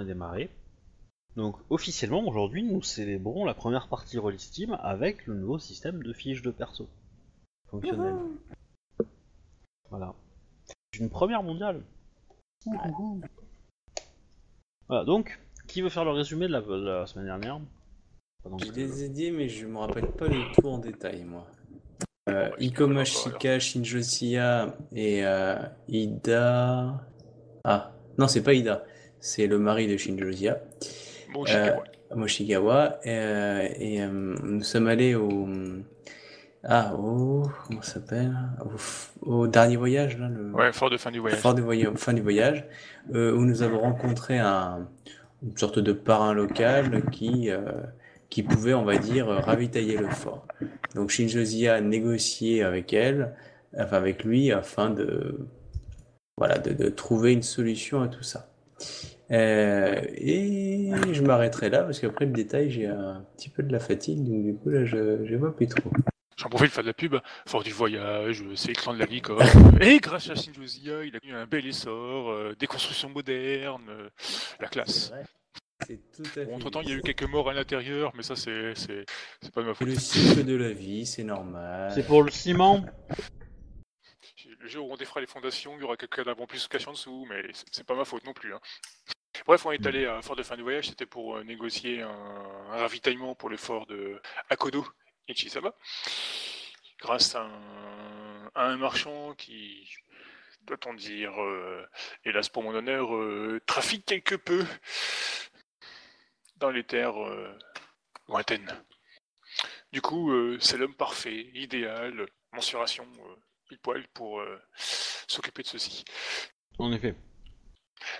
est démarrée. Donc officiellement aujourd'hui nous célébrons la première partie Roll Steam avec le nouveau système de fiches de perso fonctionnel. Voilà. C'est une première mondiale. Voilà donc qui veut faire le résumé de la, de la semaine dernière? Pendant Je que- les ai dit, mais je me rappelle pas le tout en détail, moi. Euh, Ikoma Shika, Shinjo Siya et euh, Ida. Ah, non, c'est pas Ida. C'est le mari de Shinjo Siya, Bon, Euh. Moshigawa. Euh, et euh, nous sommes allés au. Ah, au. Comment ça s'appelle au, dernier voyage, là le... Ouais, fort de fin du voyage. Du voyage, fin du voyage, euh, où nous avons rencontré un, une sorte de parrain local qui, euh, qui pouvait, on va dire, ravitailler le fort. Donc Shinjo Zia a négocié avec elle, enfin avec lui, afin de, voilà, de, de trouver une solution à tout ça. Euh, et je m'arrêterai là parce qu'après le détail, j'ai un petit peu de la fatigue, donc du coup là, je, je vois plus trop. J'en profite pour faire de la pub. Fort du voyage, c'est l'écran de la licorne. Et grâce à Shinjo Zia, il a eu un bel essor, euh, des constructions modernes, euh, la classe. C'est tout à fait. Bon, entre temps, il y a eu quelques morts à l'intérieur, mais ça, c'est c'est c'est pas de ma C'est faute. le cycle de la vie, c'est normal. C'est pour le ciment? Le jour où on défera les fondations, il y aura quelques cadavres en plus cachés en dessous, mais c'est- c'est pas ma faute non plus. hein. Bref, on est allé à Fort de fin du voyage, c'était pour euh, négocier un, un ravitaillement pour le fort de Akodo Ichisama, grâce à un, à un marchand qui, doit-on dire, euh, hélas pour mon honneur, euh, trafique quelque peu dans les terres euh, lointaines. Du coup, c'est l'homme parfait, idéal, mensuration pile poil pour s'occuper de ceci. En effet.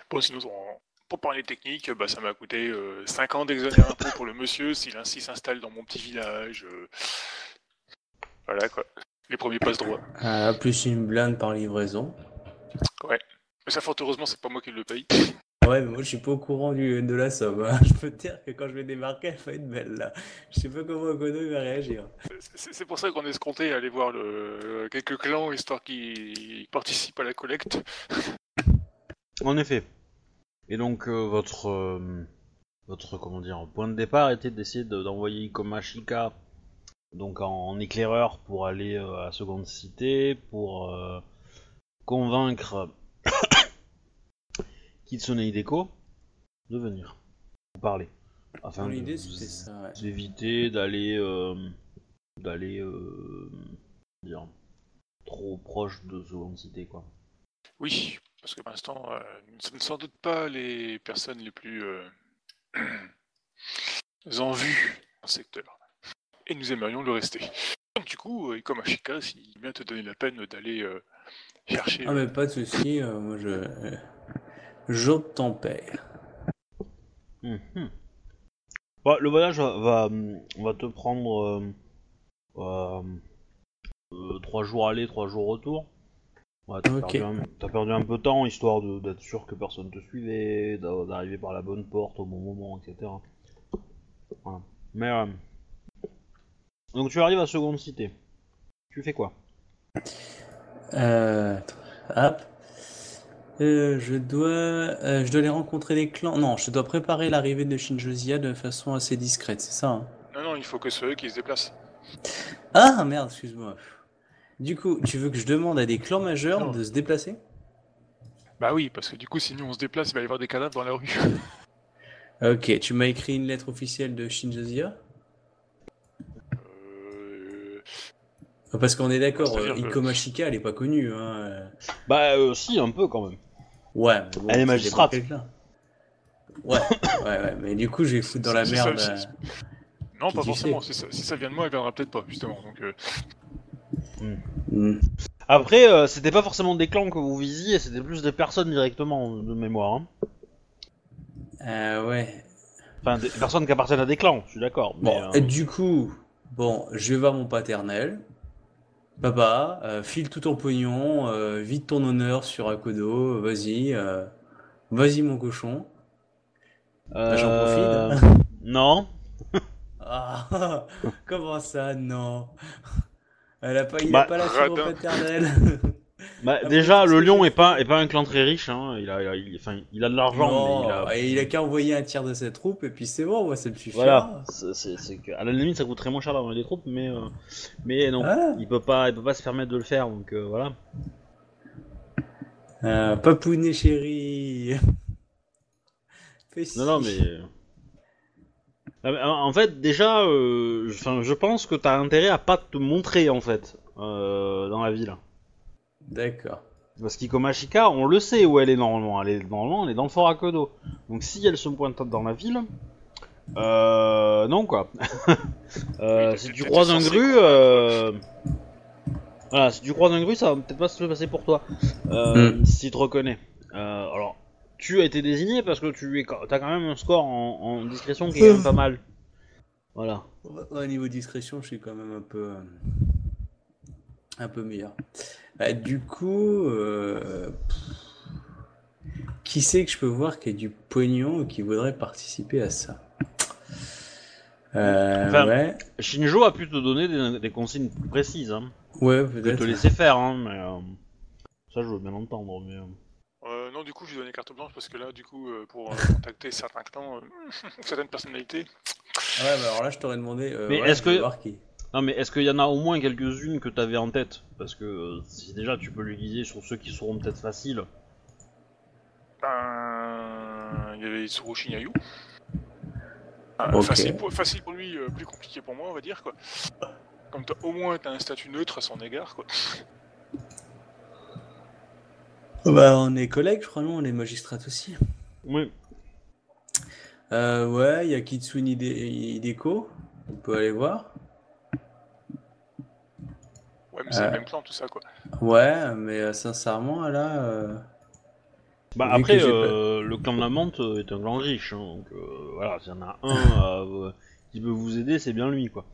Bon, sinon, en- pour parler technique, bah, ça m'a coûté 5 ans d'exonère impôt pour le monsieur s'il ainsi s'installe dans mon petit village. euh. Voilà quoi. Les premiers passe droit. Ah, plus une blinde par livraison. Mais ça, fort heureusement, c'est pas moi qui le paye. Ouais, mais moi je suis pas au courant du, de la somme. hein. Je peux te dire que quand je vais débarquer, elle va être belle là. Je sais pas comment Okono va réagir. C'est pour ça qu'on escomptait aller voir le, quelques clans histoire qu'ils participent à la collecte. En effet. Et donc euh, votre euh, votre comment dire point de départ était d'essayer de- d'envoyer Ikoma Shika donc en, en éclaireur pour aller euh, à la seconde cité pour euh, convaincre Kitsune Hideko de venir vous parler afin Mon de vous- ça. ouais. éviter d'aller euh, d'aller euh, dire trop proche de seconde cité quoi. Oui, parce que pour l'instant, euh, nous ne sommes sans doute pas les personnes les plus euh, en vue dans le secteur. Et nous aimerions le rester. Donc du coup, euh, comme Ashika, s'il vient te donner la peine d'aller euh, chercher... Ah, mais pas de souci, euh, moi je. euh, J'obtempère. Ouais, le voyage va, va, va te prendre euh, euh, euh, trois jours aller, trois jours retour. Ouais, t'as, perdu un, t'as perdu un peu de temps histoire de- d'être sûr que personne te suivait, d'a- d'arriver par la bonne porte au bon moment, etc. Voilà. Mais euh, donc tu arrives à seconde cité. Tu fais quoi? Euh. Hop. Euh, je dois, euh, je dois aller rencontrer les clans. Non, je dois préparer l'arrivée de Shinjozia de façon assez discrète, c'est ça hein? Non, non, il faut que ce soit eux qui se déplacent. Ah merde, excuse-moi. Du coup, tu veux que je demande à des clans majeurs Non. de se déplacer? Bah oui, parce que du coup, sinon on se déplace, il va y avoir des cadavres dans la rue. Ok, tu m'as écrit une lettre officielle de Shinjozia? Euh, Parce qu'on est d'accord, euh, que- Ikoma Shika, elle est pas connue. Hein. euh. Bah euh, si, un peu quand même. Ouais, mais bon, Elle est magistrate. Ouais, ouais, ouais, mais du coup, je vais foutre dans la ça, merde. euh. Non, pas forcément. Si ça, si ça vient de moi, elle viendra peut-être pas, justement. Donc, Hmm. Après, euh, c'était pas forcément des clans que vous visiez, c'était plus des personnes directement de mémoire. Hein. Euh, ouais. Enfin, des personnes qui appartiennent à des clans, je suis d'accord. mais, Bon, euh, et du coup, bon, je vais voir mon paternel. Papa, euh, file tout ton pognon, euh, vide ton honneur sur Akodo, vas-y, euh, vas-y mon cochon. Bah, J'en euh, profite. Non. Ah, comment ça, non? Elle a pas, il Bah, a pas lâché mon radin. paternel. Bah, déjà, le lion est pas, est pas un clan très riche. Hein. Il, a, il, a- il- enfin, il a de l'argent, mais il a. Non, et il a qu'à envoyer un tiers de ses troupes et puis c'est bon, moi ça me suffit. Voilà, c'est- c'est c'est que à la limite ça coûterait moins cher d'avoir des troupes, mais euh, mais non, Ah. il peut pas, il peut pas se permettre de le faire, donc euh, voilà. Euh, papounet chéri. Non non mais, mais, en en fait déjà, euh, je- pense que t'as intérêt à pas te montrer en fait euh, dans la ville, D'accord. parce qu'Ikomashika, on le sait où elle est normalement, elle est normalement elle est dans le fort Akodo, donc si elle se pointe dans la ville, euh, non quoi. Euh, Oui, si tu croises un gru, euh, voilà, si tu croises un gru, ça va peut-être pas se passer pour toi. Euh, Mm. S'il te reconnaît. Euh, alors, tu as été désigné parce que tu es, t'as quand même un score en, en discrétion qui est quand même pas mal. Voilà. Au niveau discrétion, je suis quand même un peu, euh, un peu meilleur. Bah, du coup, euh, qui c'est que je peux voir qui a du pognon ou qui voudrait participer à ça? Euh, Enfin, Ouais, Shinjo a pu te donner des, des consignes plus précises. Hein. ouais, peut-être. te laisser faire, hein, mais euh, ça je veux bien l'entendre. Mais, euh, Euh, non, du coup, j'ai donné carte blanche parce que là, du coup, euh, pour euh, contacter certains clans, euh, certaines personnalités, Ouais, bah alors là, je t'aurais demandé. euh, Mais ouais, est-ce je que- voir qui. Non mais est-ce qu'il y en a au moins quelques-unes que t'avais en tête? Parce que euh, si déjà tu peux lui guider sur ceux qui seront peut-être faciles. ben, il y avait Tsurushi Nyayu. Ah, Ok. facile, pour, facile pour lui, euh, plus compliqué pour moi, on va dire, quoi. Comme t'as- au moins, t'as un statut neutre à son égard, quoi. Bah, on est collègues, je crois, non On est magistrates aussi. Oui. Euh, ouais, il y a Kitsune Hide- Hideko. On peut aller voir. Ouais, mais c'est Euh. le même clan, tout ça, quoi. Ouais, mais euh, sincèrement, là. euh, Bah Vu après, euh, le clan de la menthe euh, est un clan riche, hein, donc euh, voilà, s'il y en a un euh, qui peut vous aider, c'est bien lui, quoi.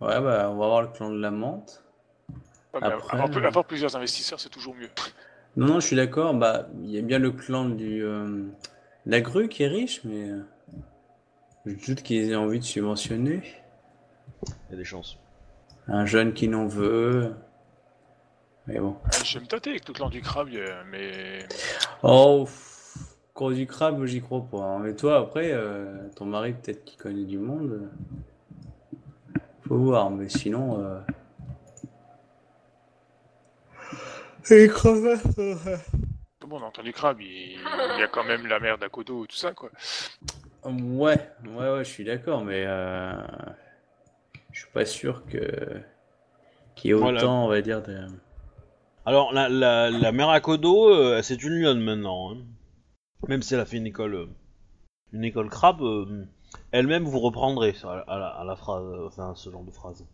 Ouais, bah, on va voir le clan de la menthe. Ouais, Après, avoir, euh, avoir plusieurs investisseurs, c'est toujours mieux. Non, non, je suis d'accord. Bah, il y a bien le clan du. euh, la grue qui est riche, mais. euh, je doute qu'ils aient envie de subventionner. Il y a des chances. Un jeune qui n'en veut. Mais bon. Euh, Je vais me tâter avec le clan du crabe, euh, mais Oh, pff, cours du crabe, j'y crois pas. hein. Mais toi, après, euh, ton mari, peut-être qu'il connaît du monde. Faut voir, mais sinon. Euh... Et bon, dans le clan du crabe, il, il y a quand même la mère d'Akodo et tout ça, quoi. Ouais, ouais, ouais, je suis d'accord, mais euh, je suis pas sûr que qu'il y ait Voilà. autant, on va dire, de... Alors, la, la, la mère Akodo, euh, c'est une lionne maintenant. hein. Même si elle a fait une école, euh, une école crabe, euh, elle-même vous reprendrez à, à la, à la phrase, enfin, ce genre de phrase.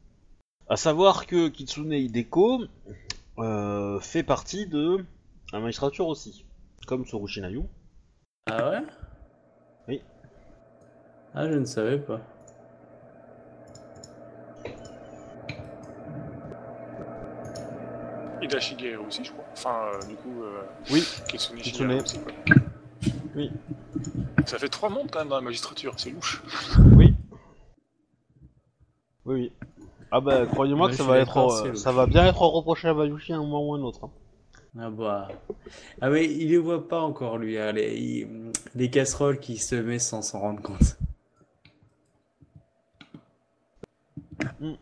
À savoir que Kitsune Hideko euh, fait partie de la magistrature aussi, comme Tsurushi Nayu. Ah ouais? Oui. Ah, je ne savais pas. Ida Shigeru aussi, je crois. Enfin, euh, du coup, euh, Oui. Kitsune Kitsune. Shigeru aussi, quoi. Oui. Ça fait trois mondes quand même dans la magistrature, c'est louche. Oui. Oui, oui. Ah bah, croyez-moi que ça va être, euh, ça va bien être reproché à Bayushi à un moment ou à un autre. hein. Ah bah. Ah mais il les voit pas encore lui, hein, les, il- les casseroles qui se met sans s'en rendre compte. Mm.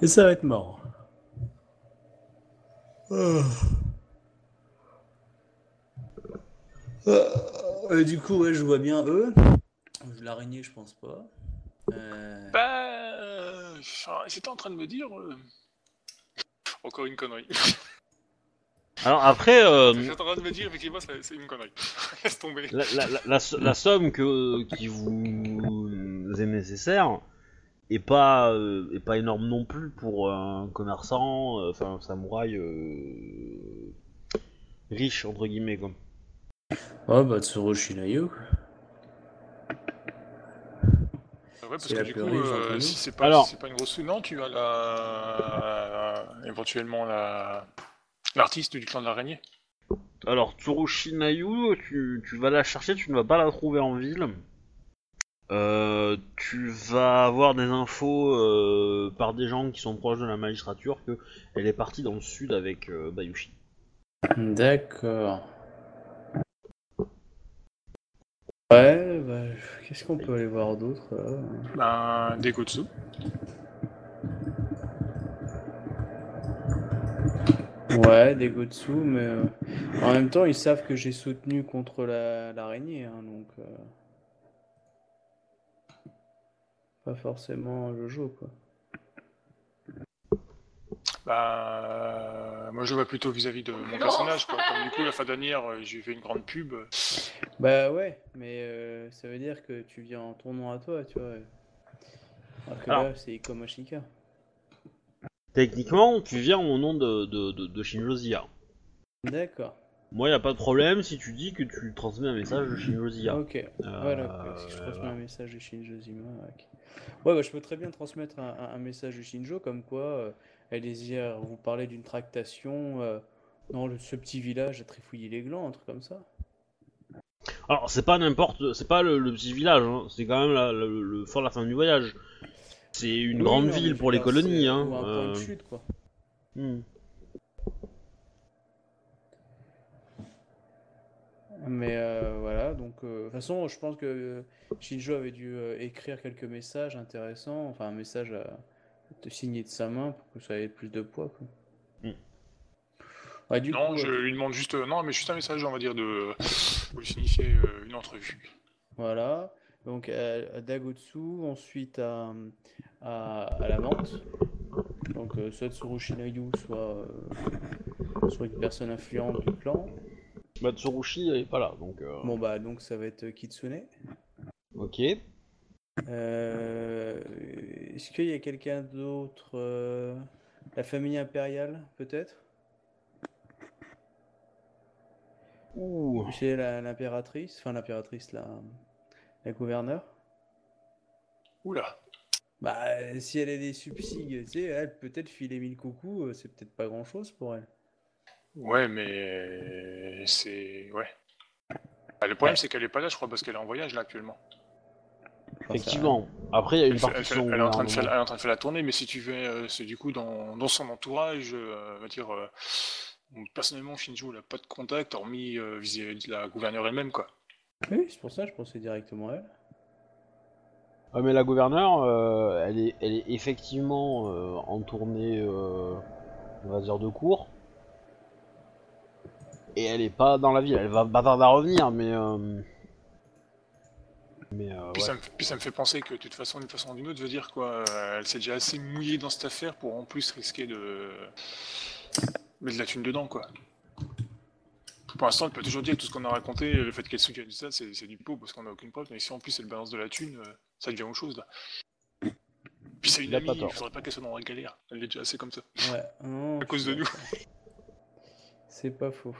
Et ça va être marrant. Ah. Euh, du coup, ouais, je vois bien eux. L'araignée, je pense pas. Euh, Bah, euh, enfin, j'étais en train de me dire. euh, Encore une connerie. Alors après, euh, J'étais en train de me dire, effectivement, c'est c'est une connerie. Laisse tomber. la, la, la, la so- la somme que, qui vous est nécessaire est pas, euh, est pas énorme non plus pour un commerçant, euh, enfin un samouraï euh, riche entre guillemets quoi. Oh bah Nayu. Ouais, parce que du coup, euh, si c'est pas, Alors- si pas une grosse non, tu as la... éventuellement la l'artiste du clan de l'araignée. Alors Tsurushi Nayu, tu, tu vas la chercher, tu ne vas pas la trouver en ville. euh, tu vas avoir des infos euh, par des gens qui sont proches de la magistrature que elle est partie dans le sud avec euh, Bayushi. D'accord. Ouais, bah, qu'est-ce qu'on peut aller voir d'autre là Ben, des Gotsu. Ouais, des Gotsu, mais euh, en même temps, ils savent que j'ai soutenu contre la- l'araignée, hein, donc euh, pas forcément Jojo, quoi. Bah, moi je vois plutôt vis-à-vis de mon personnage, quoi. Comme du coup, la fin dernière, euh, j'ai fait une grande pub. Bah ouais, mais euh, ça veut dire que tu viens en ton nom à toi, tu vois. Alors que Alors. là, c'est Ikomashika. Techniquement, tu viens au nom de, de, de, de Shinjo Zia. D'accord. Moi, y a pas de problème si tu dis que tu transmets un message de Shinjo Zia. Ok. Euh, Voilà, si je transmets voilà. un message de Shinjo Zima. ok. Ouais, bah, je peux très bien transmettre un, un- un message de Shinjo comme quoi euh, elle désire vous parler d'une tractation euh, dans le- ce petit village à trifouiller les glands, un truc comme ça. Alors, c'est pas n'importe, c'est pas le, le petit village, hein. c'est quand même la- le, le fort de la fin du voyage. C'est une Oui, grande ville pour les colonies, hein. Ou un point euh, de chute, quoi. hmm. Mais euh, voilà, donc euh, de toute façon, je pense que euh, Shinjo avait dû euh, écrire quelques messages intéressants, enfin un message à, te signer de sa main pour que ça ait plus de poids. Quoi. Mm. Ouais, du non, coup, je euh, lui demande juste, euh, non, mais juste un message, on va dire, de pour lui signifier euh, une entrevue. voilà. Donc à, Dagotsu, ensuite à, à, à la menthe. Donc euh, soit Tsurushi Nayu, soit, euh, soit une personne influente du clan. Bah, Tsurushi, elle est pas là, donc. euh, Bon bah donc ça va être Kitsune. Ok. Euh, Est-ce qu'il y a quelqu'un d'autre euh, La famille impériale, peut-être? Ouh. La- l'impératrice, enfin l'impératrice, la, la gouverneure? Oula. Bah, si elle a des subsides, tu sais, elle peut-être filer mille coucous, euh, c'est peut-être pas grand-chose pour elle. Ouais, mais c'est. Ouais. Ah, le problème, c'est qu'elle est pas là, je crois, parce qu'elle est en voyage, là, actuellement. Ça- Effectivement. Après, il y a une Elle, partie elle son elle est en train de faire, elle est en train de faire la tournée, mais si tu veux, euh, c'est du coup dans, dans son entourage, euh, on va dire. euh, personnellement, Shinjo, il a pas de contact, hormis euh, vis-à-vis de la gouverneure elle-même, quoi. Oui, c'est pour ça que je pensais directement à elle. Ouais, mais la gouverneure, euh, elle, est, elle est effectivement euh, en tournée, euh, on va dire, de cours. Et elle est pas dans la ville, elle va pas tarder à revenir, mais. Euh, Mais euh, Puis, ouais. ça me, puis ça me fait penser que de toute façon, d'une façon ou d'une autre, je veux dire quoi, elle s'est déjà assez mouillée dans cette affaire pour en plus risquer de mettre de la thune dedans, quoi. Pour l'instant, elle peut toujours dire que tout ce qu'on a raconté, le fait qu'elle de ça, c'est c'est du pot parce qu'on n'a aucune preuve, mais si en plus elle balance de la thune, euh, ça devient autre chose là. Puis c'est une amie, il tort. faudrait pas qu'elle soit dans la galère, elle est déjà assez comme ça. Ouais, À cause de nous. C'est pas faux.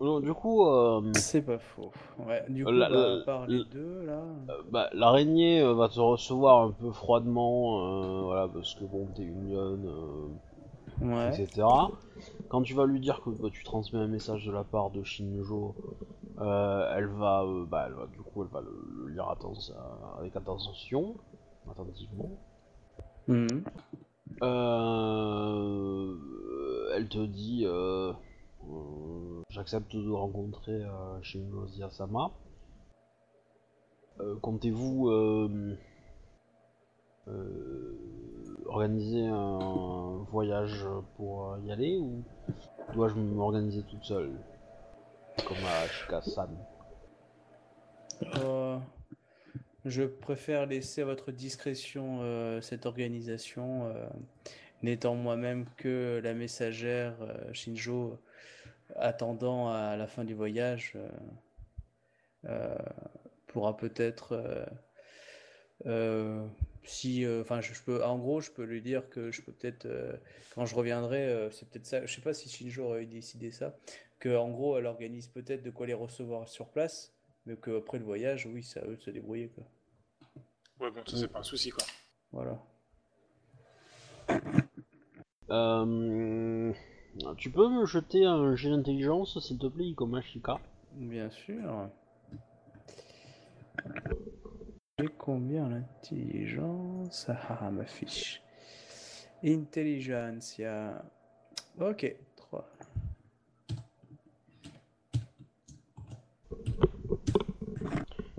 Donc, du coup, euh, C'est pas faux. Ouais, du coup, La- bah, la- à part la- les deux, là... euh, bah, l'araignée euh, va te recevoir un peu froidement, euh, voilà, parce que bon, t'es une lionne, euh, Ouais. etc. Quand tu vas lui dire que bah, tu transmets un message de la part de Shinjo, elle va, bah, elle va, du coup, elle va le, le lire avec attention, attentivement. Mhm. Elle te dit, j'accepte de rencontrer euh, Ziyasama. Euh, Comptez-vous euh, euh, organiser un voyage pour euh, y aller ou dois-je m'organiser toute seule Comme à Shika-san? Euh, je préfère laisser à votre discrétion euh, cette organisation, euh, n'étant moi-même que la messagère euh, Shinjo attendant à la fin du voyage euh, euh, pourra peut-être euh, euh, si euh, enfin je, je peux en gros je peux lui dire que je peux peut-être euh, quand je reviendrai euh, c'est peut-être ça je sais pas si Shinjo aurait décidé ça que en gros elle organise peut-être de quoi les recevoir sur place mais qu'après le voyage, oui, c'est à eux de se débrouiller, quoi. Ouais, bon, ça c'est pas un souci, quoi. Voilà. Euh, tu peux me jeter un jet d'intelligence, s'il te plaît, Ikomashika Bien sûr. J'ai combien l'intelligence Ah, ah, ma fiche. Intelligence, Ok, 3.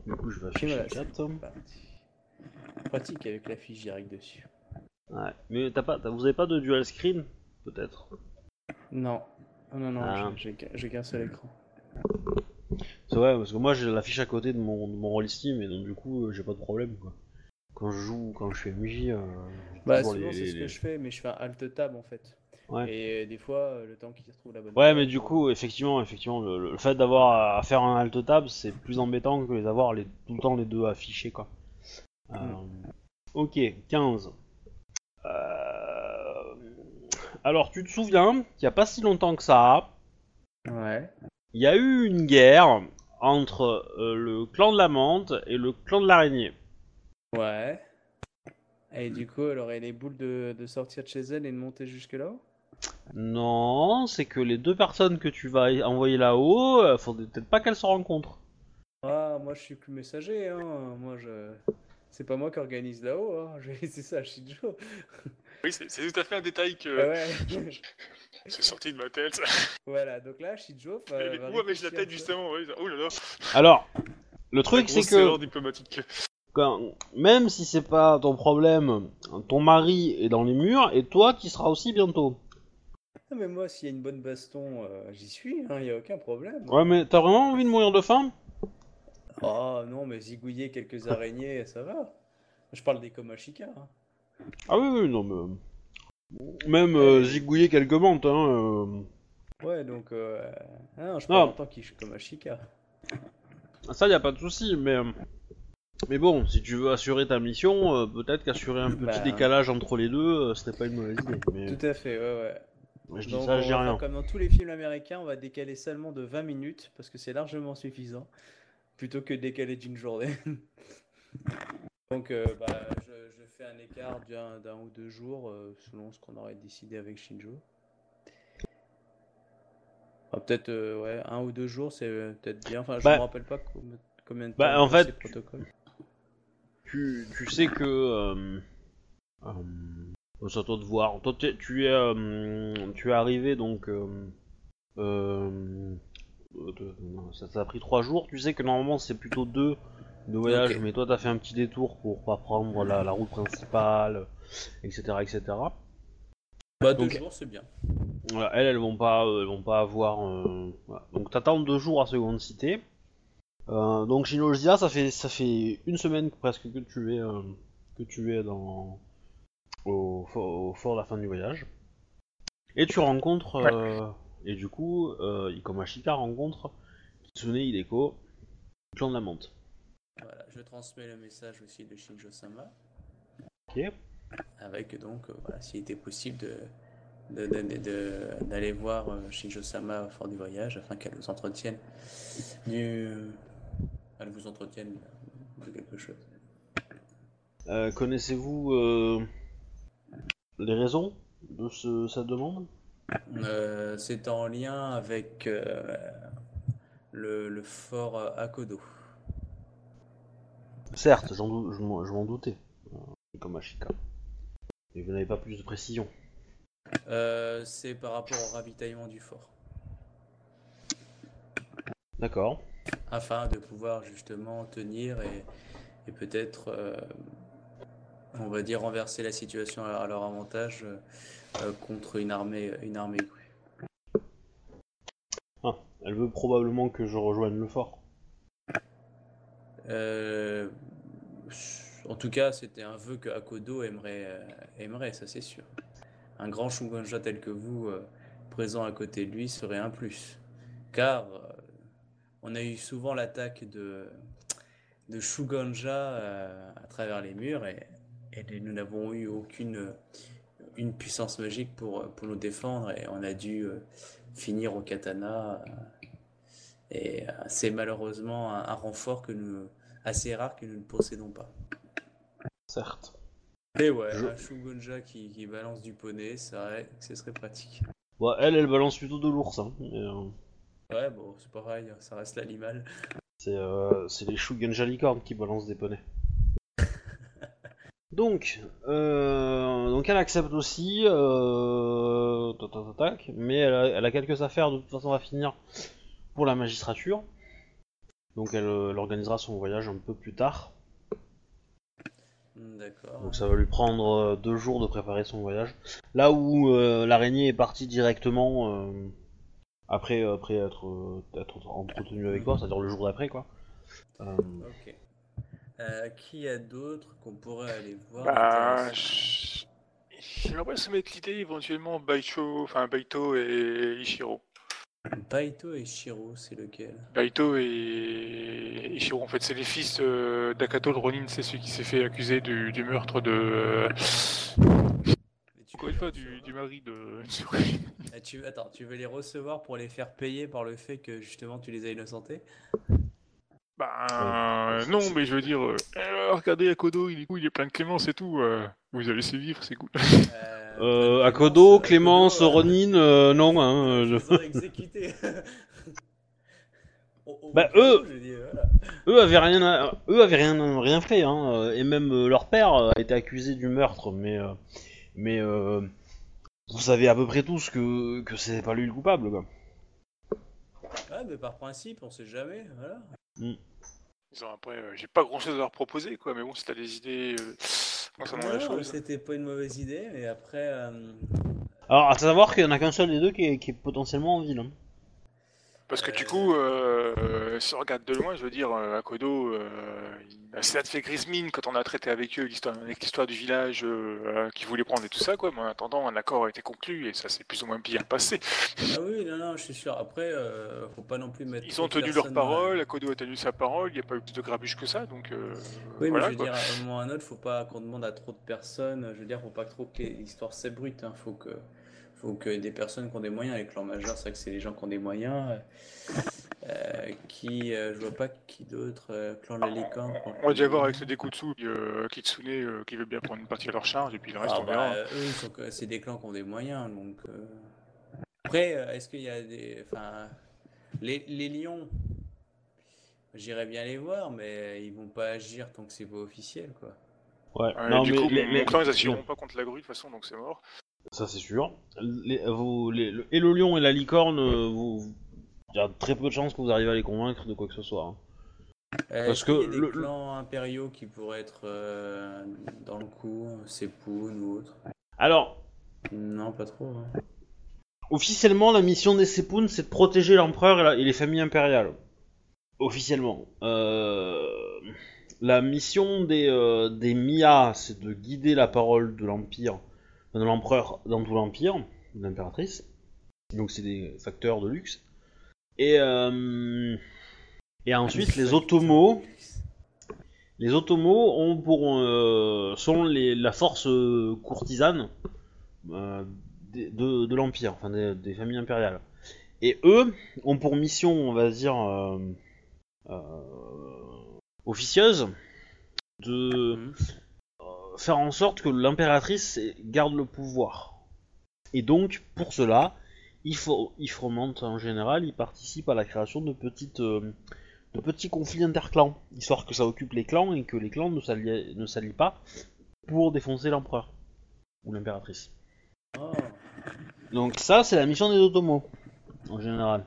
Du coup, je vais afficher voilà, 4. c'est parti. Pratique avec la fiche directe dessus. Ouais. Mais t'as pas, vous avez pas de dual screen Peut-être? Non. Oh, non, non, Ah. j'ai- j'ai qu'un- j'ai qu'un seul écran. C'est vrai, parce que moi j'ai l'affiche à côté de mon, de mon roll Steam et donc du coup euh, j'ai pas de problème quoi. Quand je joue, quand je fais MJ, euh, Bah, souvent, c'est ce les- que je fais, mais je fais un alt-tab en fait. Ouais. Et euh, des fois, le temps qu'il retrouve la bonne Ouais, mais du coup, effectivement, effectivement, le, le fait d'avoir à faire un alt tab, c'est plus embêtant que les avoir les, tout le temps les deux affichés, quoi. Euh, Ok, 15. Euh, Alors, tu te souviens qu'il y a pas si longtemps que ça, Ouais. il y a eu une guerre entre euh, le clan de la menthe et le clan de l'araignée. Ouais. Et du coup, elle aurait les boules de, de sortir de chez elle et de monter jusque là-haut? Non, c'est que les deux personnes que tu vas envoyer là-haut, euh, faudrait peut-être pas qu'elles se rencontrent. Ah, moi je suis plus messager, hein. Moi je. C'est pas moi qui organise là-haut, hein. Je vais laisser ça à Shijo. Oui, c'est tout à fait un détail que Ah ouais. c'est sorti de ma tête. voilà, donc là, Shijo. Et va Où avais-je la tête justement oui. Oh là là. Alors, le truc c'est que diplomatique. quand- même si c'est pas ton problème, ton mari est dans les murs et toi qui seras aussi bientôt. Ah, mais moi, s'il y a une bonne baston, euh, j'y suis, hein. Y a aucun problème. Ouais, mais t'as vraiment envie de mourir de faim? Oh non, mais zigouiller quelques araignées, ça va. Je parle des Komashika. hein. Ah oui, oui, non, mais. Même euh, zigouiller quelques menthes, hein. Ouais, donc. Euh... ah non, je Non. parle en tant que Komashika. euh, Ça, y a pas de souci, mais. euh, Mais bon, si tu veux assurer ta mission, euh, peut-être qu'assurer un petit Bah. décalage entre les deux, euh, ce serait pas une mauvaise idée. Mais Tout à fait, ouais, ouais. je dis Donc, ça, je dis va rien. comme dans tous les films américains, on va décaler seulement de 20 minutes parce que c'est largement suffisant plutôt que décaler d'une journée. Donc, euh, bah, je, un écart d'un ou deux jours euh, selon ce qu'on aurait décidé avec Shinjo. Ah, peut-être euh, ouais, un ou deux jours, c'est euh, peut-être bien. Enfin, je Bah. me rappelle pas com- combien de temps Bah, en fait, protocoles. Tu, tu sais que. C'est à toi de voir. Toi, tu es, tu es arrivé donc. Ça t'a pris trois jours. Tu sais que normalement c'est plutôt deux de voyage, mais toi t'as fait un petit détour pour pas prendre la, la route principale, etc., etc. Bah, deux donc- jours, c'est bien. Voilà, elles, elles vont pas, euh, elles vont pas avoir. euh, voilà. Donc t'attends deux jours à Seconde Cité. Euh, donc Shinojiya, ça fait ça fait une semaine presque que tu es euh, que tu es dans au, fort- au fort de la fin du voyage. Et tu rencontres euh, et du coup euh, Ikomashika rencontre Kitsune Hideko, du clan de la menthe. Voilà, je transmets le message aussi de Shinjo-sama. Ok. avec donc, euh, voilà, s'il était possible de, d'aller voir euh, Shinjo-sama au fort du voyage afin qu'elle vous entretienne du... Elle vous entretienne de quelque chose. Euh, Connaissez-vous euh, les raisons de ce, cette demande? Euh, c'est en lien avec euh, le, le fort euh, Akodo. Certes, je m'en doutais. euh, Ikomashika. Mais vous n'avez pas plus de précision. Euh, c'est par rapport au ravitaillement du fort. D'accord. afin de pouvoir justement tenir et, et peut-être, euh, on va dire, renverser la situation à, à leur avantage euh, contre une armée, une armée crue. Ah, elle veut probablement que je rejoigne le fort. Euh, en tout cas, c'était un vœu que Akodo aimerait, euh, aimerait, ça c'est sûr. Un grand Shugonja tel que vous, euh, présent à côté de lui, serait un plus. Car on a eu souvent l'attaque de, de à travers les murs et, nous n'avons eu aucune une puissance magique pour, pour nous défendre et on a dû finir au katana. et c'est malheureusement un renfort que nous, assez rare que nous ne possédons pas. Certes. Mais ouais, Je- un Shugonja qui, qui balance du poney, que ce serait pratique. Elle, elle balance plutôt de l'ours. Hein, euh, Ouais, bon, c'est pareil, ça reste l'animal. c'est euh, les Shugenja licornes qui balancent des poneys. Donc, euh, donc elle accepte aussi, mais elle a, elle a quelques affaires de toute façon à finir pour la magistrature. Donc elle, euh, elle organisera son voyage un peu plus tard. Hmm, D'accord. Donc ça va lui prendre euh, deux jours de préparer son voyage. Là où euh, l'araignée est partie directement euh, après, après être, être entretenue avec toi, c'est-à-dire le jour d'après quoi. Euh, Ok. Euh, qui y a d'autres qu'on pourrait aller voir Bah, j'aimerais soumettre l'idée éventuellement Baito, enfin Baito et Ishiro. Baito et Shiro, c'est lequel? Baito et Ishiro, en fait, c'est les fils euh, d'Akato le Ronin, c'est celui qui s'est fait accuser du, du meurtre de. Encore une fois, du, du mari de. Ah, tu... Attends, tu veux les recevoir pour les faire payer par le fait que justement tu les as innocentés? Bah, non, mais je veux dire, euh, euh, regardez Akodo, il est il est plein de clémence et tout. euh, vous allez laissé vivre, c'est cool. Euh, euh, Clémence, Akodo, euh, Clémence, Akodo, euh, Ronin, euh, non. Hein, je euh, Bah, eux-. Eux avaient rien, à- eux avaient rien, rien fait, hein, euh, et même euh, leur père euh, a été accusé du meurtre, mais, euh, mais euh, vous savez à peu près tous que, que c'est pas lui le coupable, quoi. Ouais, mais par principe, on sait jamais, voilà. Disons, après, euh, j'ai pas grand chose à leur proposer, quoi, mais bon, si t'as des idées euh, concernant la chose. c'était pas une mauvaise idée, mais après. euh, Alors, à savoir qu'il y en a qu'un seul des deux qui est, qui est potentiellement en ville. hein. Parce que du Euh, coup, euh, euh, si on regarde de loin, je veux dire, euh, Akodo, euh, il- ça te fait grise mine quand on a traité avec eux l'histoire, avec l'histoire du village euh, euh, qu'ils voulaient prendre et tout ça, quoi. Mais en attendant, un accord a été conclu et ça s'est plus ou moins bien passé. Ah oui, non, non, je suis sûr. Après, euh, faut pas non plus mettre. Ils ont tenu leur parole, Akodo a tenu sa parole, il n'y a pas eu plus de grabuge que ça, donc euh, Oui, voilà, mais je veux quoi. dire, à un moment ou à un autre, faut pas qu'on demande à trop de personnes. Je veux dire, faut pas que trop que l'histoire s'ébrute. Hein. Faut que, faut que des personnes qui ont des moyens. Les clans majeurs, c'est vrai que c'est les gens qui ont des moyens. euh, qui, euh, je vois pas qui d'autre. euh, clan de la licorne. On va déjà voir avec le Dekutsu, euh, Kitsune, euh, qui veut bien prendre une partie à leur charge, et puis le reste, Ah on bah, verra. euh, eux, c'est des clans qui ont des moyens, donc. euh. Après, euh, est-ce qu'il y a des, enfin, les, les lions, j'irais bien les voir, mais ils vont pas agir tant que c'est pas officiel, quoi. Ouais. Ouais, non, du mais coup, les- mon clan, ils assureront pas contre la grue, de toute façon, donc c'est mort. Ça c'est sûr. Les, vous, les- le- et le lion et la licorne, euh, vous, il y a très peu de chances que vous arrivez à les convaincre de quoi que ce soit. hein. Euh, Parce qu'il y a que des le- clans impériaux qui pourraient être euh, dans le coup, Sepoun ou autre? Alors, Non, pas trop. hein. officiellement, la mission des Sepun, c'est de protéger l'empereur et, la- et les familles impériales. Officiellement. Euh, la mission des, euh, des Mia, c'est de guider la parole de l'Empire, de l'empereur dans tout l'Empire, l'impératrice. Donc c'est des facteurs de luxe. Et, euh, et ensuite, les Ottomos, les Ottomos ont pour, euh, sont les, la force euh, courtisane de, l'Empire, enfin des, familles impériales. Et eux ont pour mission, on va dire, officieuse de Mhm. Faire en sorte que l'impératrice garde le pouvoir. Et donc, pour cela, il, faut, il fomente en général, il participe à la création de petites... euh, de petits conflits interclans, histoire que ça occupe les clans et que les clans ne s'allient ne s'allient pas pour défoncer l'empereur ou l'impératrice. Oh. Donc ça, c'est la mission des Ottomos, en général.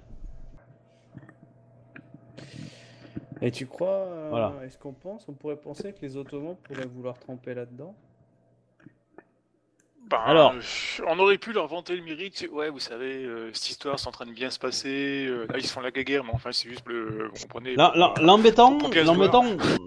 Et tu crois, euh, Voilà. est-ce qu'on pense, on pourrait penser que les Ottomans pourraient vouloir tremper là-dedans? Ben, Alors. euh, on aurait pu leur vanter le mérite. Ouais, vous savez, euh, cette histoire c'est en train de bien se passer. euh, là, ils se font la guerre, mais enfin, c'est juste le. Vous comprenez L'embêtant,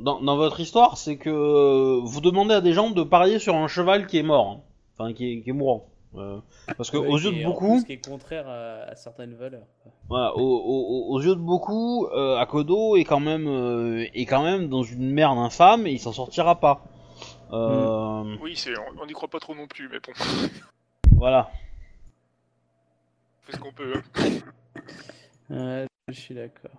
dans, dans votre histoire, c'est que vous demandez à des gens de parier sur un cheval qui est mort, hein. enfin qui est, qui est mourant. Euh, parce que Ouais, aux yeux de beaucoup, plus, qui est contraire à, à certaines valeurs. voilà, aux, aux- aux yeux de beaucoup, euh, Akodo est quand même euh, est quand même dans une merde infâme et il s'en sortira pas. Euh, Oui, c'est, on n'y croit pas trop non plus, mais bon, Voilà. on fait ce qu'on peut. hein. Ouais, je suis d'accord.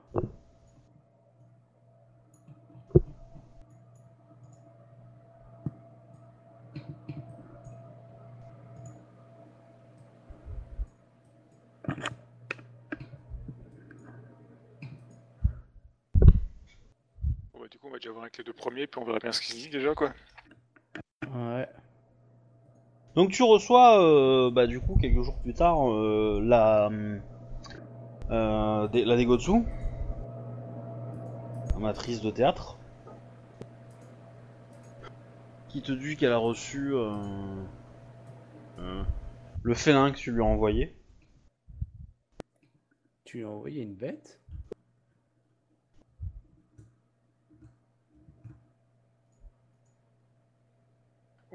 Bah, du coup, on va déjà voir avec les deux premiers, puis on verra bien ce qu'ils se disent déjà, quoi. Ouais. Donc tu reçois, euh, bah, du coup, quelques jours plus tard, euh, la, euh, la Degotsu, amatrice de théâtre, qui te dit qu'elle a reçu euh, euh, le félin que tu lui as envoyé. Tu lui as envoyé une bête?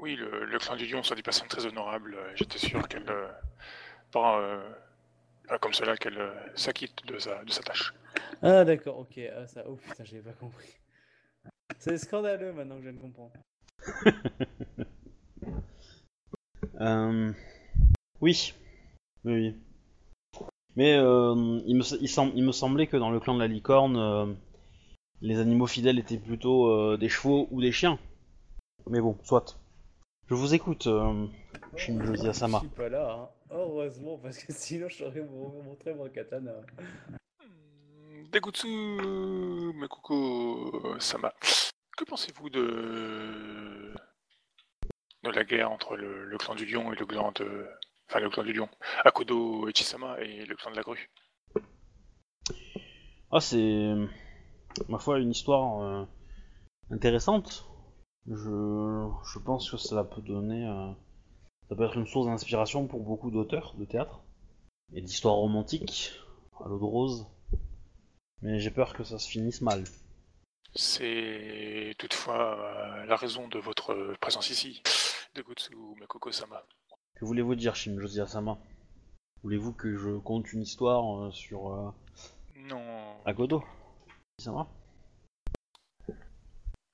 Oui, le, le clan du lion sont des personnes très honorables. euh, J'étais sûr qu'elle, euh, par, euh, ah, comme cela, qu'elle euh, s'acquitte de sa, de sa tâche. Ah d'accord, ok. Ah, ça... Oh putain, j'avais pas compris. C'est scandaleux maintenant que je viens de comprendre. Euh, oui, oui, oui. Mais euh, il, me, il, sem- il me semblait que dans le clan de la licorne, euh, les animaux fidèles étaient plutôt euh, des chevaux ou des chiens. Mais bon, soit. Je vous écoute, euh, Shinjozi Je Asama. suis pas là, hein. Heureusement, parce que sinon je saurais vous montrer mon katana. Hmm, Degutsu Mekuko Sama, que pensez-vous de de la guerre entre le, le clan du lion et le clan de enfin le clan du lion, Akodo Ichisama et le clan de la grue Ah, c'est, ma foi, une histoire euh, intéressante. Je, je pense que cela peut donner, euh, ça peut être une source d'inspiration pour beaucoup d'auteurs de théâtre et d'histoires romantiques à l'eau de rose. Mais j'ai peur que ça se finisse mal. C'est toutefois euh, la raison de votre présence ici, Degutsu Mekuko Sama. Que voulez-vous dire, Shinjozi Asama Voulez-vous que je conte une histoire euh, sur euh, Non, Sama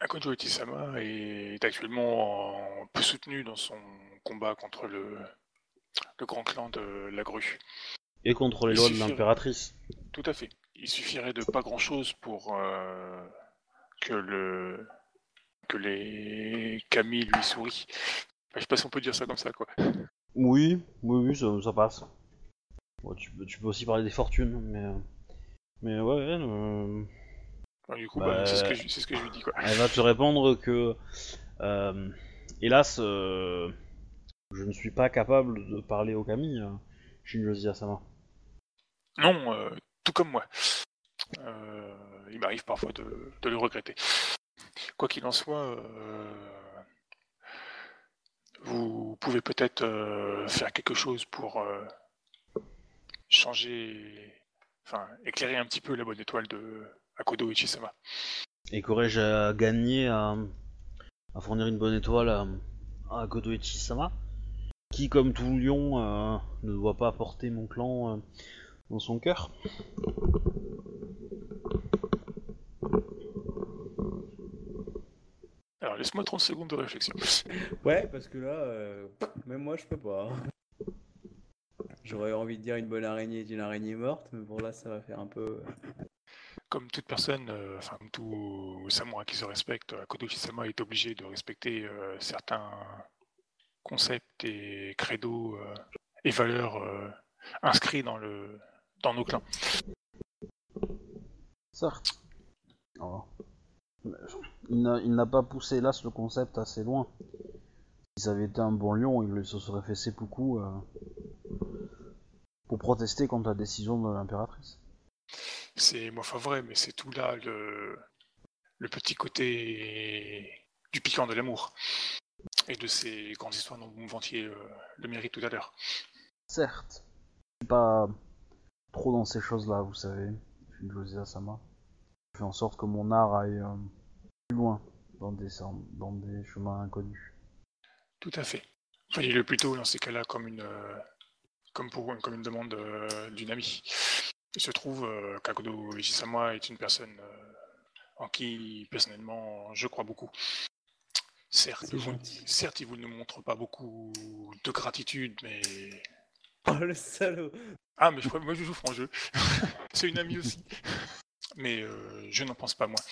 Akodo Ichisama est actuellement en- peu soutenu dans son combat contre le le grand clan de la grue. Et contre les Il lois de l'impératrice. Tout à fait. Il suffirait de pas grand-chose pour euh, que le que les Camille lui sourient. Enfin, je sais pas si on peut dire ça comme ça, quoi. Oui, oui, oui, ça, ça passe. Bon, tu, peux, tu peux aussi parler des fortunes, mais. Mais ouais, euh, Du coup, Bah, bah, c'est ce, que je- c'est ce que je lui dis, quoi. elle va te répondre que. euh, hélas, euh, je ne suis pas capable de parler au Camille, euh, Shinjozi Asama. Non, euh, tout comme moi. Il m'arrive parfois de, de le regretter. Quoi qu'il en soit, vous pouvez peut-être faire quelque chose pour changer, enfin, éclairer un petit peu la bonne étoile de Akodo Ichisama. Et qu'aurais-je à gagner à, à fournir une bonne étoile à, à Akodo Ichi-sama Qui, comme tout lion, euh, ne doit pas porter mon clan euh, dans son cœur? Alors, laisse-moi 30 secondes de réflexion. Ouais, parce que là, euh, même moi je peux pas. hein. J'aurais envie de dire une bonne araignée est une araignée morte, mais bon là ça va faire un peu. Comme toute personne, euh, enfin comme tout samouraï qui se respecte, Akodo Ichisama est obligé de respecter euh, certains concepts et credos euh, et valeurs euh, inscrits dans le dans nos clans. Certes. Oh. Mais Il n'a il n'a pas poussé là ce concept assez loin. Si ça avait été un bon lion, il se serait fait seppuku euh, pour protester contre la décision de l'impératrice. C'est moi enfin vrai, mais c'est tout là le le petit côté du piquant de l'amour et de ces grandes histoires dont vous me vantiez le mérite tout à l'heure. Certes. Je suis pas trop dans ces choses-là, vous savez. Je suis José Asama. Je fais en sorte que mon art aille euh, plus loin dans des, dans des chemins inconnus. Tout à fait. Voyez-le plutôt dans ces cas-là comme une, euh, comme pour comme une demande euh, d'une amie. Il se trouve euh, qu'Akodo est une personne euh, en qui personnellement je crois beaucoup. Certes, vous, certes, il vous ne montre pas beaucoup de gratitude, mais Oh le salaud ah, mais je, moi je joue franc jeu. C'est une amie aussi. Mais euh, je n'en pense pas moins.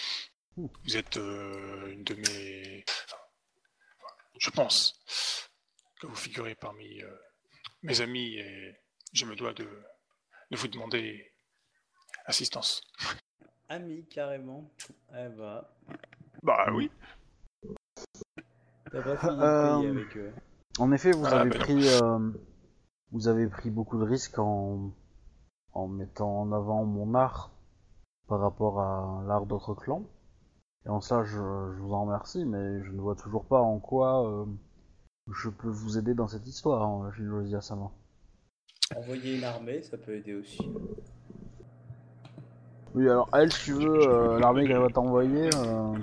Vous êtes euh, une de mes. enfin, je pense que vous figurez parmi mes amis et je me dois de, de vous demander assistance. amis carrément. Eh bah, Bah oui. t'as pas fini de Euh, payer avec eux. En effet, vous Ah, avez pris, euh, vous avez pris beaucoup de risques en, en mettant en avant mon art par rapport à l'art d'autres clans. Et en ça, je, je vous en remercie, mais je ne vois toujours pas en quoi euh, je peux vous aider dans cette histoire, hein, Shinjozi Asama. Envoyer une armée, ça peut aider aussi. Oui, alors elle, si tu veux, euh, l'armée qu'elle va t'envoyer. euh,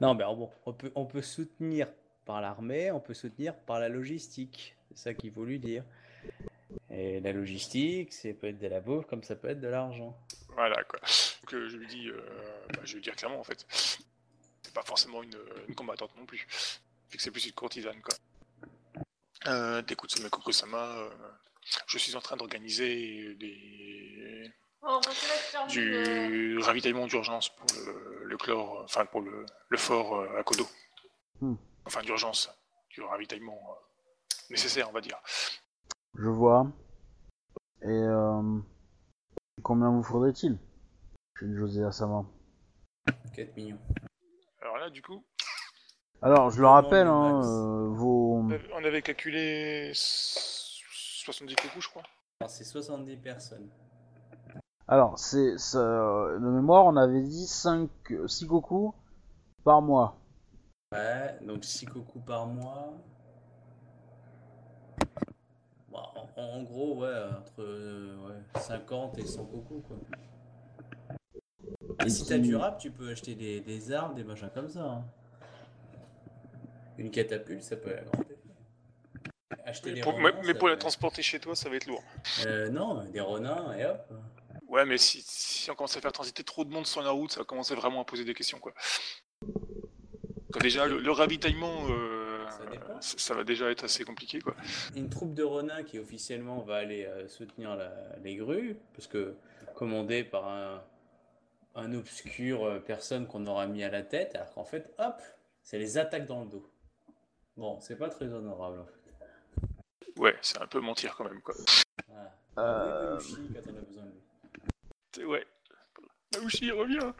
Non, mais alors bon, on peut, on peut soutenir par l'armée, on peut soutenir par la logistique. C'est ça qu'il faut lui dire. Et la logistique, c'est peut être de la bouffe comme ça peut être de l'argent. Voilà quoi. Donc euh, je lui dis, euh, bah, je vais lui dire clairement en fait. C'est pas forcément une, une combattante non plus. Vu que c'est plus une courtisane quoi. Euh, T'écoutes ce euh, je suis en train d'organiser des Oh, faire euh, du ravitaillement d'urgence pour le, le chlore, enfin pour le, le fort euh, à Kodo. Hmm. Enfin d'urgence, du ravitaillement euh, nécessaire on va dire. Je vois. Et euh, combien vous faudrait-il? Shinjozi Asama. 4 millions. Alors là du coup, Alors, je le rappelle, le hein, euh, vos... on avait- calculé 70 coups je crois. Alors, c'est 70 personnes. Alors, c'est ça- de mémoire, on avait dit 5 6 Goku par mois. Ouais, donc 6 coucous par mois. Bon, en, en gros, ouais, entre euh, ouais, 50 et 100 coucous, quoi. Et si t'as du rap, tu peux acheter des, des armes, des machins comme ça. hein. Une catapulte, ça peut aller à grand effet. Acheter des Pour- mais, renards, mais ça pour la peut- transporter chez toi ça va être lourd. Euh, non, des renards et hop. Ouais, mais si, si on commence à faire transiter trop de monde sur la route, ça va commencer vraiment à poser des questions, quoi. Déjà, le, le ravitaillement, euh, Ça va déjà être assez compliqué, quoi. Une troupe de renins qui officiellement va aller euh, soutenir la- les grues, parce que commandée par un, un obscur euh, personne qu'on aura mis à la tête, alors qu'en fait, hop, c'est les attaques dans le dos. Bon, c'est pas très honorable en fait. Ouais, c'est un peu mentir quand même, quoi. Voilà. Euh, Oui, Luffy, quand on a besoin de lui. C'est- Ouais. Aouchi, reviens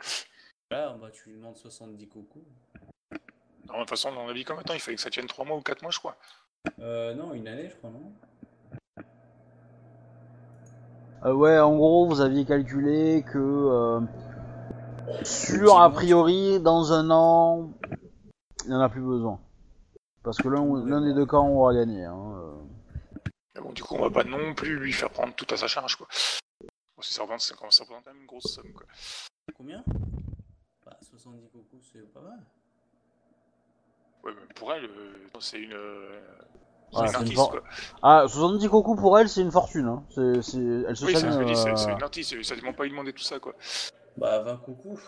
Là, bah, tu lui demandes 70 coucous. Non, de toute façon, on a dit combien de temps Il fallait que ça tienne 3 mois ou 4 mois, je crois. Euh, non, une année, je crois, non? Euh, ouais, en gros, vous aviez calculé que euh, sur a priori dans un an, il n'y en a plus besoin. Parce que l'un des deux camps aura gagné. Hein. euh. Bon, du coup, on va pas non plus lui faire prendre tout à sa charge, quoi. Bon, si ça représente, ça commence à représenter quand même une grosse somme, quoi. Combien? Bah, 70 coucous, c'est pas mal. Ouais, mais pour elle, euh, c'est une... euh, c'est Ouais, une artiste, for- quoi. Ah, 70 Goku pour elle, c'est une fortune. Hein. C'est, c'est... Elle se Oui, c'est euh, c'est une artiste, ça demande pas lui demander tout ça, quoi. Bah, 20 coucous.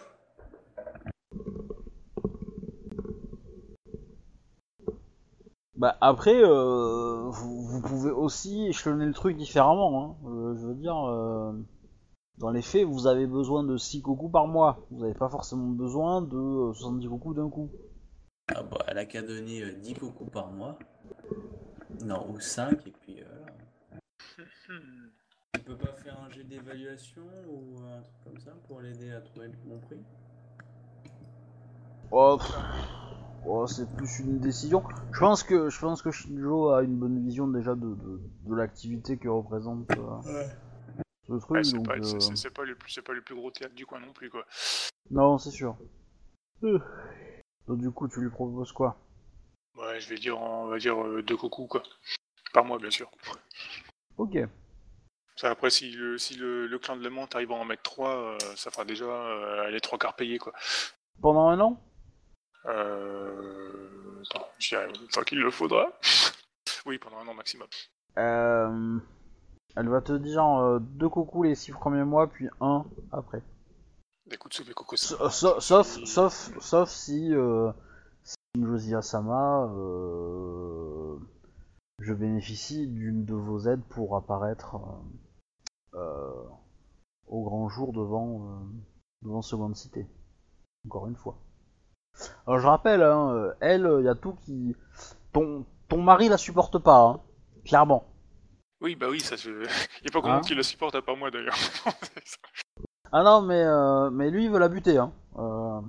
Bah après, euh, vous, vous pouvez aussi échelonner le truc différemment. Hein. Euh, je veux dire, euh, dans les faits, vous avez besoin de 6 Goku par mois. Vous n'avez pas forcément besoin de euh, 70 Goku d'un coup. Ah bah, elle a qu'à donner euh, 10 coucous par mois. Non, ou 5, et puis euh, voilà. Tu peux pas faire un jet d'évaluation ou un truc comme ça pour l'aider à trouver le bon prix? Oh, oh, c'est plus une décision. Je pense que je pense que Shinjo a une bonne vision déjà de, de, de l'activité que représente euh, Ouais, c'est donc, pas, euh, c'est- pas le plus, c'est pas le plus gros théâtre du coin non plus, quoi. Non, c'est sûr. Euh. Donc du coup, tu lui proposes quoi? Ouais, je vais dire, on va dire euh, deux coucous, quoi. Par mois, bien sûr. Ok. Ça, après, si le, si le, le clan de Le Mans arrive à en mettre trois, ça fera déjà les trois quarts payés, quoi. Pendant un an? Euh... Attends, j'y arrive tant qu'il le faudra. oui, pendant un an maximum. Euh, elle va te dire euh, deux coucous les six premiers mois, puis un après. Des coups de soupe et cocos. Sa- sa- Sauf, sauf, sauf si, euh, si Josia Sama, euh, je bénéficie d'une de vos aides pour apparaître euh, euh, au grand jour devant, euh, devant Seconde Cité. Encore une fois. Alors je rappelle, hein, elle, il y a tout qui, ton, ton mari la supporte pas, hein, clairement. Oui, bah oui, ça se... Il y a pas grand monde Hein qui le supporte à part moi, d'ailleurs. Ah non, mais, euh, mais lui, il veut la buter. Hein. Euh,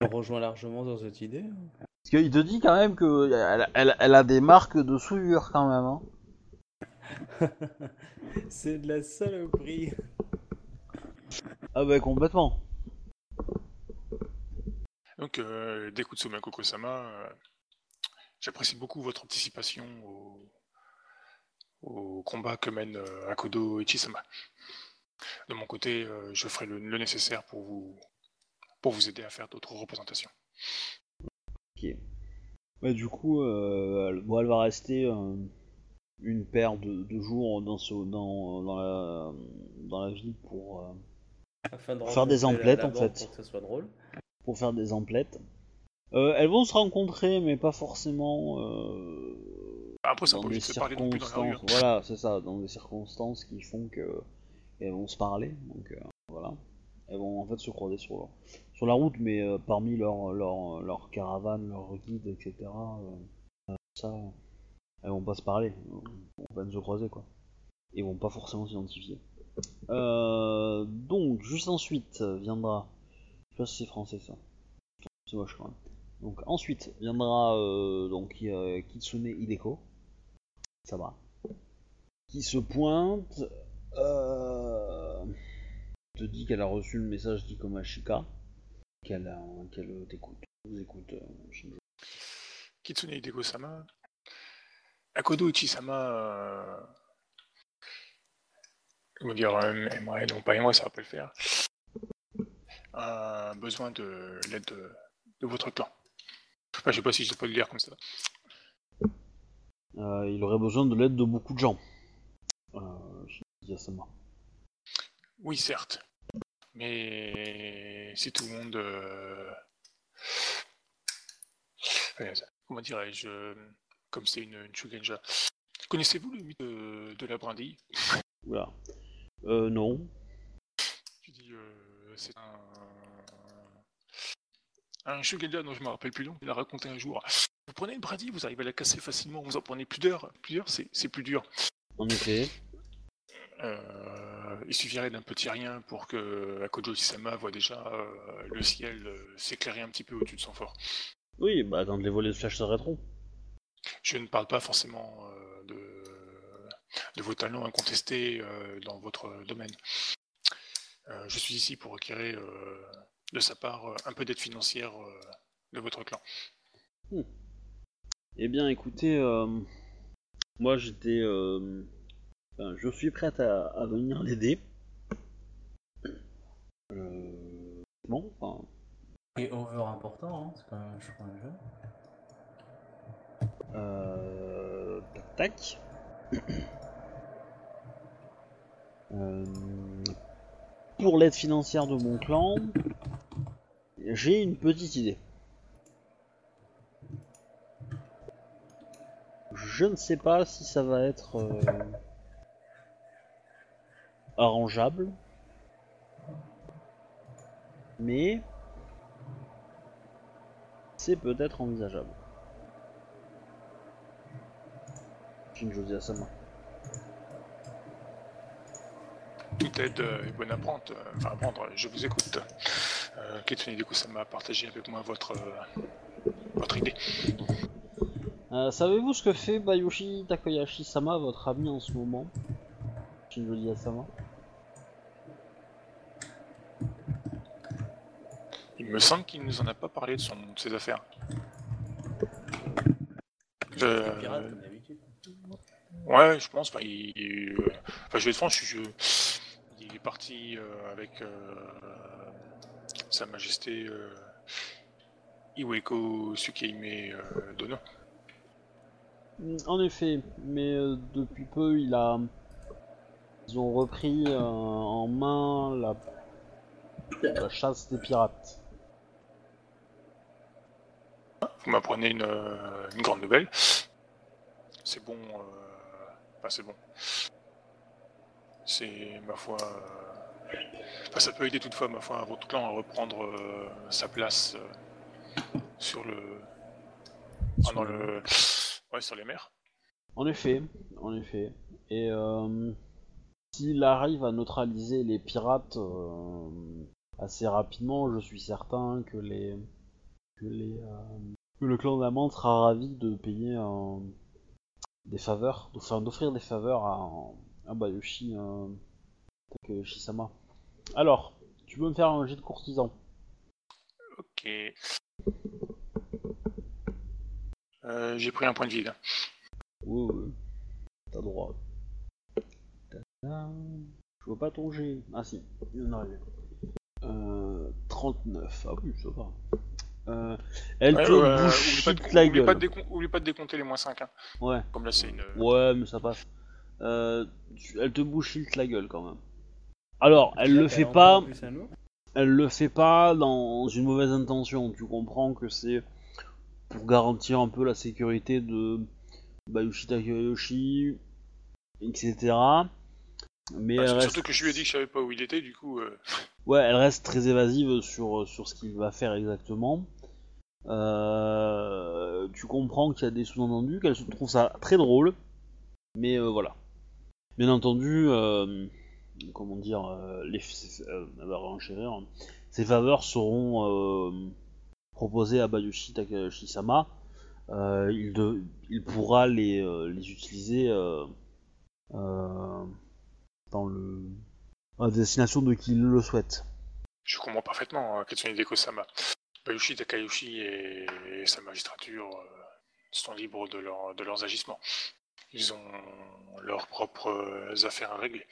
On rejoint largement dans cette idée. parce qu'il te dit quand même que elle, elle- elle a des marques de souillure quand même. Hein. C'est de la saloperie. Ah bah complètement. Donc, euh, dès Kutsuma Kokosama, euh, j'apprécie beaucoup votre anticipation au, au combat que mène euh, Akodo Ichisama. De mon côté, euh, je ferai le, le nécessaire pour vous, pour vous aider à faire d'autres représentations. Ok. Bah, du coup, euh, elle, bon, elle va rester euh, une paire de, de jours dans, ce, dans, dans, la, dans la ville pour, euh, Afin de Faire des emplettes, en fait. Pour que ça soit drôle. pour faire des emplettes. Euh, elles vont se rencontrer, mais pas forcément euh, Après, ça dans peut des juste se parler non plus dans la rue. hein. circonstances. Voilà, c'est ça, dans des circonstances qui font que elles vont se parler. Donc euh, voilà, elles vont en fait se croiser sur, sur la route, mais euh, parmi leurs leur, leur caravanes, leurs guides, etc. euh, ça, elles vont pas se parler, elles vont se croiser quoi. Ils vont pas forcément s'identifier. Donc, juste ensuite viendra. Je sais pas si c'est français ça. C'est moche quand même. Donc, ensuite viendra donc, Kitsune Hideko. Ça va. Qui se pointe. Euh, te dit qu'elle a reçu le message d'Ikomashika. Qu'elle qu'elle t'écoute. Vous écoute. euh. Kitsune Hideko-sama. Akodo Ichisama. Euh... Comment dire, euh, aimerait, non pas aimerait, ça va pas le faire. A besoin de l'aide de, votre clan. Enfin, je sais pas si je peux le dire comme ça. Euh, il aurait besoin de l'aide de beaucoup de gens. Euh, Yasama. Oui, certes. Mais si tout le monde. euh, Comment dirais-je Comme c'est une, une Shugenja. Connaissez-vous le mythe de, de la brindille? Oula. Euh, non. Tu dis, euh, c'est un. Un Shugenja dont je me rappelle plus nom, il a raconté un jour. Vous prenez une brindille, vous arrivez à la casser facilement, vous en prenez plusieurs, plusieurs c'est plus dur. En effet. Euh, il suffirait d'un petit rien pour que Akojo Isama voit déjà euh, le ciel euh, s'éclairer un petit peu au-dessus de son fort. Oui, bah dans les volets de flash rétro. Je ne parle pas forcément de, de vos talents incontestés dans votre domaine. Je suis ici pour requérir de sa part un peu d'aide financière de votre clan. Eh bien, écoutez, euh, moi j'étais, euh, enfin, je suis prête à, à venir l'aider. Euh, bon, enfin, Et over important, hein, c'est quand même un choix un jeu. euh, tac tac. Euh, pour l'aide financière de mon clan, j'ai une petite idée. Je ne sais pas si ça va être euh, arrangeable, mais c'est peut-être envisageable. Shinjo Asama. Toute aide est bonne à prendre, euh, enfin à prendre, je vous écoute. Euh, Kitsune Dekusama, partagez avec moi votre, euh, votre idée. Euh, Savez-vous ce que fait Bayoshi Takoyashi-sama, votre ami en ce moment? Shinjo Asama Il me semble qu'il ne nous en a pas parlé de, son, de ses affaires. Euh, Pirate, comme d'habitude. Ouais, je pense. Enfin, il, il- euh, enfin, je vais être franc, je, je- il est parti euh, avec euh, Sa Majesté euh, Iweko Tsukihime euh, Dono. Mm, En effet, mais euh, depuis peu, il a... Ils ont repris euh, en main la... la chasse des pirates. Vous m'apprenez une, euh, une grande nouvelle. C'est bon. Enfin, c'est bon. C'est, ma foi. enfin, ça peut aider toutefois, ma foi, votre clan à reprendre sa place sur le. ah, dans le. Ouais, sur les mers. En effet, en effet. Et euh, s'il arrive à neutraliser les pirates euh, assez rapidement, je suis certain que les que les euh, que le clan d'Amande sera ravi de payer un- des faveurs, enfin d'offrir des faveurs à, à Bayoshi euh, Takeyoshi-sama. Alors, tu peux me faire un jet de courtisan? Ok. Euh, J'ai pris un point de vide. Oui, oui. T'as droit. Je vois pas ton jet. Ah si, il y en a rien. Euh, 39. Ah oui, ça va. Euh, elle Ouais, te ouais, oublie, bouche pas de, toute la oublie pas gueule. de oublie pas de décompter les moins 5. Hein. Ouais. Comme là, c'est une. Ouais, mais ça passe. Euh, tu- elle te bouche la gueule quand même. Alors, elle le fait pas. Elle le fait pas dans une mauvaise intention. Tu comprends que c'est pour garantir un peu la sécurité de Bayushi Takeyoshi, etc. Mais Bah, c'est reste, Surtout que je lui ai dit que je savais pas où il était, du coup. euh, ouais, elle reste très évasive sur, sur ce qu'il va faire exactement. Euh, tu comprends qu'il y a des sous-entendus, qu'elle trouve ça très drôle, mais euh, voilà. Bien entendu, comment dire, les, renchérir. Ces faveurs seront proposées à Bayushi Takashi-sama. Euh, il, de- il pourra les, euh, les utiliser euh, dans le à destination de qui le souhaite. Je comprends parfaitement Katsune Deko-sama. Bayushi Takayoshi et, et sa magistrature sont libres de, leur- de leurs agissements. Ils ont leurs propres affaires à régler.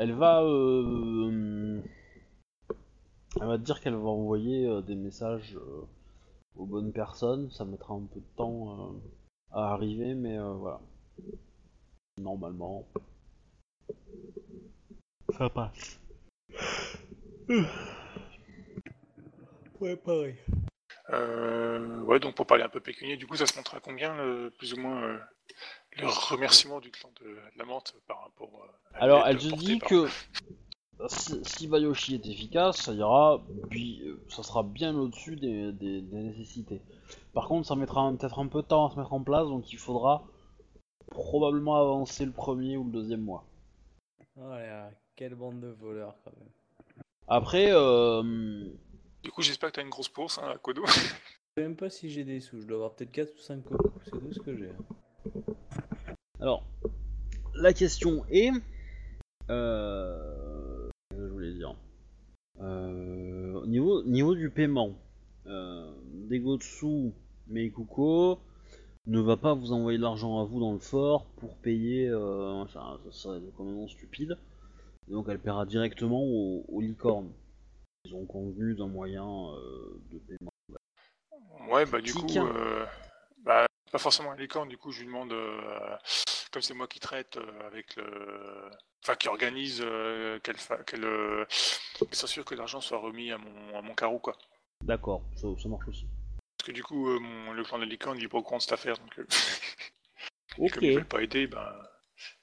Elle va, euh, elle va te dire qu'elle va envoyer euh, des messages euh, aux bonnes personnes. Ça mettra un peu de temps euh, à arriver, mais euh, voilà. Normalement, ça passe. Ouais, pareil. Euh, ouais, donc pour parler un peu pécunier, du coup, ça se montre à combien, le- plus ou moins, euh, le remerciement du clan de, la menthe par rapport euh, à Alors, elle te portée dit par- que si, si Bayoshi est efficace, ça ira, puis euh, ça sera bien au-dessus des, des- des nécessités. Par contre, ça mettra peut-être un peu de temps à se mettre en place, donc il faudra probablement avancer le premier ou le deuxième mois. Oh là, quelle bande de voleurs quand même. Après, euh, Du coup, j'espère que t'as une grosse bourse, hein, à Kodo. Je sais même pas si j'ai des sous, je dois avoir peut-être 4 ou 5 cocos, c'est tout ce que j'ai. Alors, la question est, euh, qu'est-ce que je voulais dire, Euh, au niveau niveau du paiement, euh, Degotsu Meikuko ne va pas vous envoyer de l'argent à vous dans le fort pour payer, euh, ça, ça serait complètement stupide. Donc elle paiera directement aux, aux licornes. Ils ont convenu d'un moyen euh, de paiement. Ouais, bah du Tic. coup, euh, bah, pas forcément à licorne, du coup, je lui demande, euh, comme c'est moi qui traite euh, avec le. Enfin, qui organise, euh, qu'elle fa- qu'elle s'assure que l'argent soit remis à mon, à mon carreau, quoi. D'accord, ça, ça marche aussi. Parce que du coup, mon- le clan de licorne, il est pas au courant de cette affaire, donc. et Ok. comme ils veulent pas aider, ben.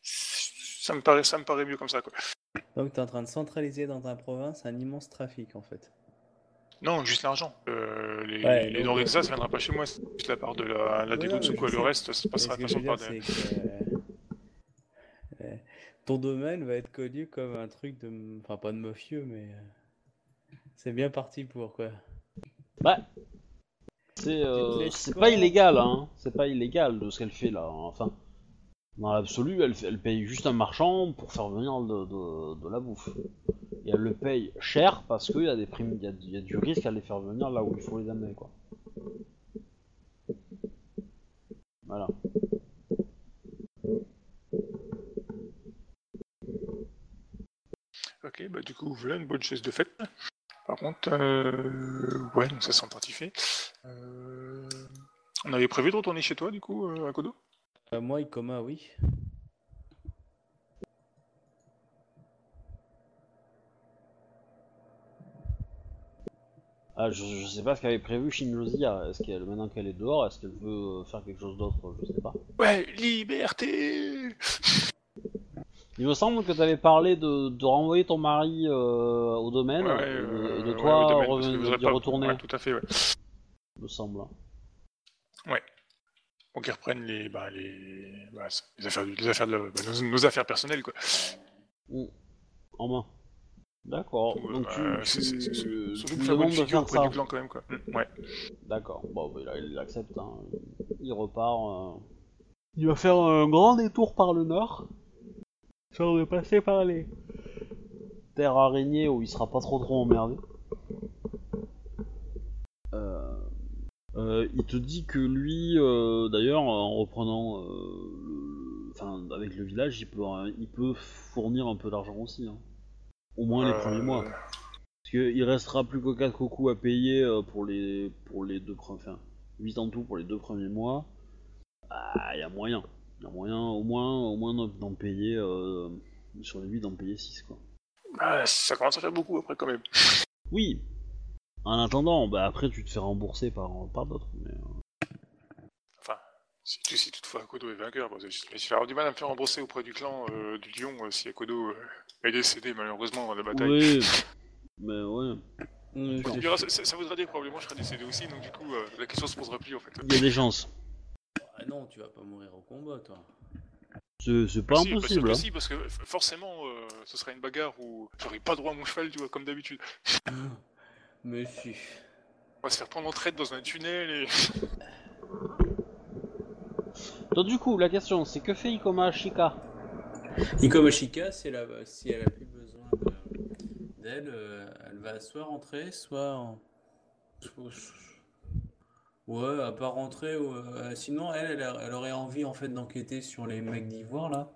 Ça me, paraît, ça me paraît mieux comme ça, quoi. Donc t'es en train de centraliser dans ta province un immense trafic en fait. Non, juste l'argent. Euh, les Ouais, les denrées de ça, ça viendra pas chez moi, c'est juste la part de la, la Ouais, mais quoi. Le reste, ça passera de façon par c'est des. que euh, ton domaine va être connu comme un truc de, enfin pas de mafieux, mais euh, c'est bien parti pour quoi. Bah, c'est euh, pas illégal, hein. C'est pas illégal de ce qu'elle fait là. Enfin, dans l'absolu, elle, paye juste un marchand pour faire venir de, la bouffe. Et elle le paye cher parce qu'il y a des primes, du risque à les faire venir là où il faut les amener, quoi. Voilà. Ok, bah du coup, voilà une bonne chose de fait. Par contre, euh... ouais, donc ça c'est partie fait. Euh... On avait prévu de retourner chez toi, du coup, euh, à Kodo? Euh, moi, Ikoma, oui. Ah, je, je sais pas ce qu'avait prévu Shinjozia. Est-ce qu'elle, maintenant qu'elle est dehors, est-ce qu'elle veut euh, faire quelque chose d'autre Je sais pas. Ouais, liberté Il me semble que tu avais parlé de, de renvoyer ton mari euh, au domaine Ouais, et, de, euh, et de ouais, toi domaine, d'y pas- retourner, Ouais, tout à fait, ouais. il me semble. hein. Ouais. Pour qu'ils reprennent les, bah, les, bah, les affaires, les affaires de, bah, nos, nos affaires personnelles, quoi. Ou- En main. D'accord. Euh, Donc tu, bah, tu, tu demandes de faire ça. du clan, quand même, quoi. Mm, Ouais. D'accord. Bon, bah, il, il accepte. Hein. Il repart. euh. Il va faire un grand détour par le nord. Sans de passer par les terres araignées où il sera pas trop trop emmerdé. Euh, il te dit que lui, euh, d'ailleurs, en reprenant, euh, enfin, avec le village, il peut, euh, il peut fournir un peu d'argent aussi. hein. Au moins les Euh, premiers mois. Parce qu'il restera plus que 4 cocos à payer euh, pour les pour les deux premiers. Enfin, 8 en tout pour les deux premiers mois. Ah, il y a moyen. Il y a moyen au moins, au moins d'en- d'en payer. euh, sur les 8, d'en payer 6 quoi. Ah, ça commence à faire beaucoup après, quand même. Oui En attendant, bah après tu te fais rembourser par, par d'autres. Mais, euh, Enfin, si, tu- si toutefois Akodo est vainqueur, parce que je vais avoir du mal à me faire rembourser auprès du clan euh, du lion euh, si Akodo euh, est décédé malheureusement dans la bataille. Oui, mais ouais. Ça, ça- ça voudra dire que probablement je serai décédé aussi, donc du coup euh, la question se posera plus en fait. Il y a des chances. Ah non, tu vas pas mourir au combat, toi. C'est pas Si, impossible. que hein. si, parce que forcément euh, ce sera une bagarre où j'aurai pas droit à mon cheval, tu vois, comme d'habitude. Mais si. On va se faire prendre en traite dans un tunnel et. Donc du coup, la question c'est que fait Ikoma Shika? Ikomoshika, si elle a, si elle a plus besoin de- d'elle, euh, elle va soit rentrer, soit en... Ouais, à part rentrer. ou, euh, sinon, elle, elle, aurait envie en fait d'enquêter sur les mecs d'Ivoire là.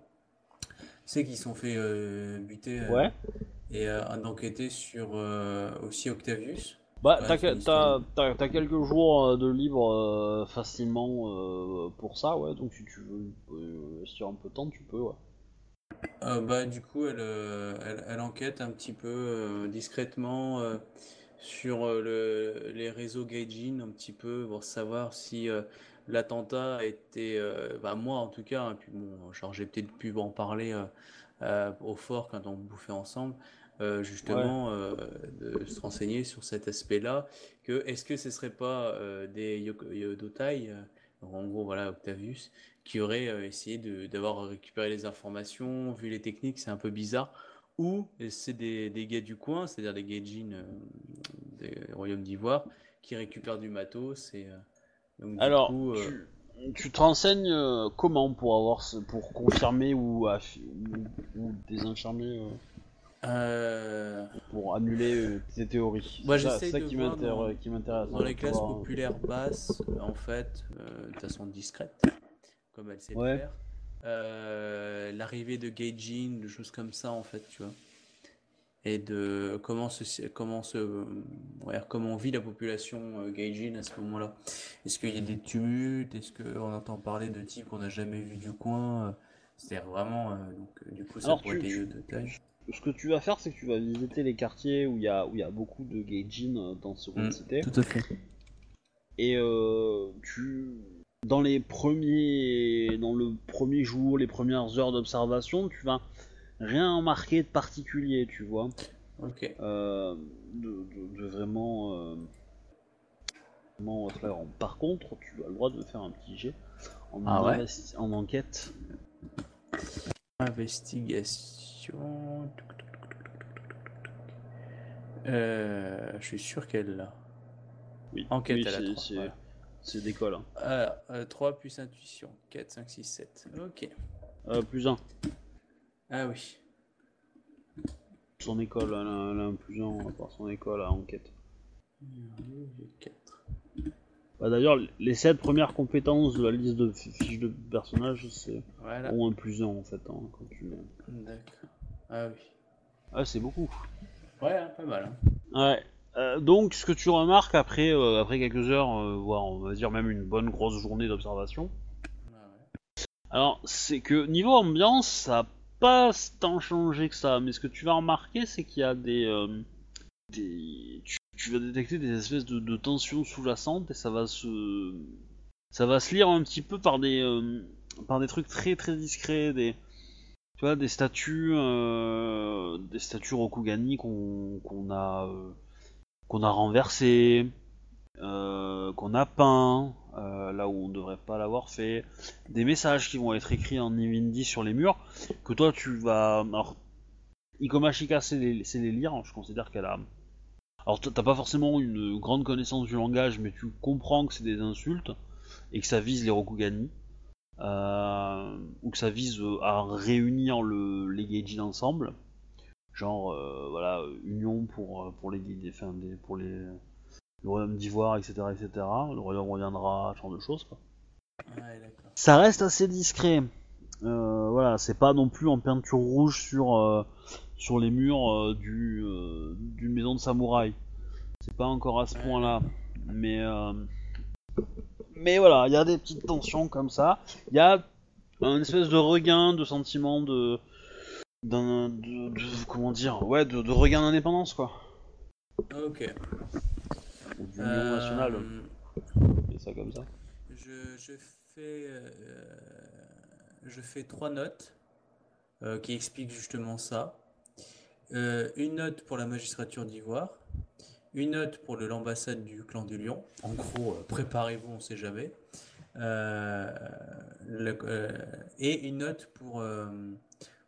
C'est qui sont fait euh, buter. euh, Ouais. Et euh, d'enquêter sur euh, aussi Octavius. Bah, Ouais, t'as, une t'as, quelques jours euh, de libre facilement pour ça, ouais. Donc si tu veux euh, investir un peu de temps, tu peux, ouais. Euh, bah, du coup, elle, elle, elle enquête un petit peu euh, discrètement euh, sur le, les réseaux Gaijin, un petit peu, pour savoir si l'attentat a été, bah, moi en tout cas, et puis bon, genre, j'ai peut-être pu en parler au fort quand on bouffait ensemble, euh, justement, euh, de se renseigner sur cet aspect-là, que est-ce que ce serait pas euh, des Yodotai, euh, en gros, voilà, Octavius, qui aurait euh, essayé d'avoir récupéré les informations, vu les techniques, c'est un peu bizarre. Ou c'est des, des gars du coin, c'est-à-dire des gaijin euh, des royaumes d'Ivoire, qui récupèrent du matos et donc, du Alors, coup, tu, tu te renseignes comment pour avoir pour confirmer ou, ou, ou désinfirmer euh, euh, pour annuler euh, tes théories. Moi, C'est ça, c'est de qui, voir m'intér- dans- qui m'intéresse. dans les classes voir- populaires basses, en fait, euh, de façon discrète, comme elle sait Ouais. faire, euh, l'arrivée de gaijin, de choses comme ça, en fait, tu vois. Et de comment se, comment se, ouais, comment vit la population euh, gaijin à ce moment-là. Est-ce qu'il y a des tumultes? Est-ce qu'on entend parler de types qu'on n'a jamais vus du coin? euh, C'est-à-dire vraiment, euh, donc, euh, du coup, ça Alors, pourrait être de taille. Ce que tu vas faire, c'est que tu vas visiter les quartiers où il y a où y a beaucoup de gaijin euh, dans Seconde Mm, Cité. Tout à fait. Et euh, tu dans les premiers dans le premier jour, les premières heures d'observation, tu vas rien marquer de particulier, tu vois, Ok. euh, de, de- de vraiment, euh, vraiment flagrant. Par contre, tu as le droit de faire un petit jet en, Ah ouais en enquête. Investigation. Euh, je suis sûr qu'elle l'a. Oui, Enquête oui, à la c'est- 3. c'est- c'est d'école. Hein. Alors, euh, 3 plus intuition. 4, 5, 6, 7. Ok. Euh, plus un. Ah oui. Son école, elle a, elle a un plus un par son école à enquête. 4. Bah, D'ailleurs, les 7 premières compétences de la liste de fi- fiches de personnage, c'est Voilà. ont un plus 1 en fait. Hein, quand tu... D'accord. Ah oui. Ah, c'est beaucoup. Ouais, hein, pas mal. hein. Ouais. Euh, donc, ce que tu remarques après, euh, après quelques heures, euh, voire on va dire même une bonne grosse journée d'observation, Ah ouais. alors c'est que niveau ambiance, ça a pas tant changé que ça. Mais ce que tu vas remarquer, c'est qu'il y a des, des... Tu, tu vas détecter des espèces de, de tensions sous-jacentes et ça va se, ça va se lire un petit peu par des, euh, par des trucs très très discrets, des, tu vois, des statues, euh, des statues Rokugani qu'on qu'on a, euh, qu'on a renversées, qu'on a peint là où on devrait pas l'avoir fait, des messages qui vont être écrits en Nivindi sur les murs, que toi tu vas. Alors, Ikomashika sait les, sait les lire, je considère qu'elle a. Alors t'as pas forcément une grande connaissance du langage, mais tu comprends que c'est des insultes et que ça vise les Rokugani. Euh, ou que ça vise euh, à réunir le, les Geijin ensemble. Genre, euh, voilà, union pour, pour les enfin, des- pour les, le royaume d'Ivoire, etc., etc. Le royaume reviendra, ce genre de choses, quoi. Ouais. Ça reste assez discret. Euh, voilà, c'est pas non plus en peinture rouge sur, sur les murs euh, du, euh, d'une maison de samouraï. C'est pas encore à ce point-là. Mais, euh, mais voilà, il y a des petites tensions comme ça. Il y a un espèce de regain de sentiment de. d'un. De, de- comment dire Ouais, de, de regain d'indépendance, quoi. Ok. Ou d'union nationale. Euh, Et ça comme ça. Je, je fais, euh, je fais trois notes euh, qui expliquent justement ça. Euh, une note pour la magistrature d'Ivoire, une note pour le- l'ambassade du clan du Lion. En gros, euh, préparez-vous, on sait jamais. Euh, le- euh, et une note pour, euh,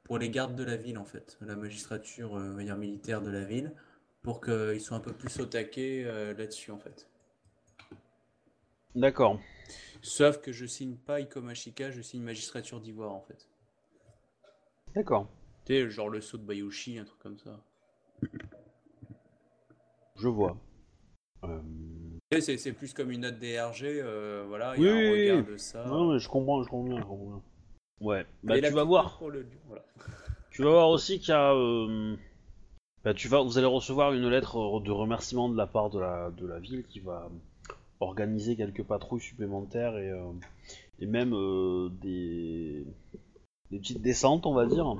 pour les gardes de la ville, en fait, la magistrature euh, dire militaire de la ville, pour qu'ils soient un peu plus au taquet euh, là-dessus, en fait. D'accord. Sauf que je signe pas Ikomashika, je signe magistrature d'Ivoire en fait. D'accord. Tu sais, genre le saut de Bayushi, un truc comme ça. Je vois. Euh, C'est plus comme une note DRG, euh, voilà, il Oui, y a un oui, oui. regard de ça. Non, mais je comprends, je comprends bien, je comprends bien. Ouais, bah Et tu vas voir. le voilà. Tu vas voir aussi qu'il y a. euh, Bah, tu vas, vous allez recevoir une lettre de remerciement de la part de la, de la ville qui va organiser quelques patrouilles supplémentaires et, euh, et même euh, des, des petites descentes, on va dire.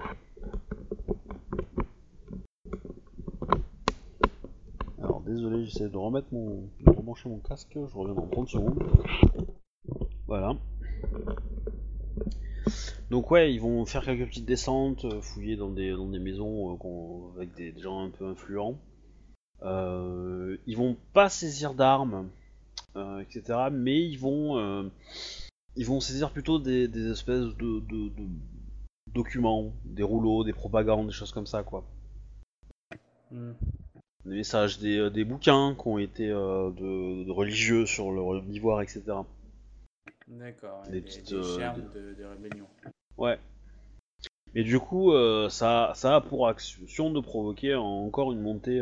Alors, désolé, j'essaie de remettre mon. de casque, je reviens dans 30 secondes. Voilà. Donc ouais, ils vont faire quelques petites descentes, euh, fouiller dans des, dans des maisons euh, avec des, gens un peu influents. Euh, ils vont pas saisir d'armes, etc. Mais ils vont, ils vont saisir plutôt des, espèces de documents, des rouleaux, des propagandes, des choses comme ça, quoi. Hmm. Des messages, des, euh, des bouquins qui ont été euh, de, de religieux sur le d'Ivoire, etc. D'accord, Des des, petites, des euh, germes de, de rébellion. Ouais. Et du coup, ça, ça a pour action de provoquer encore une montée,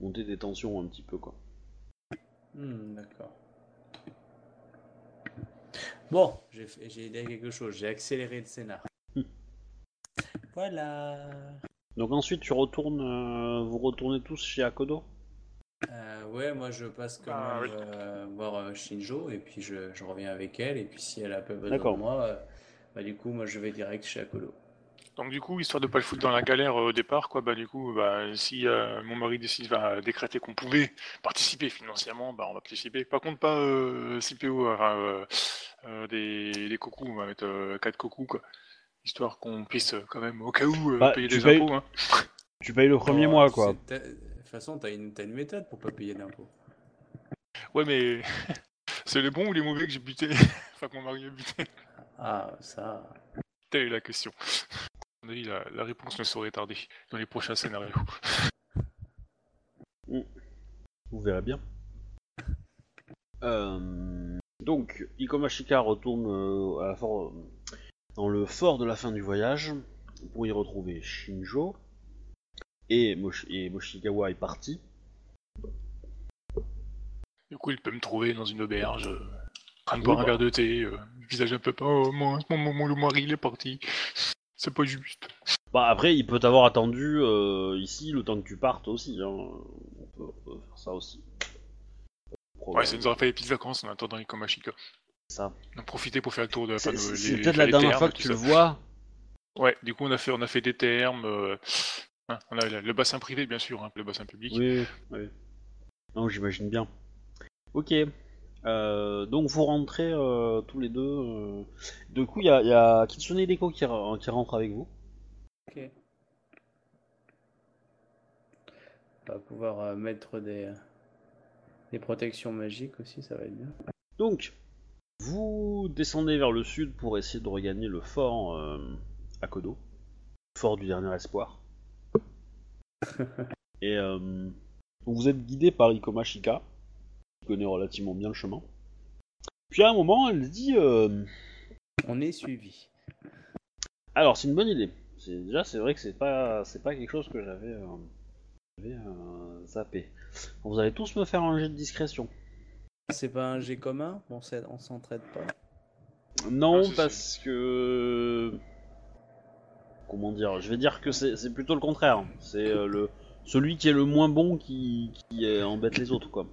montée des tensions un petit peu quoi. Hmm, D'accord. Bon, j'ai fait- j'ai aidé à quelque chose, j'ai accéléré le scénar. Voilà. Donc ensuite, tu retournes, euh, vous retournez tous chez Akodo? Euh, ouais, moi je passe quand Ah, même oui. euh, voir euh, Shinjo et puis je, je reviens avec elle et puis si elle a pas besoin de moi, euh, bah du coup moi je vais direct chez Akolo. Donc du coup, histoire de pas le foutre dans la galère euh, au départ, quoi, bah du coup, bah, si euh, mon mari décide, va décréter qu'on pouvait participer financièrement, bah on va participer. Par contre, pas euh, CPO, enfin, euh, euh, des, des cocos, on va mettre euh, 4 cocos, quoi. Histoire qu'on puisse euh, quand même, au cas où, euh, Bah, payer des payes- impôts. Hein. Tu payes le premier Oh, mois quoi. De toute façon, t'as une, t'as une méthode pour pas payer d'impôts. Ouais, mais c'est les bons ou les mauvais que j'ai buté Enfin, que mon mari a buté Ah, ça. Telle est la question. À mon avis, la, la réponse ne saurait tarder dans les prochains scénarios. Vous verrez bien. Euh, donc, Ikomashika retourne euh, à la fort- dans le fort de la fin du voyage pour y retrouver Shinjo. Et, Mosh- et Moshikawa est parti. Du coup, il peut me trouver dans une auberge, euh, en train de Oui, boire un bah. verre de thé, euh, visage un peu pas. Oh, mon, mon, mon- mari, il est parti. C'est pas juste. Bah après, il peut t'avoir attendu euh, ici le temps que tu partes aussi. hein. On, peut, on peut faire ça aussi. Ouais, ça nous aura fait des petites vacances en attendant les Komashika. Ça. Profité pour faire le tour de C'est enfin, c'est- peut-être la dernière fois que tu ça. le vois. Ouais, du coup, on a fait, on a fait des termes. euh, hein, on a le, bassin privé, bien sûr, hein, le bassin public. Oui, oui. Non, j'imagine bien. Ok. Euh, donc vous rentrez euh, tous les deux. euh. Du coup, il y a, y a Kitsune Hideko qui, re- qui rentre avec vous. Ok. On va pouvoir euh, mettre des, Les protections magiques aussi, ça va être bien. Donc, vous descendez vers le sud pour essayer de regagner le fort euh, à Kodo, fort du dernier espoir. Et euh, vous êtes guidé par Ikoma Shika, qui connaît relativement bien le chemin. Puis à un moment, elle dit euh, On est suivi. Alors, c'est une bonne idée. C'est, déjà, c'est vrai que c'est pas, c'est pas quelque chose que j'avais, euh, j'avais, euh, zappé. Vous allez tous me faire un jet de discrétion. C'est pas un G commun On s'entraide pas Non, Ah, parce que. Comment dire Je vais dire que c'est plutôt le contraire. C'est euh, le celui qui est le moins bon qui, qui euh, embête les autres, quoi.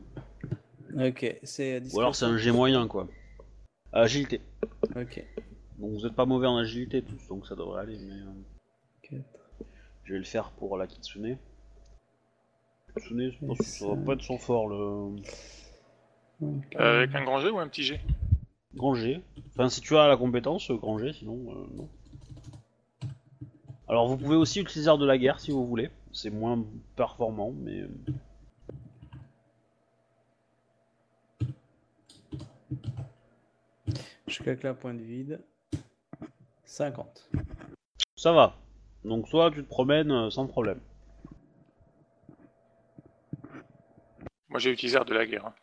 Ok, c'est Ou alors c'est un G moyen, quoi. Agilité. Ok. Donc vous êtes pas mauvais en agilité tous, donc ça devrait aller. Mais euh, Quatre. je vais le faire pour la Kitsune. Kitsune, je pense que ça va pas être son fort, le. Euh, avec un grand G ou un petit G? Grand G. Enfin, si tu as la compétence, euh, grand G, sinon euh, non. Alors vous pouvez aussi utiliser Art de la guerre si vous voulez. C'est moins performant, mais. euh, Je claque un point de vide. 50. Ça va. Donc toi, tu te promènes euh, sans problème. Moi j'ai utilisé Art de la guerre. hein.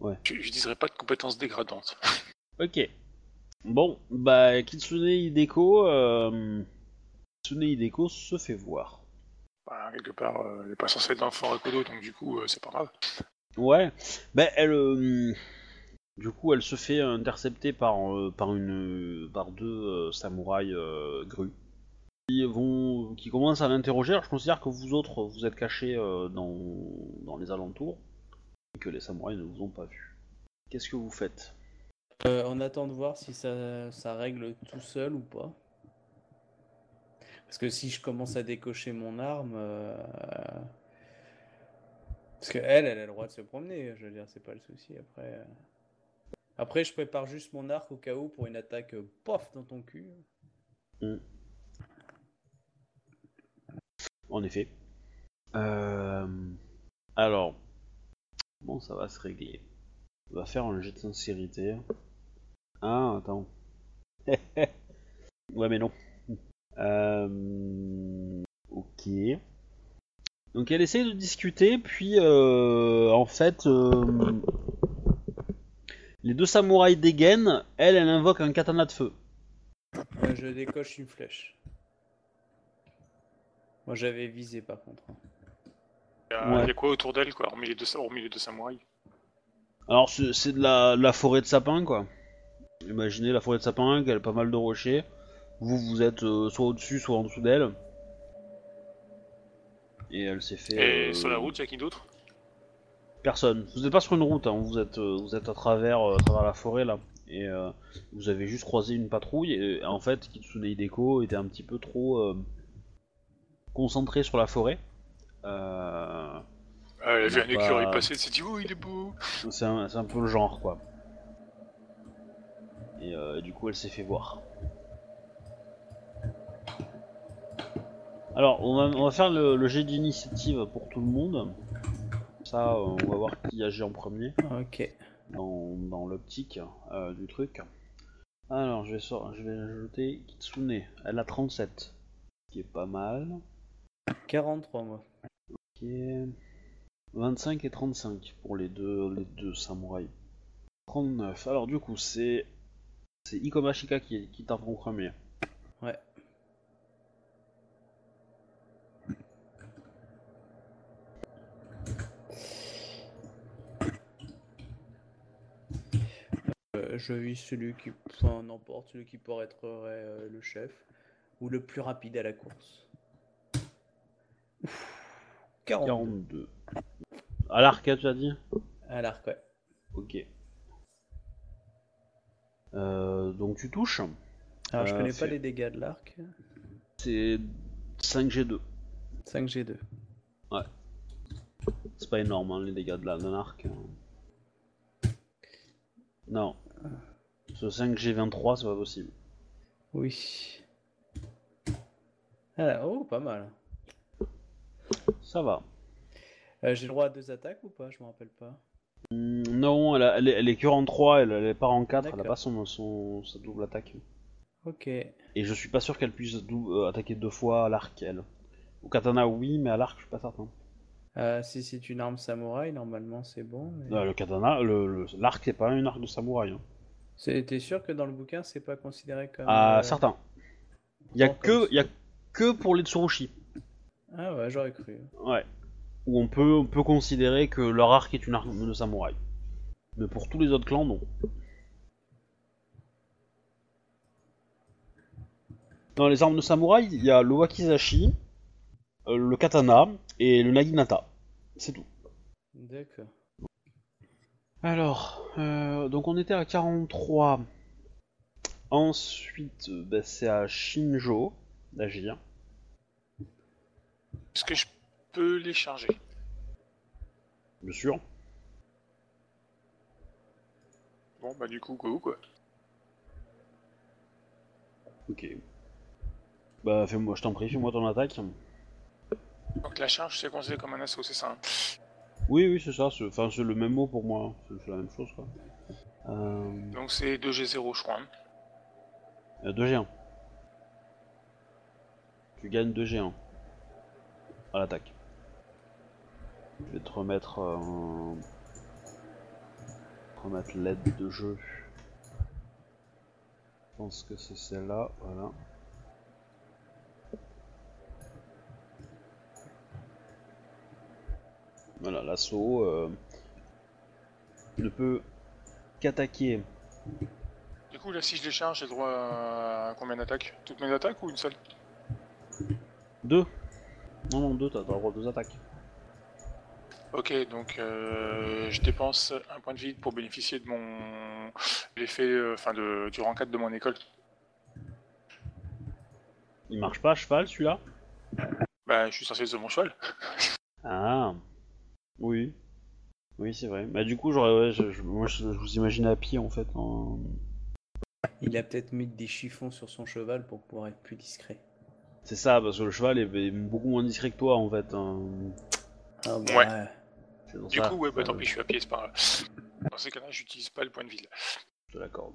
Ouais. Je n'utiliserai pas de compétences dégradantes. Ok. Bon, bah Kitsune Hideko, euh... Kitsune Hideko se fait voir. Bah, quelque part, euh, elle n'est pas censée être dans le fort Akodo, donc du coup, euh, c'est pas grave. Ouais. Bah elle, euh, du coup, elle se fait intercepter par par une par deux samouraïs grues qui vont qui commencent à l'interroger. Alors je considère que vous autres, vous êtes cachés dans dans les alentours que les samouraïs ne vous ont pas vu. Qu'est-ce que vous faites Euh, on attend de voir si ça, ça règle tout seul ou pas. Parce que si je commence à décocher mon arme. euh, Parce que elle, elle a le droit de se promener, je veux dire, c'est pas le souci. Après, euh. Après, je prépare juste mon arc au cas où pour une attaque euh, pof dans ton cul. En effet. Euh... Alors, comment ça va se régler On va faire un jet de sincérité. Ah, attends. ouais, mais non. Euh... Ok. Donc elle essaie de discuter, puis euh, en fait, euh, les deux samouraïs dégainent. Elle, elle invoque un katana de feu. Je décoche une flèche. Moi, j'avais visé par contre. Il y a, Ouais. il y a quoi autour d'elle, quoi, hormis les deux, hormis les deux samouraïs Alors c'est de la, la forêt de sapins quoi. Imaginez la forêt de sapins, qui a pas mal de rochers. Vous vous êtes euh, soit au-dessus, soit en dessous d'elle. Et elle s'est fait. Et euh, sur la route, y a qui d'autre? Personne. Vous n'êtes pas sur une route, hein. vous êtes euh, vous êtes à travers, à travers la forêt là. Et euh, vous avez juste croisé une patrouille. Et en fait, Kitsune Hideko était un petit peu trop euh, concentré sur la forêt. Euh, Ah, Elle a vu un écureuil pas- passer, elle s'est dit Oh, il est beau C'est un, peu le genre, quoi. Et euh, du coup, elle s'est fait voir. Alors, on va, on va faire le, le jet d'initiative pour tout le monde. Ça, euh, on va voir qui agit en premier Ok. dans, dans l'optique euh, du truc. Alors, je vais, je vais ajouter Kitsune. Elle a 37. Ce qui est pas mal. 43 moi. Ok. 25 et 35 pour les deux, les deux samouraïs. 39. Alors du coup, c'est c'est Ikoma Shika qui, qui tape en premier. Ouais. Euh, je vis celui qui, enfin n'importe, celui qui pourrait être euh, le chef ou le plus rapide à la course. Ouf. 42. 42. À l'arc, tu as dit À l'arc, ouais. Ok. Euh, donc tu touches. Alors je Euh, connais pas les dégâts de l'arc. C'est 5G2. 5G2. C'est pas énorme hein, les dégâts de la- d'un arc. hein. Non. Ce 5G23, c'est pas possible. Oui. Ah, oh, pas mal. Ça va. Euh, J'ai le droit à deux attaques ou pas? Je me rappelle pas. Hmm, Non, elle, a- elle est, elle est que en 3, elle, elle est pas en 4, elle a pas son, son, sa double attaque. Ok. Et je suis pas sûr qu'elle puisse euh, attaquer deux fois à l'arc, elle. Au katana, oui, mais à l'arc, je suis pas certain. Euh, si c'est une arme samouraï, normalement c'est bon. mais- Euh, le katana, le- le- l'arc, c'est pas une arc de samouraï. Hein. T'es sûr que dans le bouquin c'est pas considéré comme. Ah, euh, certain. Il y a que, y a que pour les Tsurushi. Ah ouais, j'aurais cru. Ouais. Où on peut, on peut considérer que leur arc est une arme de samouraï. Mais pour tous les autres clans, non. Dans les armes de samouraï, il y a le wakizashi, euh, le katana et le naginata. C'est tout. D'accord. Alors, euh, donc on était à 43. Ensuite, euh, bah, c'est à Shinjo d'agir. Est-ce que je peux les charger? Bien sûr. Bon, bah du coup, go, quoi? Ok. Bah, fais-moi, je t'en prie, fais-moi ton attaque. Donc la charge, c'est considéré comme un assaut, c'est ça hein? Oui, oui, c'est ça. c'est- Enfin, c'est le même mot pour moi. C'est c'est la même chose, quoi. Euh, Donc c'est 2G0, je crois. hein. euh, 2 G1. Tu gagnes 2 G1. À l'attaque. Je vais te remettre. euh, remettre l'aide de jeu. Je pense que c'est celle-là, voilà. Voilà, l'assaut euh, ne peut qu'attaquer. Du coup, là, si je les charge, j'ai droit à combien d'attaques? Toutes mes attaques ou une seule? Deux Non, non, deux, t'as le droit à deux attaques. Ok, donc euh, je dépense un point de vie pour bénéficier de mon l'effet, euh, enfin de du rang 4 de mon école. Il marche pas à cheval celui-là? Bah, je suis censé être sur mon cheval. Ah Oui. Oui, c'est vrai. Bah, du coup, j'aurais. Ouais, je, je- moi, je, je vous imaginais à pied en fait. en- Il a peut-être mis des chiffons sur son cheval pour pouvoir être plus discret. C'est ça, parce que le cheval est, est beaucoup moins discret que toi en fait. hein. Ah bah, Ouais. Du ça. coup, ouais, bah tant Euh, pis, je suis à pied, c'est pas grave. Dans ces cas-là, j'utilise pas le point de vie. là. Je te l'accorde.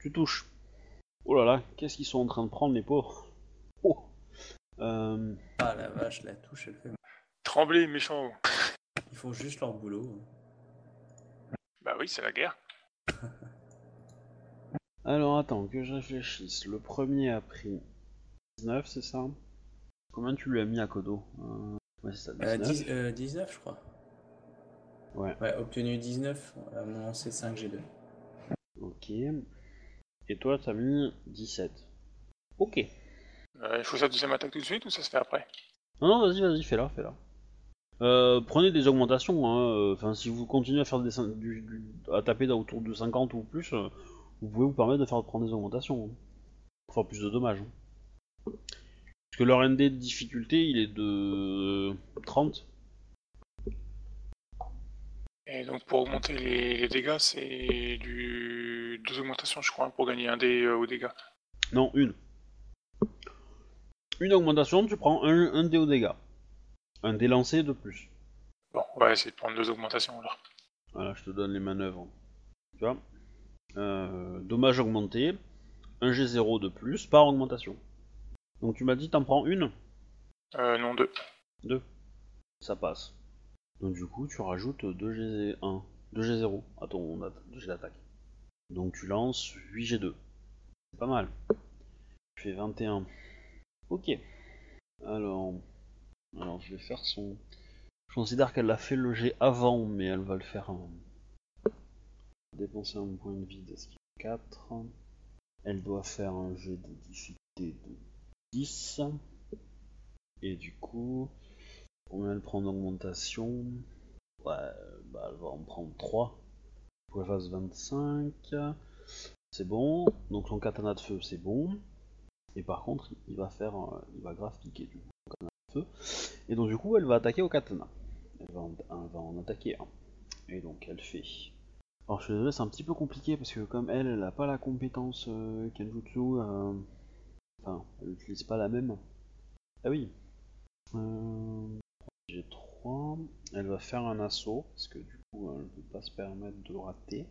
Tu touches. Oh là là, qu'est-ce qu'ils sont en train de prendre les pauvres? Oh euh, Ah la vache, la touche elle fait. Trembler, méchant. Ils font juste leur boulot. Bah oui, c'est la guerre. Alors attends, que je réfléchisse. Le premier a pris 19, c'est ça? Combien tu lui as mis à Kodo? Euh, Ouais, c'est ça, Euh, 19. 10 euh, 19 je crois. Ouais. Ouais, obtenu 19 à mon lancer 5G2. Ok. Et toi, t'as mis 17. Ok. Euh, Il faut sa deuxième attaque tout de suite ou ça se fait après? Non, non, vas-y, vas-y, fais-la, fais-la. Euh, prenez des augmentations, hein. euh, Enfin, si vous continuez à faire des, du, du- à taper dans- autour de 50 ou plus, euh, vous pouvez vous permettre de faire prendre des augmentations. hein. Pour faire plus de dommages. hein. Parce que leur ND de difficulté, il est de 30. Et donc pour augmenter les, les dégâts, c'est du deux augmentations, je crois, pour gagner un dé euh, aux dégâts. Non, une. Une augmentation, tu prends un, un dé au dégâts. Un dé lancé de plus. Bon, on va essayer de prendre deux augmentations alors. Voilà, je te donne les manœuvres. Tu vois? Euh, Dommage augmenté, un G0 de plus par augmentation. Donc tu m'as dit t'en prends une Euh, non, deux. Deux. Ça passe. Donc du coup tu rajoutes 2G1, 2G0 à ton at- jet d'attaque. Donc tu lances 8G2. C'est pas mal. Tu fais 21. Ok. Alors... Alors je vais faire son... Je considère qu'elle a fait le jet avant, mais elle va le faire en... Dépenser un point de vie d'esquive 4. Elle doit faire un jet de difficulté de 10. Et du coup, combien elle prend d'augmentation Ouais, bah elle va en prendre 3. Pour qu'elle fasse 25. C'est bon. Donc son katana de feu, c'est bon. Et par contre, il va faire. euh, Il va grave piquer du coup. katana de feu. Et donc du coup, elle va attaquer au katana. Elle va en, en attaquer un. Et donc elle fait. Alors je suis désolé, c'est un petit peu compliqué parce que comme elle, elle a pas la compétence euh, Kenjutsu. euh, Enfin, elle n'utilise pas la même. Ah oui. Euh, J'ai 3. Elle va faire un assaut parce que du Ou elle ne peut pas se permettre de rater.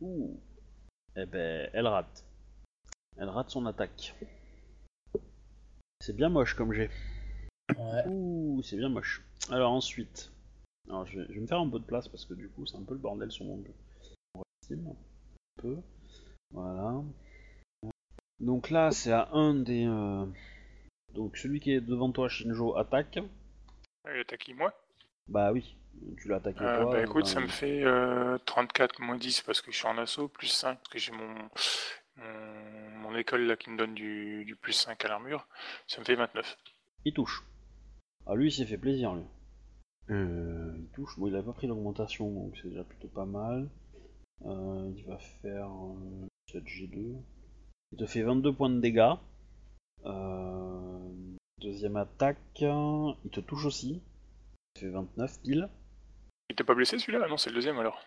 Ouh. Eh ben, elle rate. Elle rate son attaque. C'est bien moche comme j'ai. Ouais. Ouh, c'est bien moche. Alors ensuite, alors je vais, je vais me faire un peu de place parce que du coup c'est un peu le bordel sur mon Steam. Un peu. Voilà. Donc là c'est à un des. euh, Donc celui qui est devant toi, Shinjo, attaque. Il attaque qui, moi Bah oui, tu l'as attaqué Euh, toi. Bah écoute, ça me fait euh, 34 moins 10 parce que je suis en assaut, plus 5 parce que j'ai mon, mon, mon école là qui me donne du, du plus 5 à l'armure. Ça me fait 29. Il touche. Ah lui il s'est fait plaisir lui. Euh, il touche. Bon il a pas pris l'augmentation donc c'est déjà plutôt pas mal. Euh, il va faire euh, 7G2. Il te fait 22 points de dégâts. Euh, deuxième attaque. Il te touche aussi. Il fait 29 pile. Il était pas blessé celui-là? Non, c'est le deuxième alors.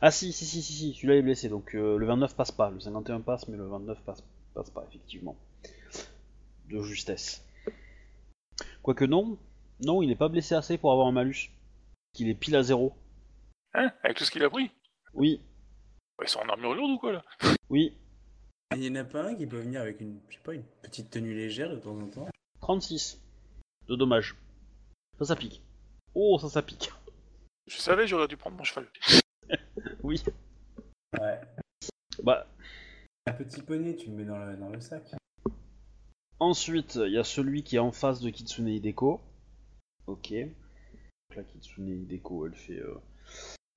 Ah si si si si si, celui-là est blessé donc euh, le 29 passe pas. Le 51 passe mais le 29 passe, passe pas effectivement. De justesse. Quoique non, non il est pas blessé assez pour avoir un malus. Qu'il est pile à zéro. Hein? Avec tout ce qu'il a pris? Oui, Ils sont en armure lourde ou quoi là? Oui, Il y en a pas un qui peut venir avec une, je sais pas, une petite tenue légère de temps en temps 36 de dommages. Ça, ça pique. Oh, ça, ça pique. Je savais, j'aurais dû prendre mon cheval. Oui. Ouais. Bah, Un petit poney, tu le mets dans le, dans le sac. ensuite, il y a celui qui est en face de Kitsune Hideko. Ok. Donc là, Kitsune Hideko, elle fait. Euh,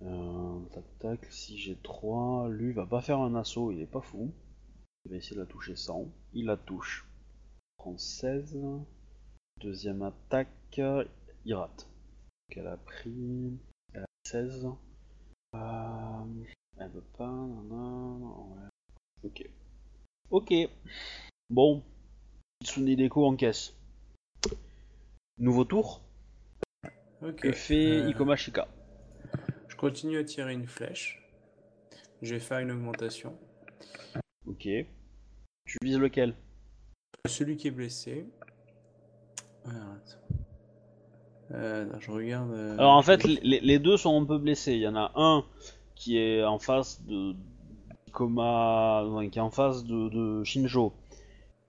euh, tac tac, si j'ai 3, lui va pas faire un assaut, il est pas fou. Il va essayer de la toucher 100. Il la touche. Prend 16. Deuxième attaque, il rate. Donc elle a pris. Elle a 16. Euh, elle veut pas. nanana, ouais. Ok. Ok. Bon. Kitsune Hideko encaisse. Nouveau tour. Ok. Que fait Euh, Ikoma Shika? Je continue à tirer une flèche. Je vais faire une augmentation. Ok. Tu vises lequel? Celui qui est blessé. Alors. Euh, je regarde. euh, Alors en fait, les, les deux sont un peu blessés. Il y en a un qui est en face de Ikoma, non, qui est en face de, de Shinjo,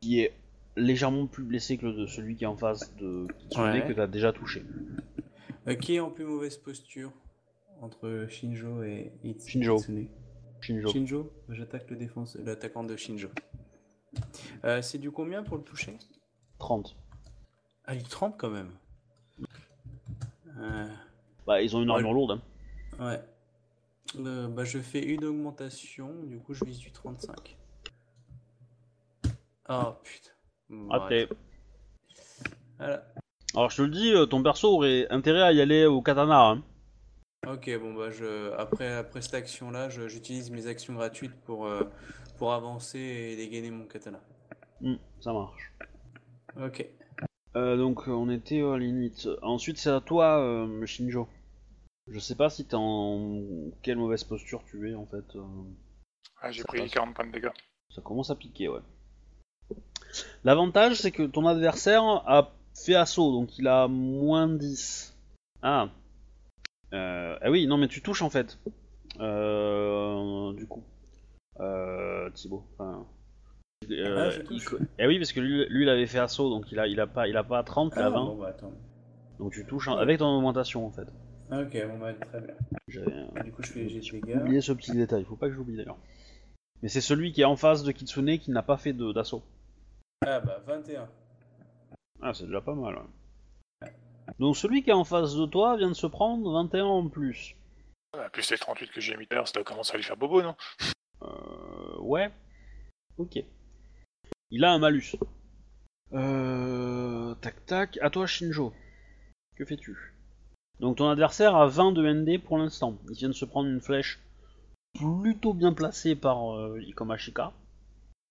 qui est légèrement plus blessé que le, celui qui est en face de Kitsune Ouais. que tu as déjà touché. Euh, qui est en plus mauvaise posture entre Shinjo et It- Shinjo. Shinjo. Shinjo, j'attaque le défense, l'attaquant de Shinjo. Euh, c'est du combien pour le toucher? 30. Ah, il 30 quand même. Euh, Bah, ils ont une Ouais. armure lourde. hein. ouais. Euh, bah, je fais une augmentation, du coup je vise du 35. Oh putain. Raté. Voilà. Alors je te le dis, ton perso aurait intérêt à y aller au katana. hein. Ok, bon bah je après après cette action là, j'utilise mes actions gratuites pour euh, pour avancer et dégainer mon katana. Hmm, ça marche. Ok. Euh, donc on était à l'init. Ensuite c'est à toi, euh, Shinjo. Je sais pas si t'es en quelle mauvaise posture tu es en fait. euh, Ah, j'ai pris passe. 40 points de dégâts. Ça commence à piquer, ouais. L'avantage c'est que ton adversaire a fait assaut, donc il a moins 10. Ah. Euh, ah oui, non mais tu touches en fait. Euh, du coup. Euh, Thibaut. Enfin, Ah, il- eh oui, parce que lui, lui, il avait fait assaut, donc il a, il a pas, il a pas 30, il a Ah, 20. bon bah attends. Donc tu touches en- avec ton augmentation en fait. Ah, Ok, bon bah très bien. Du coup je fais dégâts. oublié ce petit détail, faut pas que j'oublie d'ailleurs. Mais c'est celui qui est en face de Kitsune qui n'a pas fait d'assaut. Ah bah 21. Ah, c'est déjà pas mal. Donc celui qui est en face de toi vient de se prendre 21 en plus. Ah, plus les 38 que j'ai mis l'heure, ça doit commencer à lui faire bobo, non? Euh, ouais. Ok. Il a un malus. Euh, tac tac. À toi Shinjo. Que fais-tu? Donc ton adversaire a 20 de ND pour l'instant. Il vient de se prendre une flèche plutôt bien placée par euh, Ikoma Shika.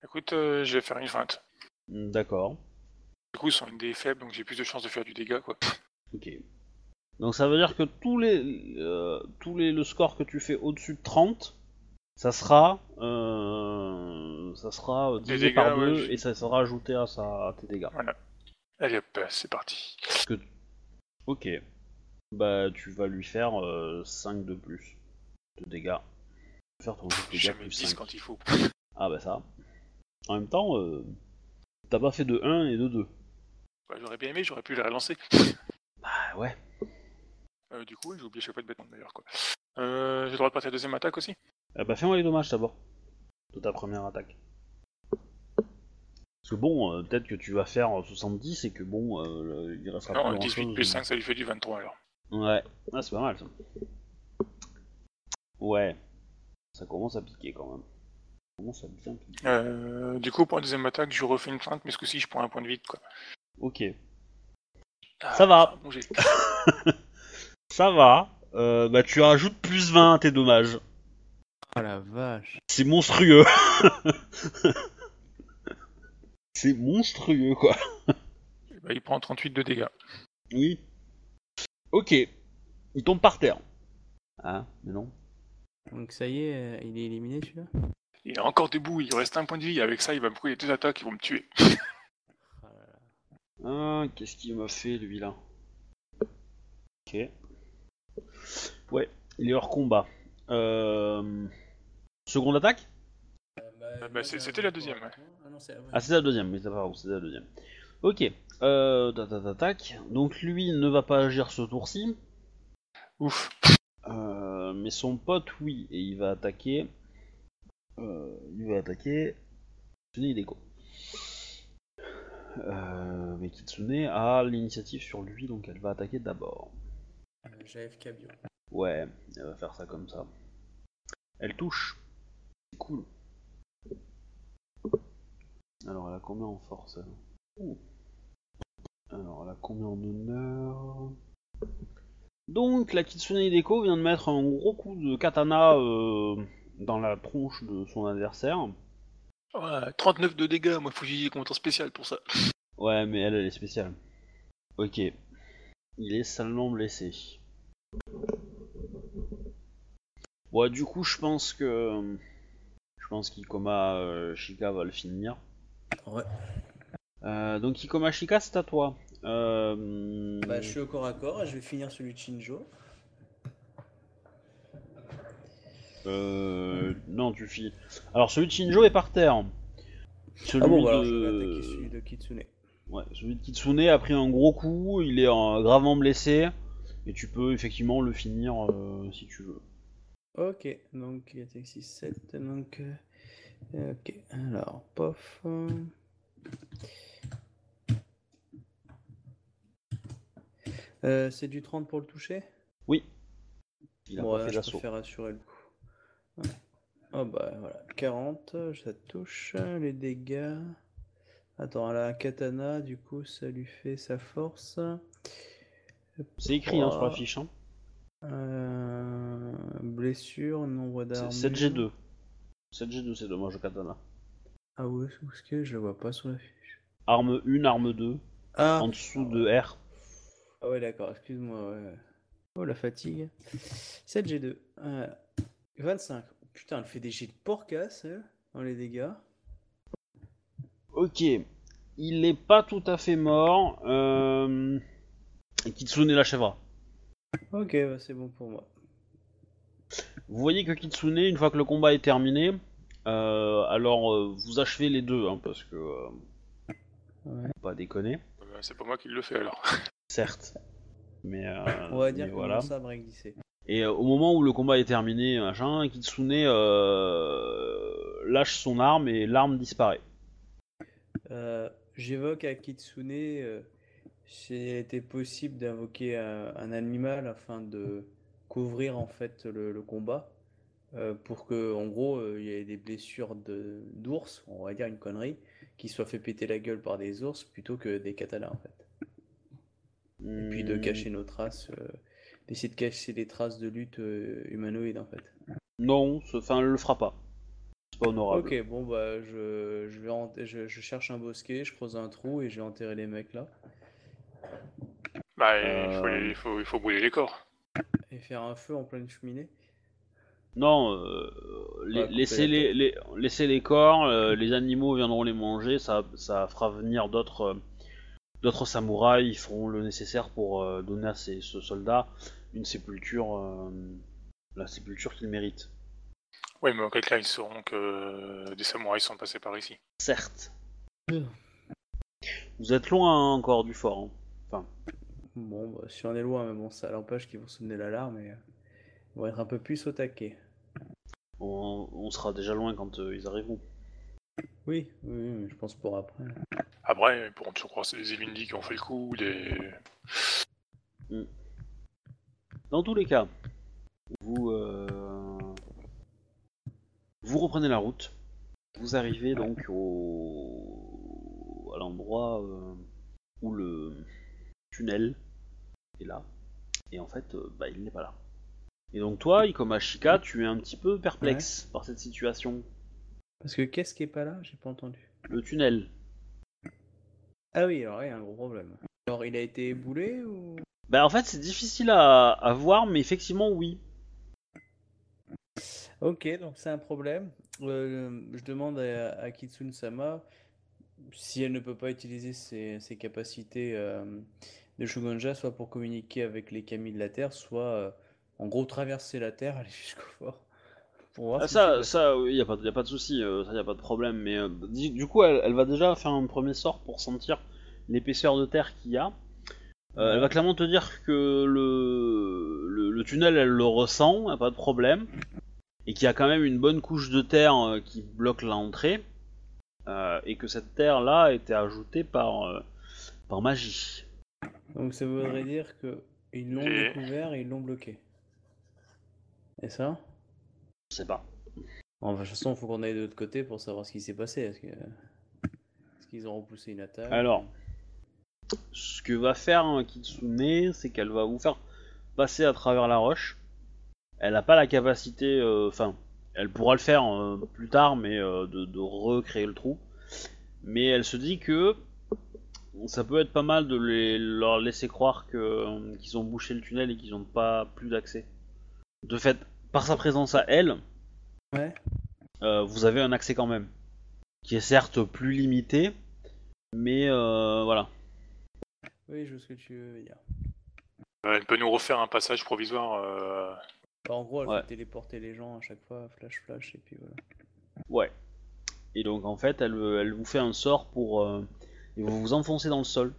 Écoute, euh, je vais faire une feinte. D'accord. Du coup, ils sont une des faibles, donc j'ai plus de chances de faire du dégât, quoi. Ok. Donc ça veut dire que tous les, euh, tous les le score que tu fais au-dessus de 30, ça sera euh, ça sera Des divisé dégâts, par ouais, 2 je- et ça sera ajouté à, sa, à tes dégâts. Allez hop, c'est parti. Parce que- Ok. bah tu vas lui faire 5 de plus de dégâts. Tu vas Faire ton de dégâts plus 10 5. quand il faut. Ah bah ça. En même temps, euh, t'as pas fait de 1 et de 2. Bah, j'aurais bien aimé, j'aurais pu les relancer. Bah ouais. Euh, du coup, j'ai oublié, je fais pas de bêtises d'ailleurs quoi. Euh, j'ai le droit de passer la deuxième attaque aussi? Ah bah fais-moi les dommages d'abord. De ta première attaque. Parce que bon, euh, peut-être que tu vas faire 70 et que bon, euh, il restera Non, plus 18 grand-chose. plus 5, ça lui fait du 23 alors. Ouais, ah, c'est pas mal ça. Ouais, ça commence à piquer quand même. Ça commence à bien piquer. Euh, du coup, pour la deuxième attaque, je refais une feinte, mais ce coup-ci, je prends un point de vide quoi. Ok, Ça va. ça va. Euh, bah tu rajoutes plus 20 à tes dommages. Oh la vache. C'est monstrueux. c'est monstrueux quoi. Bah, il prend 38 de dégâts. Oui. Ok. Il tombe par terre. Ah, mais non. Donc ça y est, euh, il est éliminé celui-là? Il est encore debout, il reste un point de vie. Avec ça, il va me couler deux attaques, ils vont me tuer. Ah, qu'est-ce qu'il m'a fait lui là Ok. Ouais, il est hors combat. Euh... Seconde attaque bah, c'est- j'ai c'était la deuxième, ouais. Ah c'est Ah, c'est la deuxième, mais c'est pas grave, c'est la deuxième. Ok. Euh, ta, ta, ta, tac. Donc lui ne va pas agir ce tour-ci. Ouf. Euh, mais son pote, oui, et il va attaquer. Euh, il va attaquer. Kitsune Hideko. Euh, mais Kitsune a l'initiative sur lui, donc elle va attaquer d'abord. Euh, JFK bio. Ouais, elle va faire ça comme ça. Elle touche. C'est cool. Alors, elle a combien en force elle Ouh. Alors, elle a combien en honneur Donc, la Kitsune Hideko vient de mettre un gros coup de katana euh, dans la tronche de son adversaire. Ouais, 39 de dégâts, moi, faut que j'y ai compteur spécial pour ça. Ouais, mais elle, elle est spéciale. Ok. Il est salement blessé. Bon, du coup, je pense que. Je pense qu'Ikoma euh, Shika va le finir. Ouais. Euh, donc, Ikoma Shika, c'est à toi. Euh... Bah je suis au corps à corps et je vais finir celui de Shinjo. Euh, Non, tu finis. Alors, celui de Shinjo est par terre. Celui Ah bon, bah, de... celui de Kitsune. Ouais, celui de Kitsune a pris un gros coup, il est euh, gravement blessé, et tu peux effectivement le finir euh, si tu veux. Ok, donc il attaque 6, 7, donc... euh, Ok, alors, pof... Euh, c'est du 30 pour le toucher? Oui. Il a Bon, pas fait je l'assaut. préfère assurer le coup. Oh bah voilà, 40, ça touche, les dégâts... Attends, elle a un katana, du coup ça lui fait sa force. C'est écrit hein, sur la fiche. Hein. Euh, blessure, nombre d'armes. 7G2. 7G2, c'est dommage au katana. Ah ouais, est-ce que je le vois pas sur la fiche Arme 1, arme 2, Ah, en dessous de R. ah ouais, d'accord, excuse-moi. ouais. Oh la fatigue. 7G2. Voilà. 25. Putain, elle fait des jets de porcasse, elle, dans les dégâts. Ok. Il est pas tout à fait mort. Euh... et Kitsune l'achèvera. Ok, bah, c'est bon pour moi. Vous voyez que Kitsune, une fois que le combat est terminé, euh, alors euh, vous achevez les deux, hein, parce que... euh, Ouais. Pas déconner. C'est pas moi qui le fais alors. Certes. Mais, euh, On va dire que voilà. Et euh, au moment où le combat est terminé, machin, Kitsune euh, lâche son arme et l'arme disparaît. Euh, J'évoque à Kitsune s'il était possible d'invoquer un, un animal afin de couvrir en fait le, le combat euh, pour que en gros euh, il y ait des blessures de d'ours, on va dire une connerie, qui soient fait péter la gueule par des ours plutôt que des katanas en fait. Et puis de Hmm, cacher nos traces, euh, d'essayer de cacher les traces de lutte euh, humanoïde en fait. Non, enfin, elle le fera pas. C'est pas honorable. Ok, bon bah je, je vais en- je, je cherche un bosquet, je creuse un trou et je vais enterrer les mecs là. Bah, il, faut, Euh. il, faut, il faut brûler les corps. Et faire un feu en pleine cheminée Non, euh, les- laissez, la les, laissez les corps, euh, les animaux viendront les manger, ça, ça fera venir d'autres euh, d'autres samouraïs feront le nécessaire pour euh, donner à ces, ce soldat une sépulture, euh, la sépulture qu'il mérite. Oui, mais en quel cas ils sauront que des samouraïs sont passés par ici. Certes. Vous êtes loin hein, encore du fort. hein. Bon, bah, si on est loin, mais bon, ça n'empêche qu'ils vont sonner l'alarme et euh, ils vont être un peu plus au taquet. On, on sera déjà loin quand euh, ils arriveront. Oui, oui, oui, mais je pense pour après. Après, ils pourront toujours croiser des Ilindi qui ont fait le coup, des... Dans tous les cas, vous, euh, vous reprenez la route. Vous arrivez donc au, à l'endroit euh, où le tunnel est là. Et en fait, euh, bah, il n'est pas là. Et donc toi, Ikomashika, tu es un petit peu perplexe par cette situation. Parce que qu'est-ce qui est pas là? J'ai pas entendu. Le tunnel. Ah oui, alors il y a un gros problème. Alors il a été éboulé ou Bah en fait, c'est difficile à, à voir, mais effectivement, oui. Ok, donc c'est un problème. Euh, je demande à, à Kitsune-sama si elle ne peut pas utiliser ses, ses capacités euh, de Shugonja, soit pour communiquer avec les kami de la Terre, soit euh, en gros traverser la Terre, aller jusqu'au fort. Pour voir Ah, ça, ça, il y a a pas de souci, euh, ça y a pas de problème. Mais du, du coup, elle, elle va déjà faire un premier sort pour sentir l'épaisseur de terre qu'il y a. Euh, Elle va clairement te dire que le, le, le tunnel, elle le ressent, a pas de problème, et qu'il y a quand même une bonne couche de terre euh, qui bloque l'entrée, euh, et que cette terre là a été ajoutée par euh, par magie. Donc ça voudrait dire que ils l'ont découvert et ils l'ont bloqué. Et ça? Je sais pas. Bon, de toute façon, il faut qu'on aille de l'autre côté pour savoir ce qui s'est passé. Est-ce qu'ils ont repoussé une attaque? Alors, ce que va faire hein, Kitsune, c'est qu'elle va vous faire passer à travers la roche. Elle n'a pas la capacité, euh, enfin, elle pourra le faire euh, plus tard, mais euh, de, de recréer le trou. Mais elle se dit que ça peut être pas mal de les, leur laisser croire que, qu'ils ont bouché le tunnel et qu'ils n'ont pas plus d'accès. De fait, par sa présence à elle, Ouais. vous avez un accès quand même, qui est certes plus limité, mais voilà. Oui, je vois ce que tu veux dire. Euh, Elle peut nous refaire un passage provisoire. euh, Bah, en gros, elle Ouais. fait téléporter les gens à chaque fois, flash, flash, et puis voilà. Ouais. Et donc en fait, elle, elle vous fait un sort pour. euh, et vous vous enfoncez dans le sol.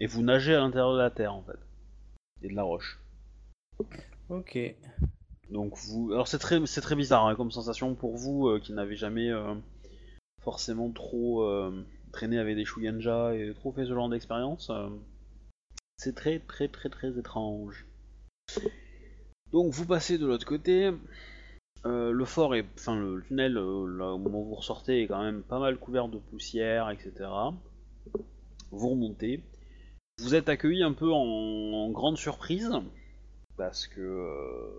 Et vous nagez à l'intérieur de la terre en fait. Et de la roche. Ok. Donc vous. Alors c'est très, c'est très bizarre hein, comme sensation pour vous euh, qui n'avez jamais euh, forcément trop euh, traîné avec des Shugenja et trop fait ce genre d'expérience. euh, c'est très très très très étrange. Donc vous passez de l'autre côté. Euh, le fort est, enfin le tunnel, euh, là, au moment où vous ressortez, est quand même pas mal couvert de poussière, etc. Vous remontez. Vous êtes accueilli un peu en, en grande surprise parce que.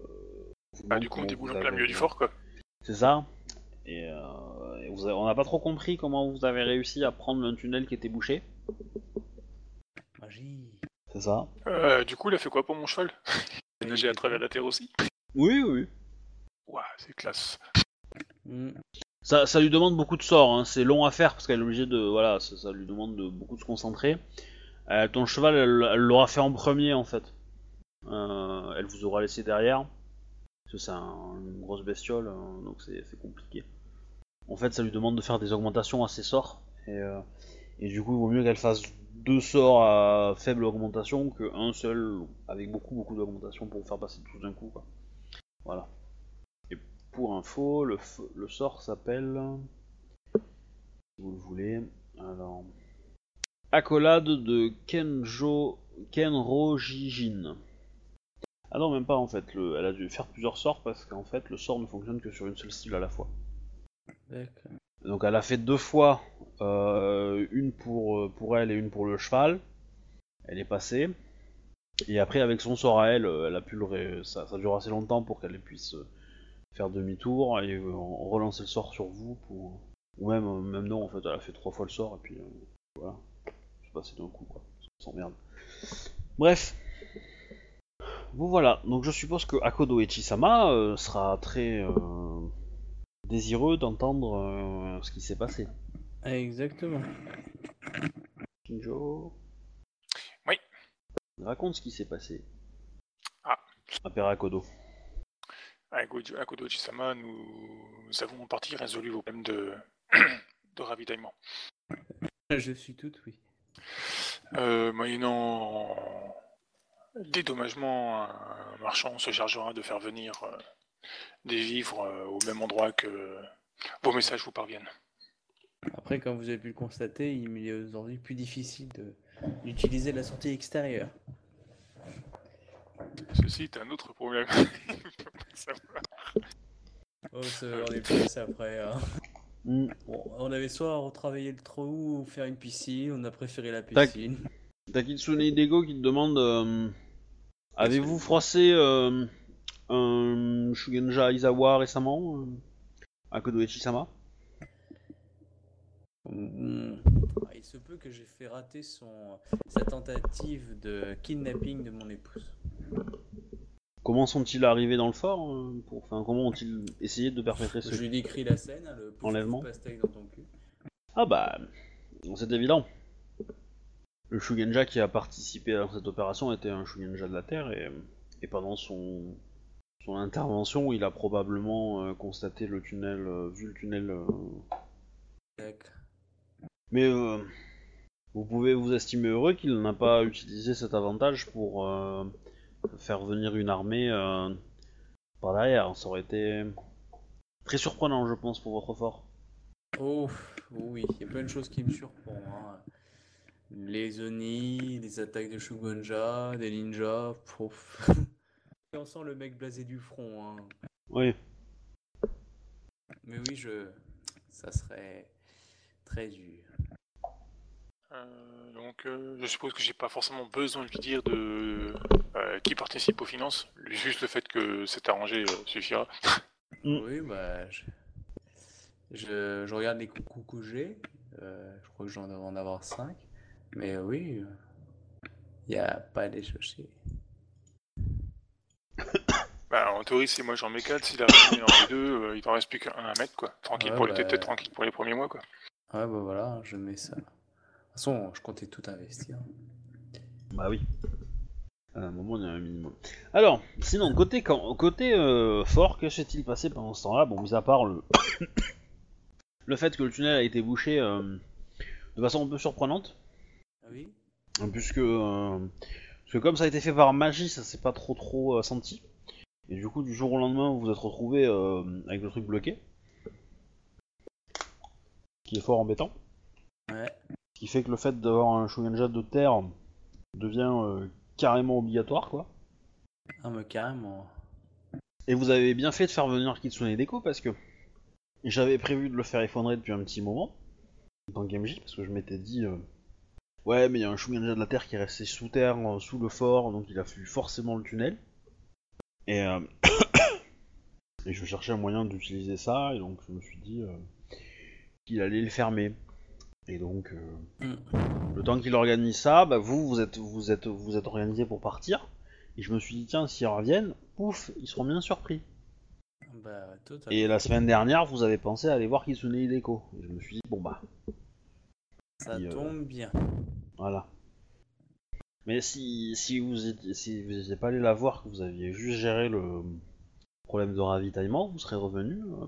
Bah, du coup, on vous en plein milieu du fort, quoi. C'est ça. Et, euh, et vous avez- on n'a pas trop compris comment vous avez réussi à prendre un tunnel qui était bouché. Magie. C'est ça. Euh, du coup, il a fait quoi pour mon cheval? Il a nagé à travers la terre aussi? Oui, oui. Ouah, c'est classe. Hmm. Ça, ça lui demande beaucoup de sorts, hein. c'est long à faire parce qu'elle est obligée de. Voilà, ça, ça lui demande de beaucoup de se concentrer. Euh, ton cheval, elle elle l'aura fait en premier en fait. Euh, elle vous aura laissé derrière. Que c'est un- une grosse bestiole, hein, donc c'est compliqué. En fait, ça lui demande de faire des augmentations à ses sorts. Et, euh, et du coup, il vaut mieux qu'elle fasse deux sorts à faible augmentation qu'un seul avec beaucoup beaucoup d'augmentation pour vous faire passer tout d'un coup. Quoi. Voilà. Et pour info, le, le sort s'appelle. Si vous le voulez. Alors. Accolade de Kenjo. Kenro Jijin. Ah non, même pas en fait. Le, elle a dû faire plusieurs sorts parce qu'en fait, le sort ne fonctionne que sur une seule cible à la fois. D'accord. Donc elle a fait deux fois, euh, une pour, euh, pour elle et une pour le cheval. Elle est passée. Et après avec son sort à elle, euh, elle a pu le ré- ça, ça dure assez longtemps pour qu'elle puisse faire demi-tour et euh, relancer le sort sur vous pour ou même même non en fait elle a fait trois fois le sort et puis euh, voilà c'est passé d'un coup quoi on s'emmerde bref bon voilà donc je suppose que Akodo Ichisama euh, sera très euh, désireux d'entendre euh, ce qui s'est passé Exactement. Shinjo Raconte ce qui s'est passé. Ah. À Perakodo. À Gojo- à Kodo Chisama, nous, nous avons en partie résolu vos problèmes de, de ravitaillement. Je suis toute oui. Euh, moyennant dédommagement, un marchand se chargera de faire venir euh, des vivres euh, au même endroit que vos messages vous parviennent. Après, comme vous avez pu le constater, il est aujourd'hui plus difficile de- d'utiliser la sortie extérieure. Ceci est un autre problème. Oh, ça, on est plus après. hein. Bon, on avait soit retravailler le trou ou faire une piscine, on a préféré la piscine. T'as Kitsune Hideko qui te demande euh, Avez-vous froissé euh, un Shugenja Izawa récemment euh, à Kodoechi-sama Mm. Ah, Il se peut que j'ai fait rater son, sa tentative de kidnapping de mon épouse. Comment sont-ils arrivés dans le fort euh, pour... enfin, Comment ont-ils essayé de perpétrer ce Je lui décris la scène, hein, le Enlèvement? pouf, pastèque dans ton cul. Ah bah, c'est évident. Le Shugenja qui a participé à cette opération était un Shugenja de la Terre et, et pendant son, son intervention, il a probablement euh, constaté le tunnel, euh, vu le tunnel. euh. Mais euh, vous pouvez vous estimer heureux qu'il n'a pas utilisé cet avantage pour faire venir une armée par derrière. Ça aurait été très surprenant, je pense, pour votre fort. Oh, oui, il y a plein de choses qui me surprennent. hein. Les Oni, les attaques de Shugonja, des ninjas. Et on sent le mec blasé du front. hein. Oui. Mais oui, je... ça serait très dur. Euh, donc, euh, je suppose que j'ai pas forcément besoin de lui dire de euh, qui participe aux finances. Juste le fait que c'est arrangé euh, suffira. Mm. Oui, bah, je... Je, je regarde les coucous que j'ai. Euh, je crois que j'en dois en avoir 5. Mais euh, oui, il n'y a pas à les chercher. Bah, en théorie, si moi j'en mets 4, s'il a ramené dans les deux, euh, il t'en reste plus qu'un à mettre, quoi. Tranquille Ouais, pour les bah. peut-être tranquille pour les premiers mois, quoi. Ouais, bah voilà, je mets ça. De toute façon, je comptais tout investir. Bah oui. À un moment, il y a un minimum. Alors, sinon, côté, quand, côté euh, fort, que s'est-il passé pendant ce temps-là? Bon, mis à part le... le fait que le tunnel a été bouché euh, de façon un peu surprenante, oui? Puisque, euh, parce que comme ça a été fait par magie, ça s'est pas trop trop euh, senti. Et du coup, du jour au lendemain, vous vous êtes retrouvé euh, avec le truc bloqué. Ce qui est fort embêtant. Ouais. Ce qui fait que le fait d'avoir un Shugenja de terre devient carrément obligatoire, quoi. Ah, mais carrément. Et vous avez bien fait de faire venir Kitsune Deko parce que j'avais prévu de le faire effondrer depuis un petit moment que MJ parce que je m'étais dit euh, ouais mais il y a un Shugenja de la Terre qui est resté sous terre, euh, sous le fort, donc il a fallu forcément le tunnel. Et, euh, et je cherchais un moyen d'utiliser ça et donc je me suis dit euh, qu'il allait le fermer. Et donc Mm. le temps qu'il organise ça, bah vous vous êtes vous êtes vous êtes organisé pour partir. Et je me suis dit tiens s'ils reviennent, pouf, ils seront bien surpris. Bah. Et la semaine dernière, vous avez pensé à aller voir Kitsune Hideko. Et je me suis dit, bon bah, Ça euh, tombe bien. voilà. Mais si, si vous étiez, si vous étiez pas allé la voir, que vous aviez juste géré le problème de ravitaillement, vous serez revenu. euh,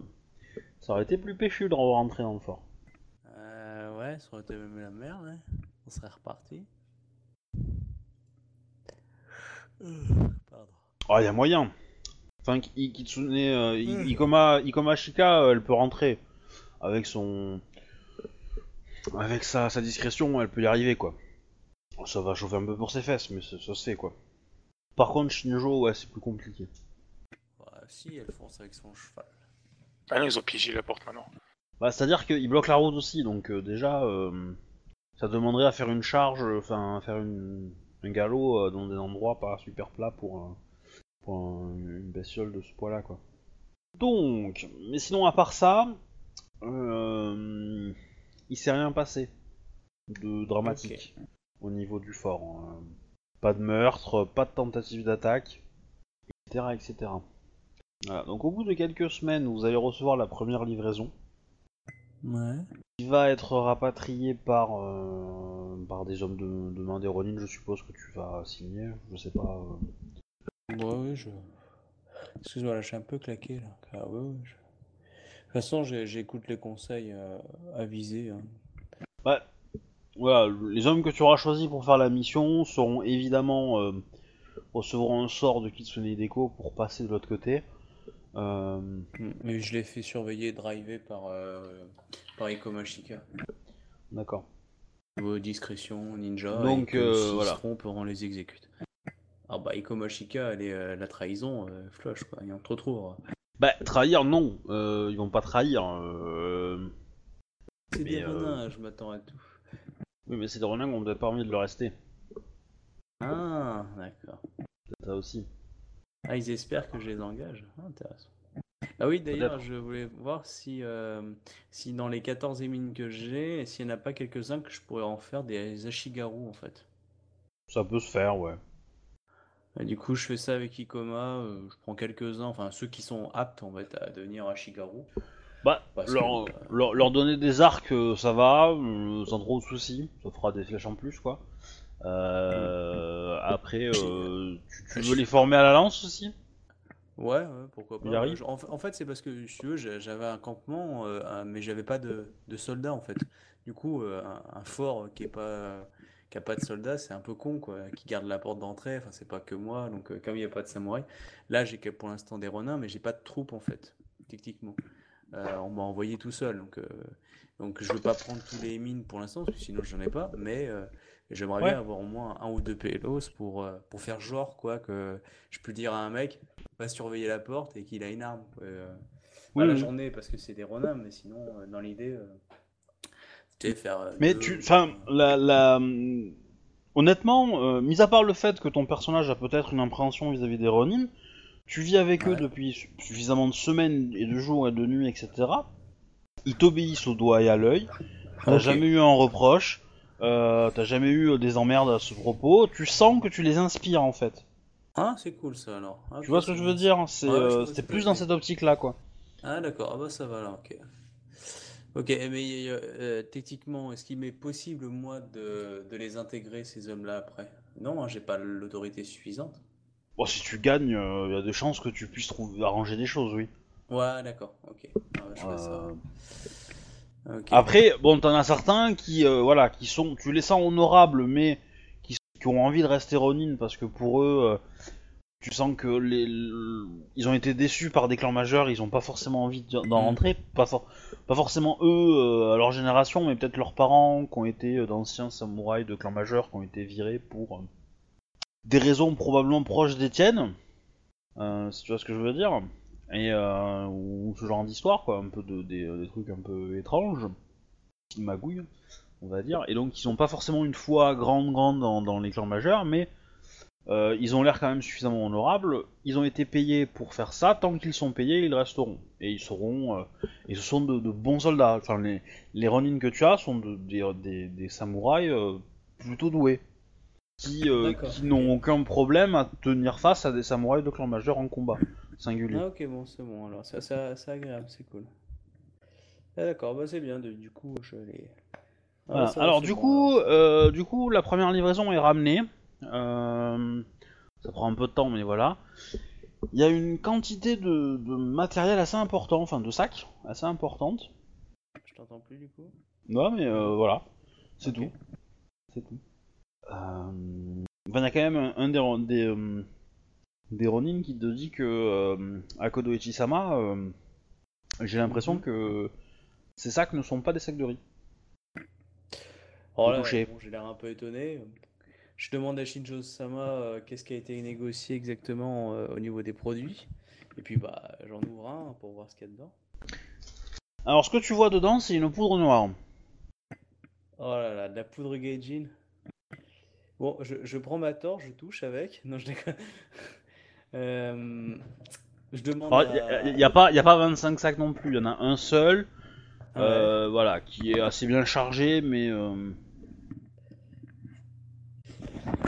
ça aurait été plus péchu de rentrer dans le fort. Euh, ouais, ça aurait été même la merde, hein. On serait reparti. Euh, Pardon. Ah, y a moyen. Enfin, Ki- Kitsune, euh, I- Ikoma, Ikoma Shika, elle peut rentrer avec son, avec sa, sa discrétion, elle peut y arriver quoi. Ça va chauffer un peu pour ses fesses, mais ça, ça se fait quoi. Par contre, Shinjo, ouais, c'est plus compliqué. Ouais, si, elle fonce avec son cheval. Ah non, ils ont piégé la porte maintenant. Bah, c'est-à-dire qu'il bloque la route aussi, donc euh, déjà, euh, ça demanderait à faire une charge, enfin, à faire une, un galop euh, dans des endroits pas super plats pour, un- pour un- une bestiole de ce poids-là, quoi. Donc, mais sinon, à part ça, euh, il s'est rien passé de dramatique au niveau du fort. hein. Pas de meurtre, pas de tentative d'attaque, etc., etc. Voilà, donc au bout de quelques semaines, vous allez recevoir la première livraison Ouais. qui va être rapatrié par euh, par des hommes de, de main des Ronin, je suppose que tu vas signer. Je sais pas. euh. Ouais, ouais, je. Excuse-moi, là, je suis un peu claqué, là. Ah, ouais, ouais, je- toute façon, j'écoute les conseils euh, avisés. hein. Ouais. Voilà, les hommes que tu auras choisis pour faire la mission seront évidemment euh, recevront un sort de Kitsune Hideko pour passer de l'autre côté. Euh, Mais je l'ai fait surveiller et driver par, euh, par Ikomashika. D'accord. Niveau discrétion, ninja. Donc, et que euh, s'ils voilà. trompent, on les exécute. Ah bah, Ikomashika, elle est, euh, la trahison, euh, flush, quoi. Il y en a trop trop. Bah, trahir, non. Euh, ils vont pas trahir. euh, C'est des euh, renins, je m'attends à tout. Oui, mais c'est des renins qu'on ne pas envie de le rester. Ah, d'accord. C'est ça aussi. Ah, ils espèrent que je les engage. Ah, intéressant. Ah oui, d'ailleurs, je voulais voir si, euh, si dans les 14 émines que j'ai, s'il n'y en a pas quelques-uns que je pourrais en faire des Ashigaru en fait. Ça peut se faire, ouais. Et du coup, je fais ça avec Ikoma, euh, je prends quelques-uns, enfin ceux qui sont aptes en fait à devenir Ashigaru. Bah, Parce leur, que, euh, leur, leur donner des arcs, euh, ça va, euh, sans trop de soucis. Ça fera des flèches en plus, quoi. Euh, après, euh, tu, tu veux les former à la lance aussi? Ouais, ouais, pourquoi pas. Il arrive Je- En, fa- en fait, c'est parce que, si tu veux, j'a- j'avais un campement, euh, un- mais j'avais pas de, de soldats, en fait. Du coup, euh, un, un fort qui est pas, a pas de soldats, c'est un peu con, quoi. Qui garde la porte d'entrée, enfin, c'est pas que moi, donc euh, comme il n'y a pas de samouraï. Là, j'ai que pour l'instant des renins, mais j'ai pas de troupes, en fait, techniquement. Euh, on m'a envoyé tout seul, donc, euh, donc je veux pas prendre tous les mines pour l'instant, parce que sinon j'en ai pas, mais j'aimerais Ouais. bien avoir au moins un ou deux pélos pour, pour faire genre, quoi, que je peux dire à un mec, va surveiller la porte et qu'il a une arme. quoi. Oui, à la oui. journée parce que c'est des renins, mais sinon, dans l'idée, faire. euh, Mais tu, enfin, la, la, hum, honnêtement, euh, mis à part le fait que ton personnage a peut-être une appréhension vis-à-vis des Ronin, tu vis avec eux depuis su- suffisamment de semaines et de jours et de nuits, etc. Ils t'obéissent au doigt et à l'œil. T'as Ok. jamais eu un reproche. euh, T'as jamais eu des emmerdes à ce propos. Tu sens que tu les inspires en fait. Ah, c'est cool ça alors. Ah, Tu vois ce que je veux dire C'est Ouais, euh, plus dans cette optique-là, quoi. Ah, d'accord, ah bah ça va là, ok. Ok, mais euh, techniquement, est-ce qu'il m'est possible, moi, de, de les intégrer, ces hommes-là, après? Non, hein, j'ai pas l'autorité suffisante. Bon, si tu gagnes, il y a des chances que tu puisses trouver, arranger des choses, oui. Ouais, d'accord, ok. Ah, je ferai ça. Euh. Après, bon, t'en as certains qui, euh, voilà, qui sont, tu les sens honorables, mais qui, qui ont envie de rester Ronin parce que pour eux, euh, tu sens que les, ils ont été déçus par des clans majeurs, ils ont pas forcément envie d'en Mm. rentrer, pas, for- pas forcément eux euh, à leur génération, mais peut-être leurs parents qui ont été euh, d'anciens samouraïs de clans majeurs qui ont été virés pour euh, des raisons probablement proches des tiennes, euh, si tu vois ce que je veux dire, et ou ce genre d'histoire, quoi, un peu de, des, des trucs un peu étranges, qui magouillent, on va dire, et donc ils ont pas forcément une foi grande grande dans, dans les clans majeurs, mais euh, ils ont l'air quand même suffisamment honorables, ils ont été payés pour faire ça, tant qu'ils sont payés, ils resteront, et ils seront, euh, et ce sont de, de bons soldats, enfin les, les Ronin que tu as sont de- des, des, des samouraïs euh, plutôt doués, qui, qui n'ont aucun problème à tenir face à des samouraïs de clans majeurs en combat. Singulier. Ah, ok, bon, c'est bon, alors, ça, ça, c'est agréable, c'est cool. Ah, d'accord, bah c'est bien, de- du coup, je les... Ah, Voilà. Alors du bon, coup, du coup, la première livraison est ramenée. Euh, ça prend un peu de temps, mais voilà. Il y a une quantité de, de matériel assez important, enfin de sacs assez importante. Je t'entends plus, du coup? Ouais, mais euh, voilà, c'est tout. C'est tout. Euh, Il y a quand même un, un des, des, des Ronin qui te dit que euh, à Kodoichi-sama, euh, j'ai l'impression Mhm. que ces sacs ne sont pas des sacs de riz. Oh là, bon, j'ai l'air un peu étonné. Je demande à Shinjo-sama euh, qu'est-ce qui a été négocié exactement euh, au niveau des produits. Et puis bah j'en ouvre un pour voir ce qu'il y a dedans. Alors ce que tu vois dedans, c'est une poudre noire. Oh là là, de la poudre Gaijin. Bon, je, je prends ma torche, je touche avec. Non, je déconne. Euh, je demande à... Il n'y a, pas- y a pas 25 sacs non plus, il y en a un seul, Ouais. voilà, qui est assez bien chargé, mais...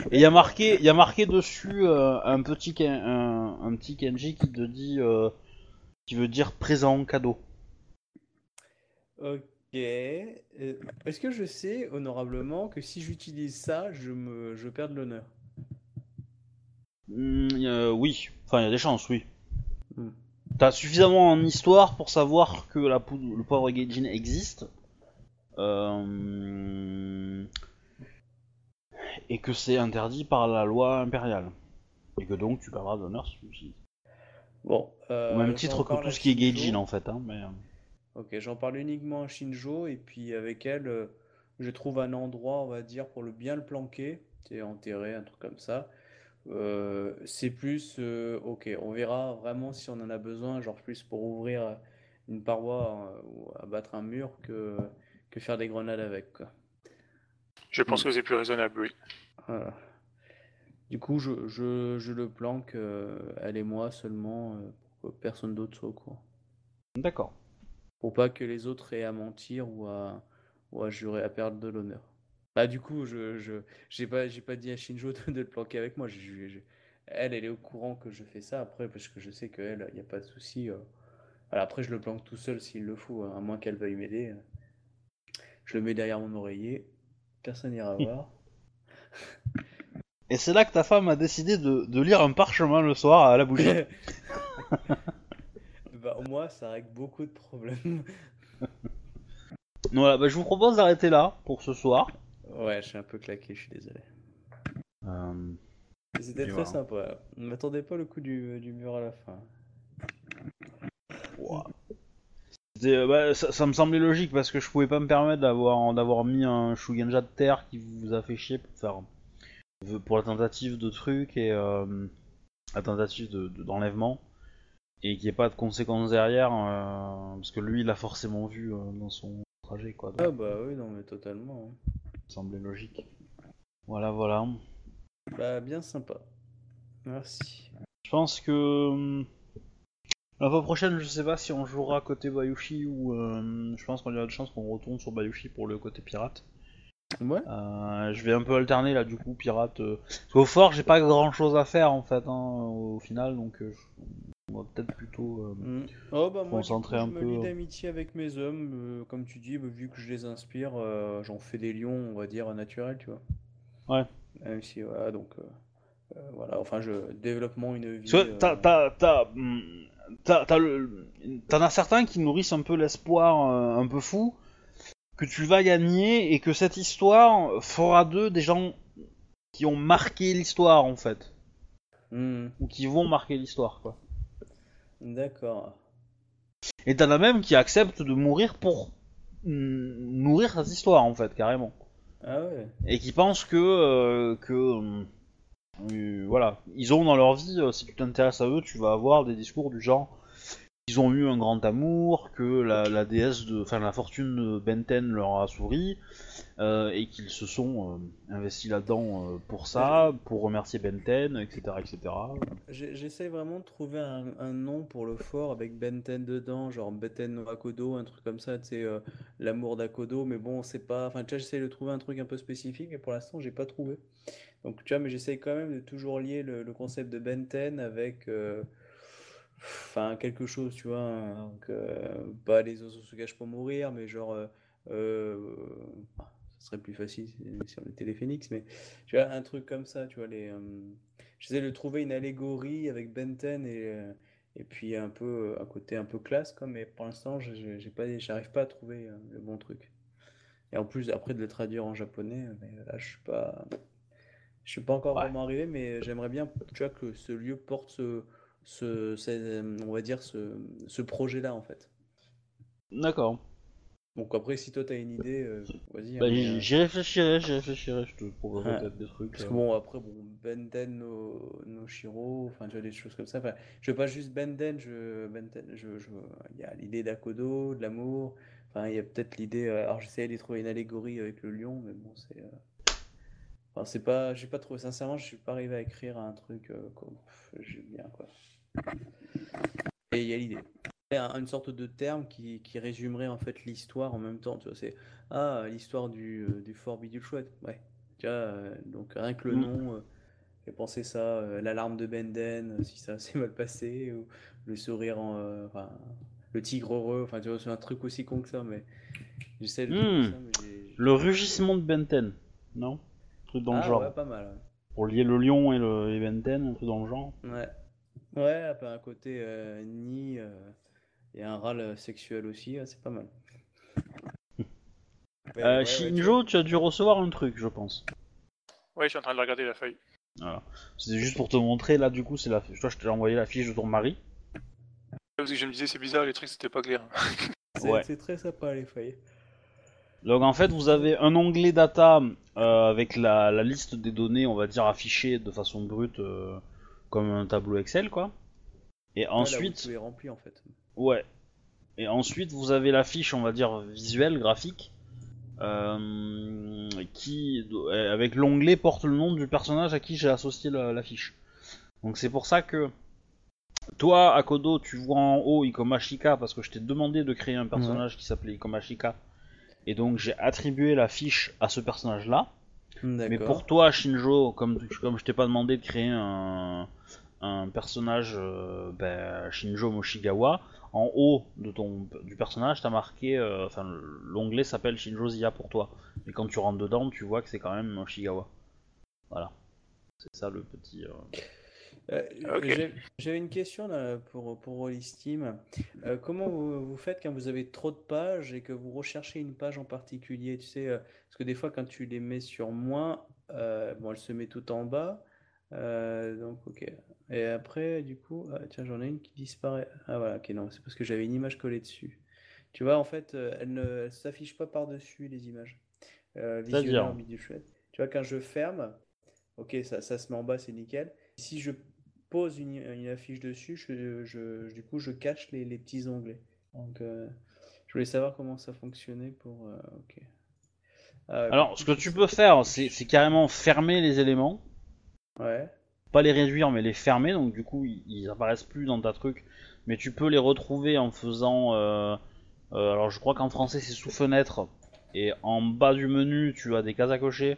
euh, Et il y, a marqué- y a marqué dessus euh, un, petit, ken- un, un petit kanji qui te dit... euh, qui veut dire présent, cadeau. Ok. Mais est-ce que je sais honorablement que si j'utilise ça, je me je perds de l'honneur? Hmm, euh, oui, enfin il y a des chances, oui. Hmm. T'as suffisamment en histoire pour savoir que la le poivre Gaijin existe. Euh, Et que c'est interdit par la loi impériale. Et que donc tu perdras d'honneur si tu. Bon. euh, Au même titre que tout ce qui est Shinjo. Gaijin en fait. Hein, mais... euh, Ok, j'en parle uniquement à Shinjo et puis avec elle, euh, je trouve un endroit, on va dire, pour le bien le planquer, c'est enterré, un truc comme ça. Euh, c'est plus, ok, on verra vraiment si on en a besoin, genre plus pour ouvrir une paroi ou abattre un mur que, que faire des grenades avec, quoi. Je pense que c'est plus raisonnable, oui. Voilà. Du coup, je, je, je le planque, euh, elle et moi seulement, euh, pour que personne d'autre soit au courant. D'accord. Pour pas que les autres aient à mentir ou à, ou à jurer, à perdre de l'honneur. Bah, du coup, je, je, j'ai pas, dit à Shinjo de, de le planquer avec moi. Je- je- je- elle, elle est au courant que je fais ça après, parce que je sais qu'elle, il n'y a pas de souci. euh. Voilà, après, je le planque tout seul s'il le faut, hein, à moins qu'elle veuille m'aider. Je le mets derrière mon oreiller. Personne n'ira voir. Et c'est là que ta femme a décidé de, de lire un parchemin le soir à la bougie. Bah, moi, ça règle beaucoup de problèmes. voilà, bah, je vous propose d'arrêter là pour ce soir. Ouais, je suis un peu claqué, je suis désolé. Euh, C'était très sympa. On m'attendait pas le coup du, du mur à la fin. Euh, bah, ça, ça me semblait logique parce que je pouvais pas me permettre d'avoir d'avoir mis un Shugenja de terre qui vous a fait chier pour faire pour la tentative de truc et euh, la tentative de- de- d'enlèvement et qu'il n'y ait pas de conséquences derrière euh, parce que lui il a forcément vu euh, dans son trajet quoi. Donc, Ah bah oui, non mais totalement. hein. ça me semblait logique. Voilà voilà. Bah bien sympa. Merci. Je pense que hum, la fois prochaine, je sais pas si on jouera côté Bayushi ou euh, je pense qu'on y a de chance qu'on retourne sur Bayushi pour le côté pirate. Ouais. Euh, je vais un peu alterner là du coup pirate. euh, Parce qu'au fort, j'ai pas grand chose à faire en fait hein, au final, donc euh, je- on va peut-être plutôt. Mm. Oh bah moi du coup, Concentrer je un me peu. d'amitié avec mes hommes, comme tu dis, bah, vu que je les inspire, j'en fais des lions, on va dire, naturels, tu vois. Ouais. Même si, voilà, donc, voilà, enfin, je, développement, une vie... T'as, t'as, t'as, hum, t'as- t'as le- t'en as certains qui nourrissent un peu l'espoir euh, un peu fou que tu vas gagner et que cette histoire fera d'eux des gens qui ont marqué l'histoire en fait. mm, ou qui vont marquer l'histoire quoi. D'accord. Et t'en as même qui acceptent de mourir pour nourrir cette histoire en fait carrément. Ah ouais. Et qui pensent que euh, que euh, voilà, ils ont dans leur vie euh, si tu t'intéresses à eux, tu vas avoir des discours du genre ils ont eu un grand amour, que la, la déesse de enfin la fortune de Benten leur a souri euh, et qu'ils se sont investis là-dedans pour ça, pour remercier Benten, etc., etc. J'essaie vraiment de trouver un, un nom pour le fort avec Benten dedans, genre Benten no Akodo, un truc comme ça, tu sais, l'amour d'Akodo, mais bon, c'est pas. Enfin, j'essaie de trouver un truc un peu spécifique, mais pour l'instant, j'ai pas trouvé. Donc, tu vois, mais j'essaie quand même de toujours lier le, concept de Benten avec. euh, Enfin, quelque chose, tu vois. hein, euh, pas les oiseaux se cachent pour mourir, mais genre. euh, euh, ça serait plus facile si on était les phénix, mais tu vois, un truc comme ça, tu vois, les. J'essaie de trouver une allégorie avec Benten et, et puis un peu un côté un peu classe, quoi, mais pour l'instant, j'ai pas, j'arrive pas à trouver le bon truc. Et en plus, après de le traduire en japonais, mais là, je suis pas, je suis pas encore Ouais. vraiment arrivé, mais j'aimerais bien, tu vois, que ce lieu porte ce, ce, ce- on va dire ce, ce projet-là, en fait. D'accord. Donc après, si toi, t'as une idée, euh, vas-y. hein, Bah, j'y euh, j'y réfléchirai, j'y réfléchirai, je te proposerai Ouais. peut-être des trucs. Parce euh. que bon, après, bon, Benden no, no Shiro, enfin, tu vois, des choses comme ça. Enfin, je veux pas juste Benden, je, Benden, je, je, il y a l'idée d'Akodo, de l'amour. Enfin, il y a peut-être l'idée. euh, alors, j'essayais de trouver une allégorie avec le lion, mais bon, c'est. euh, Enfin, c'est pas. J'ai pas trouvé. Sincèrement, je suis pas arrivé à écrire un truc euh, comme. J'aime bien, quoi. Et il y a l'idée. Une sorte de terme qui, qui résumerait en fait l'histoire en même temps. Tu vois, c'est. Ah, l'histoire du, euh, du fort Bidule Chouette. Ouais. Tu vois, euh, donc rien que le Mm. nom, euh, fait penser ça, l'alarme de Benden, si ça s'est mal passé, ou le sourire, en, enfin, le tigre heureux, enfin tu vois, c'est un truc aussi con que ça, mais j'essaie de Mm. ça, mais j'ai- Le rugissement de Benten, non? Truc dans le ah genre. ouais, pas mal. Pour lier le lion et le et Benten, un truc dans le genre. Ouais. Ouais, Ouais, un côté euh, ni euh, et un râle sexuel aussi, ouais, c'est pas mal. Ouais, Euh, ouais, ouais, Shinjo, tu as dû recevoir un truc, je pense. Ouais, je suis en train de regarder la feuille. Voilà. C'était juste pour te montrer, là, du coup, c'est la. Toi, je t'ai envoyé la fiche de ton mari. Parce que je me disais, c'est bizarre, les trucs, c'était pas clair. C'est Ouais. c'est très sympa les feuilles. Donc en fait, vous avez un onglet data euh, avec la, la liste des données, on va dire affichées de façon brute, euh, comme un tableau Excel, quoi. Et Ouais, là où ensuite, tout est rempli en fait. ouais. Et ensuite, vous avez la fiche, on va dire visuelle, graphique, euh, qui, avec l'onglet porte le nom du personnage à qui j'ai associé la, la fiche. Donc c'est pour ça que toi, Akodo, tu vois en haut Ikomashika parce que je t'ai demandé de créer un personnage qui s'appelait Ikomashika. Et donc j'ai attribué la fiche à ce personnage-là. Mais pour toi, Shinjo, comme, comme je t'ai pas demandé de créer un, un personnage euh, ben, Shinjo Moshigawa, en haut de ton, du personnage, t'as marqué, euh, enfin l'onglet s'appelle Shinjo Zia pour toi. Mais quand tu rentres dedans, tu vois que c'est quand même Moshigawa. Voilà. C'est ça le petit. euh, Euh, J'avais une question là, pour, pour Rollisteam. Euh, comment vous, vous faites quand vous avez trop de pages et que vous recherchez une page en particulier? Tu sais, euh, parce que des fois, quand tu les mets sur moins, bon, elle se met tout en bas. Donc, ok. Et après, du coup, ah, tiens, j'en ai une qui disparaît. Ah, voilà, ok, non, c'est parce que j'avais une image collée dessus. Tu vois, en fait, elle ne s'affiche pas par-dessus les images. Euh, bidule chouette. Tu vois, quand je ferme, ok, ça, ça se met en bas, c'est nickel. Si je pose une, une affiche dessus, je, je- du coup, je cache les, les petits onglets. Donc, euh, je voulais savoir comment ça fonctionnait pour. euh, ok. Ah Alors, ce que tu peux faire, c'est carrément fermer les éléments. Ouais. Pas les réduire, mais les fermer. Donc, du coup, ils, ils apparaissent plus dans ta truc. Mais tu peux les retrouver en faisant. euh, alors, je crois qu'en français, c'est sous fenêtre. Et en bas du menu, tu as des cases à cocher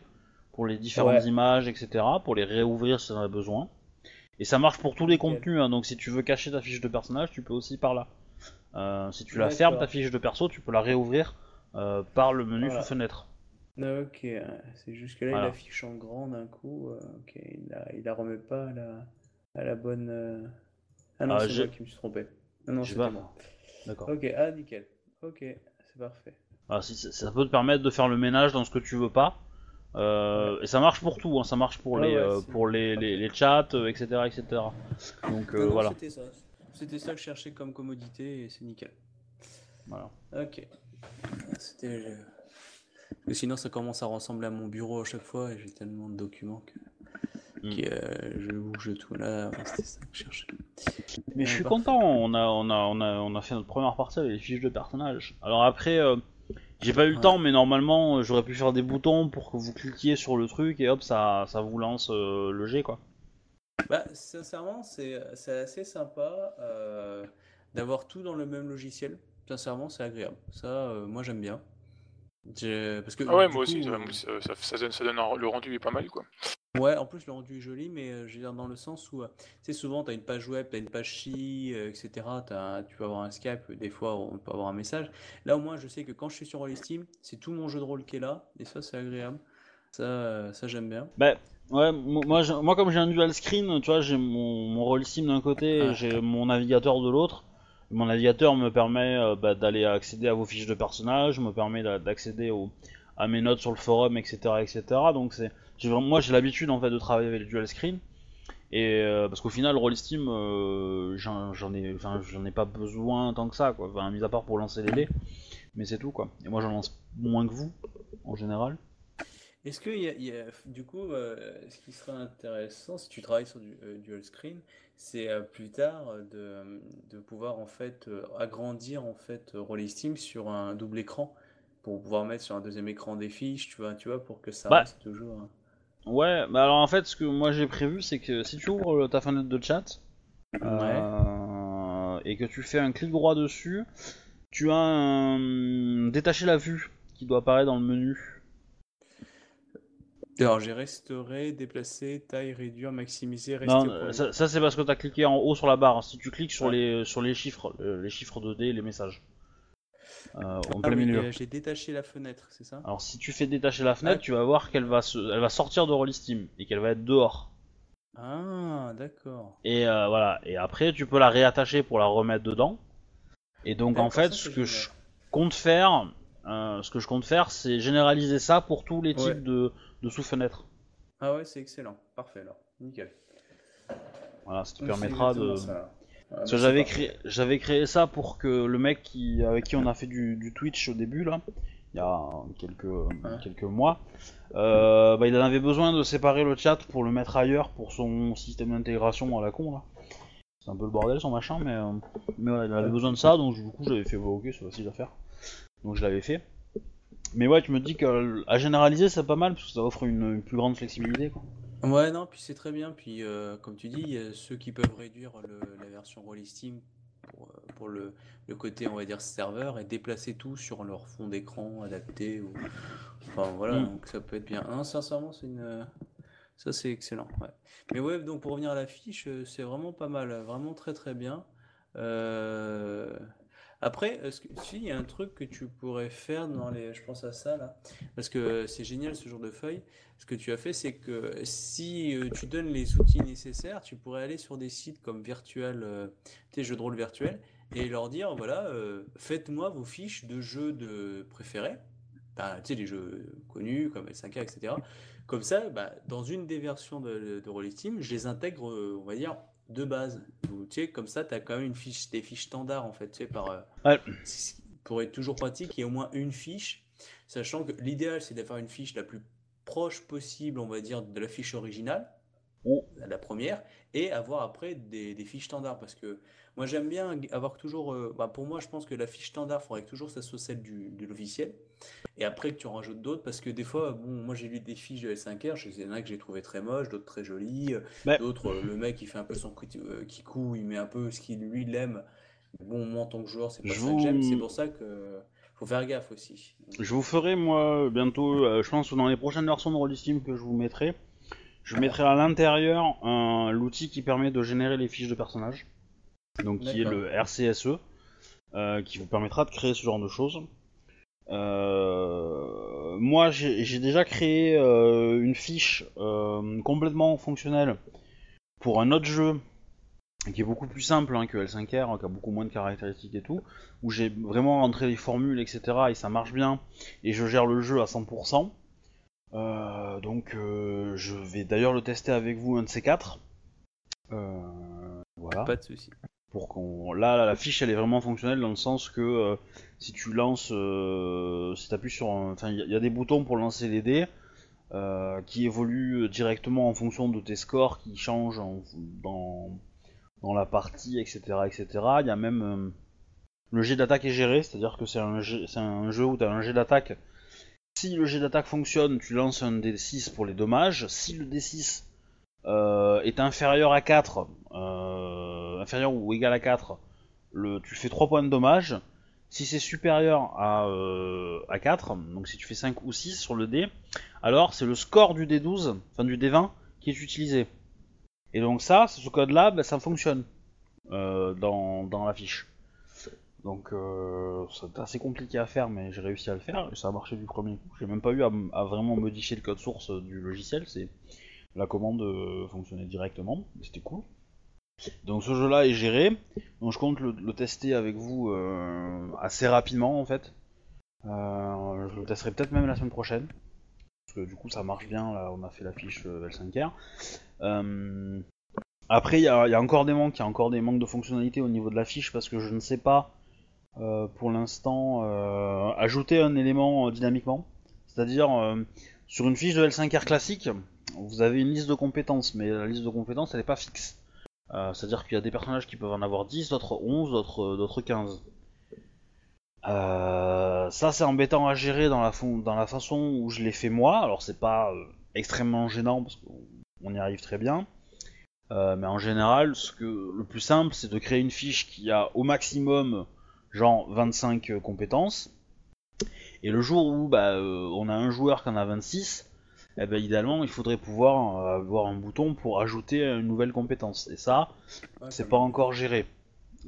pour les différentes Ouais. images, etc. Pour les réouvrir si tu en as besoin. Et ça marche pour tous les contenus. hein. donc, si tu veux cacher ta fiche de personnage, tu peux aussi par là. Euh, si tu la fermes, ta fiche de perso, tu peux la réouvrir euh, par le menu Voilà. sous fenêtre. Ah, Ok, c'est juste que là, Voilà. il affiche en grand d'un coup. euh, ok, il la, il la remet pas à la, à la bonne. Ah non, Ah, c'est moi qui me suis trompé. Non, c'était pas- moi. D'accord. Ok, ah, nickel. Ok, c'est parfait. Si- ça peut te permettre de faire le ménage dans ce que tu veux pas. Euh, Et ça marche pour tout, hein, ça marche pour Ouais, les, ouais, euh, pour les, les, les chats, euh, etc., etc. Donc Non, non, voilà. C'était ça. C'était ça que je cherchais comme commodité et c'est nickel. voilà. Ok. C'était. parce que sinon, ça commence à ressembler à mon bureau à chaque fois et j'ai tellement de documents que, Mm. euh, je bouge tout. Là, c'était ça que je cherchais. Mais je suis parfait. content, on a, on, a, on, a, on a fait notre première partie avec les fiches de personnages. Alors après, j'ai pas eu le Ouais. temps, mais normalement euh, j'aurais pu faire des boutons pour que vous cliquiez sur le truc et hop, ça, ça vous lance euh, le G quoi. Bah, sincèrement, c'est c'est assez sympa euh, d'avoir tout dans le même logiciel. Sincèrement, c'est agréable. Ça, euh, moi, j'aime bien. Parce que, Ah ouais, moi aussi, coup, ça, euh, ça, ça- ça donne, ça donne un- le rendu est pas mal, quoi. Ouais, en plus le rendu est joli, mais euh, je veux dire dans le sens où, euh, tu sais, souvent tu as une page web, tu as une page chi, euh, etc. t'as- tu peux avoir un Skype, des fois on peut avoir un message. Là au moins je sais que quand je suis sur Steam, c'est tout mon jeu de rôle qui est là, et ça c'est agréable. Ça, euh, ça j'aime bien. Bah ouais, mo- moi, comme j'ai un dual screen, tu vois, j'ai mon, mon sim d'un côté et Ah. j'ai mon navigateur de l'autre. Mon navigateur me permet euh, bah, d'aller accéder à vos fiches de personnages, me permet d'a- d'accéder au- à mes notes sur le forum, etc., etc. Donc c'est, moi j'ai l'habitude en fait de travailler avec le dual screen. Et euh, parce qu'au final, Roll Steam, euh, j'en ai, enfin, j'en ai pas besoin tant que ça, quoi. Enfin, mis à part pour lancer les dés, mais c'est tout, quoi. Et moi, j'en lance moins que vous, en général. Est-ce que y a- y a- du coup, euh, ce qui serait intéressant si tu travailles sur du dual screen, c'est plus tard de, de pouvoir en fait agrandir en fait Roll Steam sur un double écran pour pouvoir mettre sur un deuxième écran des fiches, tu vois, tu vois, pour que ça Bah, reste toujours. hein. Ouais, bah alors en fait, ce que moi j'ai prévu, c'est que si tu ouvres euh, ta fenêtre de chat euh, et que tu fais un clic droit dessus, tu as un détacher la vue qui doit apparaître dans le menu. Alors, j'ai restauré, déplacé, taille, réduire, maximiser, rester Non, ça, ça, c'est parce que tu as cliqué en haut sur la barre. Si tu cliques sur Ouais. les sur les chiffres, euh, les chiffres de dés, les messages. Euh, en Ah plein oui, milieu. J'ai détaché la fenêtre, c'est ça? Alors si tu fais détacher la fenêtre, Ah. tu vas voir qu'elle va, se... elle va sortir de Rollistim et qu'elle va être dehors. Ah, d'accord. Et euh, voilà. Et après, tu peux la réattacher pour la remettre dedans. Et donc en fait, ça, ce que génial. je compte faire, euh, ce que je compte faire, c'est généraliser ça pour tous les types Ouais. de, de sous-fenêtres. Ah ouais, c'est excellent. Parfait alors. Nickel. Voilà, ce qui Donc, c'est permettra de. ça, Parce que j'avais créé, j'avais créé ça pour que le mec qui, avec qui on a fait du, du Twitch au début là, il y a quelques, quelques mois, euh, bah, il en avait besoin de séparer le chat pour le mettre ailleurs pour son système d'intégration à la con là. C'est un peu le bordel son machin, mais, euh, mais voilà, il avait besoin de ça, donc du coup j'avais fait bah, ok c'est facile à faire, donc je l'avais fait. Mais ouais, tu me dis qu'à généraliser c'est pas mal parce que ça offre une, une plus grande flexibilité quoi. Ouais, non, puis c'est très bien. Puis, euh, comme tu dis, il y a ceux qui peuvent réduire le- la version Rollistim pour, euh, pour le, le côté, on va dire, serveur et déplacer tout sur leur fond d'écran adapté. Ou... Enfin, voilà, Mm. donc ça peut être bien. Non, sincèrement, c'est une. Ça, c'est excellent. Ouais. Mais ouais, donc pour revenir à la fiche, euh, c'est vraiment pas mal. Vraiment très, très bien. Euh, Après, est-ce si, il y a un truc que tu pourrais faire dans les. Je pense à ça là. Parce que c'est génial ce genre de feuille. Ce que tu as fait, c'est que si euh, tu donnes les outils nécessaires, tu pourrais aller sur des sites comme Virtual, euh, tes jeux de rôle virtuels, et leur dire voilà, euh, faites-moi vos fiches de jeux de préférés, Enfin, tu sais, les jeux connus comme L5A, etc. Comme ça, bah, dans une des versions de, de Rollistim, je les intègre, euh, on va dire, de base. Tu sais, comme ça, tu as quand même une fiche, des fiches standards, en fait, tu sais, par. euh, Ouais. Pour être toujours pratique, il y a au moins une fiche, sachant que l'idéal, c'est d'avoir une fiche la plus proche possible, on va dire, de la fiche originale, Oh. la première, et avoir après des, des fiches standards. Parce que moi, j'aime bien avoir toujours. euh, bah, pour moi, je pense que la fiche standard, il faudrait que toujours ça soit celle du, de logiciel. Et après que tu en rajoutes d'autres, parce que des fois, bon, moi j'ai lu des fiches de L5R, je- il y en a que j'ai trouvé très moches, d'autres très jolies, euh, Ouais. d'autres, euh, le mec il fait un peu son euh, kikou, il met un peu ce qu'il lui il aime. Mais Bon, moi en tant que joueur, c'est pas Je ça que j'aime, c'est pour ça que faut faire gaffe aussi. Je vous ferai moi bientôt, euh, je pense dans les prochaines versions de Rollistim que je vous mettrai, je mettrai à l'intérieur un- l'outil qui permet de générer les fiches de personnages, donc qui est le RCSE, euh, qui vous permettra de créer ce genre de choses. Euh, moi j'ai j'ai déjà créé euh, une fiche euh, complètement fonctionnelle pour un autre jeu qui est beaucoup plus simple hein, que L5R, qui a beaucoup moins de caractéristiques et tout, où j'ai vraiment rentré les formules, etc. et ça marche bien, et je gère le jeu à 100%. Euh, donc euh, je vais d'ailleurs le tester avec vous un de ces quatre. Euh, voilà. Pas de souci. Pour qu'on. Là, la fiche elle est vraiment fonctionnelle dans le sens que euh, si tu lances, euh, si tu appuies sur, un- enfin il y, a- des boutons pour lancer les dés euh, qui évoluent directement en fonction de tes scores, qui changent en- dans la partie, etc., etc. Il y a même euh, le jet d'attaque est géré, c'est-à-dire que c'est un, jet- c'est un jeu où tu as un jet d'attaque. Si le jet d'attaque fonctionne, tu lances un D6 pour les dommages. Si le D6 euh, est inférieur à 4, euh, inférieur ou égal à 4, le, tu fais 3 points de dommage. Si c'est supérieur à, euh, à 4, donc si tu fais 5 ou 6 sur le dé, alors c'est le score du D12, enfin du D20, qui est utilisé. Et donc ça, ce code-là, ben, ça fonctionne euh, dans, la fiche. Donc euh, c'est assez compliqué à faire, mais j'ai réussi à le faire et ça a marché du premier coup. J'ai même pas eu à, vraiment modifier le code source du logiciel, c'est la commande euh, fonctionnait directement, c'était cool. Donc ce jeu-là est géré, donc je compte le, tester avec vous euh, assez rapidement en fait. Euh, je le testerai peut-être même la semaine prochaine, parce que du coup ça marche bien, là on a fait la fiche euh, L5R. Euh, après, il y, y a encore des manques, il y a encore des manques de fonctionnalité au niveau de la fiche parce que je ne sais pas pour l'instant ajouter un élément dynamiquement. C'est-à-dire, sur une fiche de L5R classique, vous avez une liste de compétences, mais la liste de compétences elle n'est pas fixe. Euh, C'est-à-dire qu'il y a des personnages qui peuvent en avoir 10, d'autres 11, d'autres d'autres 15. Euh, ça c'est embêtant à gérer dans la, façon où je l'ai fait moi. Alors c'est pas euh, extrêmement gênant parce qu'on on y arrive très bien. Euh, mais en général, le plus simple, c'est de créer une fiche qui a au maximum genre 25 euh, compétences. Et le jour où bah, euh, on a un joueur qui en a 26, eh ben, idéalement, il faudrait pouvoir euh, avoir un bouton pour ajouter une nouvelle compétence. Et ça, Ouais, c'est pas encore géré.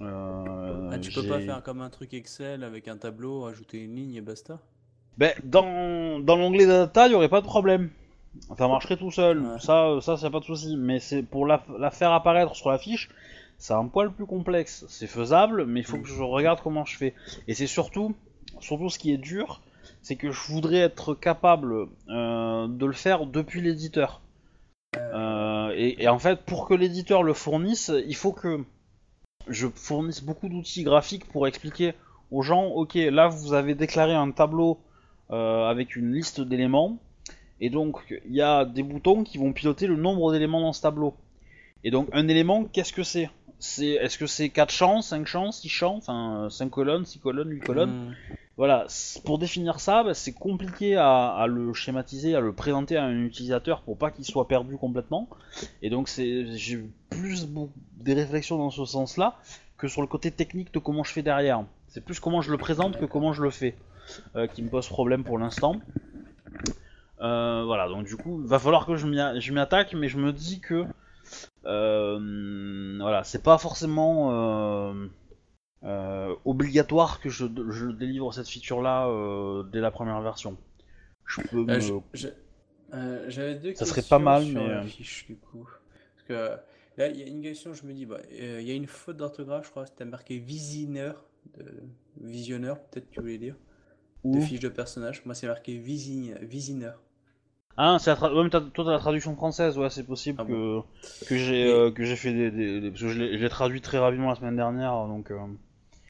Euh, Ah, tu peux pas faire comme un truc Excel avec un tableau, ajouter une ligne et basta? Ben, dans, dans l'onglet data, il y aurait pas de problème. Ça marcherait tout seul. Ouais. Ça, euh, ça, c'est pas de souci. Mais c'est pour la, la faire apparaître sur la fiche, c'est un poil plus complexe. C'est faisable, mais il faut que je regarde comment je fais. Et c'est surtout, surtout ce qui est dur, c'est que je voudrais être capable euh, de le faire depuis l'éditeur. Euh, et, en fait, pour que l'éditeur le fournisse, il faut que je fournisse beaucoup d'outils graphiques pour expliquer aux gens, ok, là vous avez déclaré un tableau euh, avec une liste d'éléments, et donc il y a des boutons qui vont piloter le nombre d'éléments dans ce tableau. Et donc un élément, qu'est-ce que c'est? C'est, Est-ce que c'est 4 champs, 5 champs, 6 champs, enfin 5 colonnes, 6 colonnes, 8 colonnes? Hmm. Voilà, pour définir ça, bah, c'est compliqué à, le schématiser, à le présenter à un utilisateur pour pas qu'il soit perdu complètement. Et donc j'ai plus des réflexions dans ce sens-là que sur le côté technique de comment je fais derrière. C'est plus comment je le présente que comment je le fais euh, qui me pose problème pour l'instant. Euh, voilà, donc du coup, il va falloir que je m'y a- je m'y attaque, mais je me dis que euh, voilà, c'est pas forcément euh, obligatoire que je, je délivre cette feature-là euh, dès la première version. Je peux Euh, me... J'avais deux Ça serait questions pas mal, sur mais, la fiche du coup. Parce que là, il y a une question, je me dis, bah, il y a une faute d'orthographe, je crois, c'était marqué visionneur, de... visionneur, peut-être tu voulais dire, de Où fiche de personnage. Moi, c'est marqué visi... visionneur. Ah, c'est tra- ouais, toi t'as la traduction française, ouais, c'est possible Ah que, que j'ai Mais- euh, que j'ai fait des, des- des- parce que je l'ai je l'ai traduit très rapidement la semaine dernière, donc euh,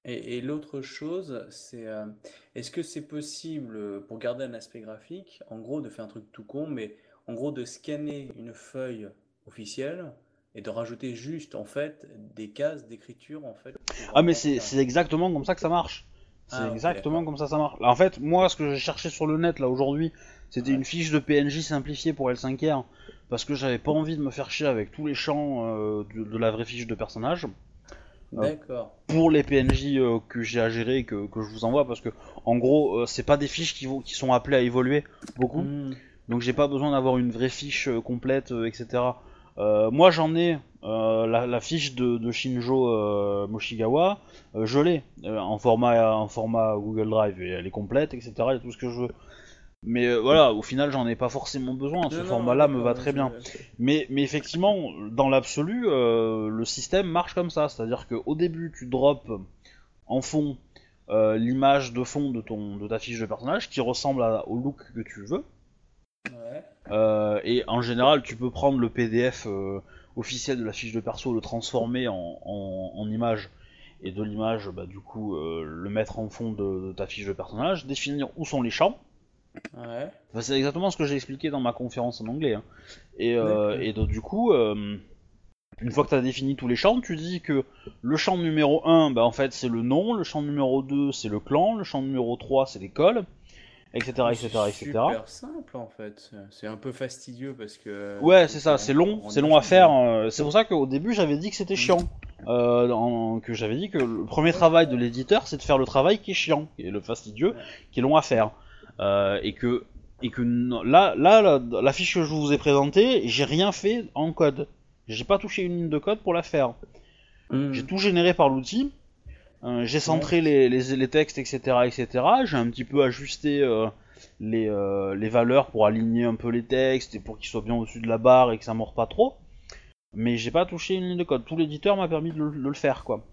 Et, et l'autre chose, c'est euh, est-ce que c'est possible, euh, pour garder un aspect graphique, en gros, de faire un truc tout con, mais en gros, de scanner une feuille officielle et de rajouter juste, en fait, des cases d'écriture, en fait. ah mais c'est un- exactement comme ça que ça marche. C'est Ah, exactement comme ça ça marche. En fait, moi, ce que j'ai cherché sur le net là aujourd'hui, c'était Ouais. une fiche de PNJ simplifiée pour L5R parce que j'avais pas envie de me faire chier avec tous les champs euh, de, de la vraie fiche de personnage. D'accord. pour les PNJ euh, que j'ai à gérer et que, que je vous envoie parce que en gros euh, c'est pas des fiches qui, vont, qui sont appelées à évoluer beaucoup. Hmm. donc j'ai pas besoin d'avoir une vraie fiche euh, complète etc Euh, moi j'en ai euh, la, la fiche de, de Shinjo euh, Moshigawa. Je l'ai en format en format Google Drive et elle est complète etc il y a tout ce que je veux mais euh, voilà au final j'en ai pas forcément besoin ce Non, non, format là me va très bien mais, mais effectivement, dans l'absolu, euh, le système marche comme ça. C'est-à-dire qu'au début, tu drops en fond euh, l'image de fond de, ton, de ta fiche de personnage qui ressemble à- au look que tu veux. Ouais. Et en général, tu peux prendre le PDF officiel de la fiche de perso, le transformer en, en, en image. Et de l'image, bah, du coup, euh, le mettre en fond de, de ta fiche de personnage, définir où sont les champs. Ouais. Enfin, c'est exactement ce que j'ai expliqué dans ma conférence en anglais. hein. Et, euh, et donc, du coup, euh, une fois que tu as défini tous les champs, tu dis que le champ numéro 1, bah, en fait, c'est le nom, le champ numéro 2, c'est le clan, le champ numéro 3, c'est l'école, etc., etc., C'est etc. super simple, en fait. C'est un peu fastidieux parce que... Ouais, c'est ça, c'est long, on- c'est long à faire. euh, C'est pour ça qu'au début, j'avais dit que c'était chiant. Euh, en- que j'avais dit que le premier travail de l'éditeur, c'est de faire le travail qui est chiant, et le fastidieux, qui est long à faire. Euh, et que, et que là, là, la, la fiche que je vous ai présentée, j'ai rien fait en code. J'ai pas touché une ligne de code pour la faire. Hmm. J'ai tout généré par l'outil. Euh, j'ai centré les, les, les textes, etc., etc. J'ai un petit peu ajusté euh, les, euh, les valeurs pour aligner un peu les textes et pour qu'ils soient bien au-dessus de la barre et que ça mord pas trop. Mais j'ai pas touché une ligne de code. Tout l'éditeur m'a permis de le, de le faire, quoi.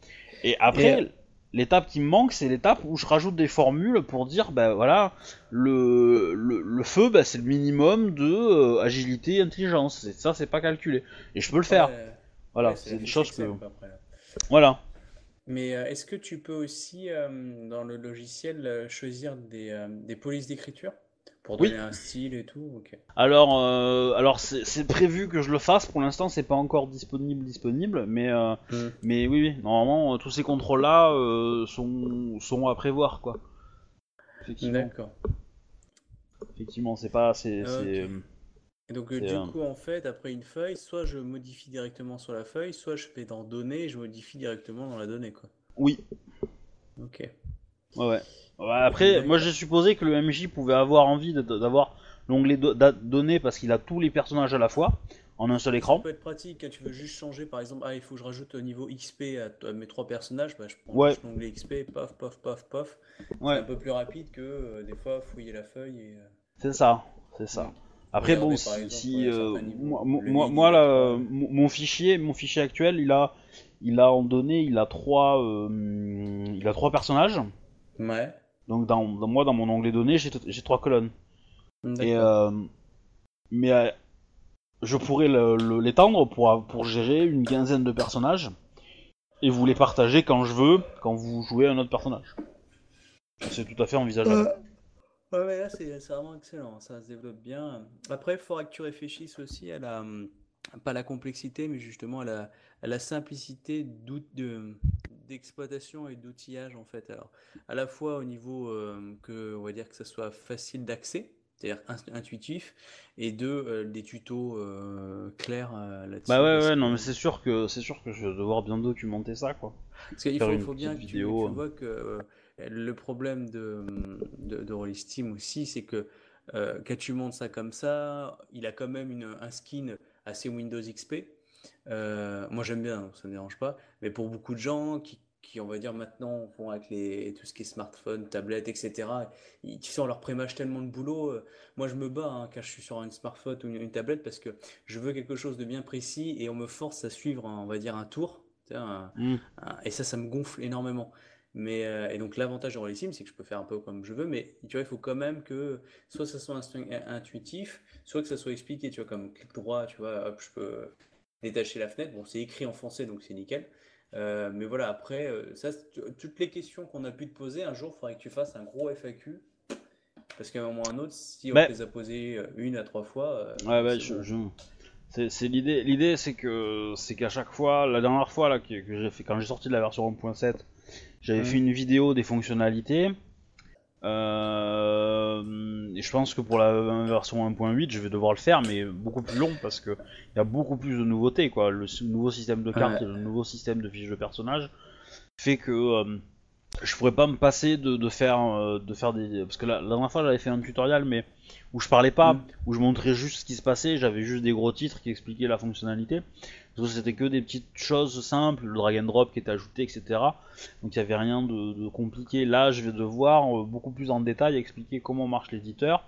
Et après, Et- l'étape qui me manque, c'est l'étape où je rajoute des formules pour dire, ben voilà, le, le, le feu, ben, c'est le minimum de euh, agilité et intelligence. Et ça, c'est pas calculé. Et je peux le faire. Ouais. Voilà, Ouais, c'est des choses que. Après. Voilà. Mais euh, est-ce que tu peux aussi, euh, dans le logiciel, choisir des, des polices d'écriture? Pour Oui. donner un style et tout? Ok. Alors, euh, alors c'est prévu que je le fasse. Pour l'instant, c'est pas encore disponible, disponible, mais euh, Hmm. mais oui, oui. Normalement, euh, tous ces contrôles-là euh, sont sont à prévoir, quoi. Effectivement, D'accord. effectivement, c'est pas, c'est, Et donc, du coup, en fait, après une feuille, soit je modifie directement sur la feuille, soit je vais dans données et je modifie directement dans la donnée, quoi. oui, Ok. Ouais, ouais. Après, moi, j'ai supposé que le MJ pouvait avoir envie d'avoir l'onglet do- da- données parce qu'il a tous les personnages à la fois. en un seul Ça écran. peut être pratique quand tu veux juste changer, par exemple, ah, il faut que je rajoute au niveau XP à, mes trois personnages, bah, je prends Ouais. l'onglet XP, paf, paf, paf, paf. C'est un peu plus rapide que euh, des fois fouiller la feuille et. euh, c'est ça, c'est ça. Après bon, Regardez, si, exemple, si, ouais, euh, niveaux, moi, moi, moi, là, mon mon fichier, mon fichier actuel, il a, il a en donné, il a trois, euh, il a trois personnages. Ouais. Donc dans, dans- moi, dans mon onglet données, j'ai j'ai trois colonnes. Et euh, mais euh, je pourrais l'étendre pour pour gérer une quinzaine de personnages et vous les partager quand je veux, quand vous jouez un autre personnage. C'est tout à fait envisageable. Ouais, ouais, là, c'est vraiment excellent, ça se développe bien. Après, il faudra que tu réfléchisses aussi à la, pas la complexité, mais justement à la, à la simplicité de- d'exploitation et d'outillage, en fait. Alors, à la fois au niveau euh, que, on va dire que ça soit facile d'accès, c'est-à-dire intuitif, et deux, euh, des tutos euh, clairs là-dessus. Bah ouais, ouais, non, mais c'est sûr que c'est sûr que je vais devoir bien documenter ça, quoi. Parce qu'il faut, bien que tu, vois que le problème de, de, de Rollis Team aussi, c'est que quand tu montes ça comme ça, il a quand même une, un skin assez Windows XP. Euh, moi j'aime bien, ça ne me dérange pas. Mais pour beaucoup de gens qui, qui, on va dire maintenant, font avec les, tout ce qui est smartphone, tablette, etc., ils, tu on leur prémâche tellement de boulot. euh, Moi je me bats hein, quand je suis sur un smartphone ou une, une tablette parce que je veux quelque chose de bien précis et on me force à suivre, un- on va dire, un tour. un- ah, Et ça, ça me gonfle énormément. Mais, euh, et donc l'avantage de Rollissim, c'est que je peux faire un peu comme je veux, mais tu vois, il faut quand même que soit ça soit intuitif, soit que ça soit expliqué, tu vois, comme clic droit, tu vois, hop, je peux détacher la fenêtre. Bon, c'est écrit en français, donc c'est nickel. Euh, mais voilà, après, euh, ça, toutes les questions qu'on a pu te poser, un jour, il faudrait que tu fasses un gros FAQ. Parce qu'à un moment ou à un autre, si on Bah. te les a posées euh, une à trois fois, Ouais, c'est je, bon. je- c'est l'idée. L'idée, c'est que c'est qu'à chaque fois, la dernière fois là que, que j'ai fait, quand j'ai sorti de la version 1.7, j'avais Mhm. fait une vidéo des fonctionnalités. Euh, et je pense que pour la version 1.8, je vais devoir le faire, mais beaucoup plus long parce que il y a beaucoup plus de nouveautés, quoi. Le nouveau système de cartes Ouais. et le nouveau système de fiches de personnage fait que euh, je pourrais pas me passer de, de faire euh, de faire des parce que la, la dernière fois j'avais fait un tutoriel mais où je parlais pas Mm. où je montrais juste ce qui se passait j'avais juste des gros titres qui expliquaient la fonctionnalité c'était que des petites choses simples le drag and drop qui était ajouté etc donc il y avait rien de, de compliqué. Là je vais devoir euh, beaucoup plus en détail expliquer comment marche l'éditeur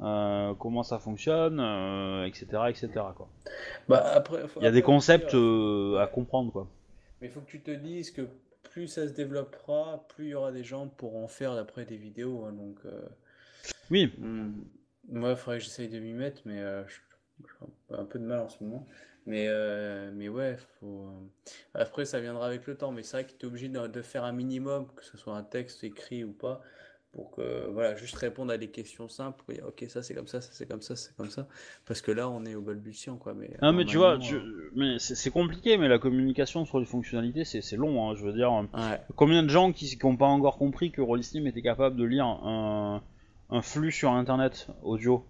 euh, comment ça fonctionne euh, etc etc quoi. Bah, après, il y a des concepts à comprendre quoi. Mais il faut que tu te dises que plus ça se développera, plus il y aura des gens pour en faire après des vidéos. hein, donc, oui. hmm, moi, il faudrait que j'essaye de m'y mettre, mais j'ai un peu de mal en ce moment. Mais, euh, mais ouais, faut... euh, après, ça viendra avec le temps. Mais c'est vrai que tu es obligé de, de faire un minimum, que ce soit un texte écrit ou pas, pour que, voilà, juste répondre à des questions simples. pour dire, ok, ça c'est comme ça, ça c'est comme ça, c'est comme ça. Parce que là, on est au balbutiant, quoi. Mais Non mais tu vois, tu- euh, mais c'est c'est compliqué, mais la communication sur les fonctionnalités, c'est c'est long. hein, je veux dire, Ouais. combien de gens qui n'ont pas encore compris que Rollistim était capable de lire un, un flux sur Internet audio,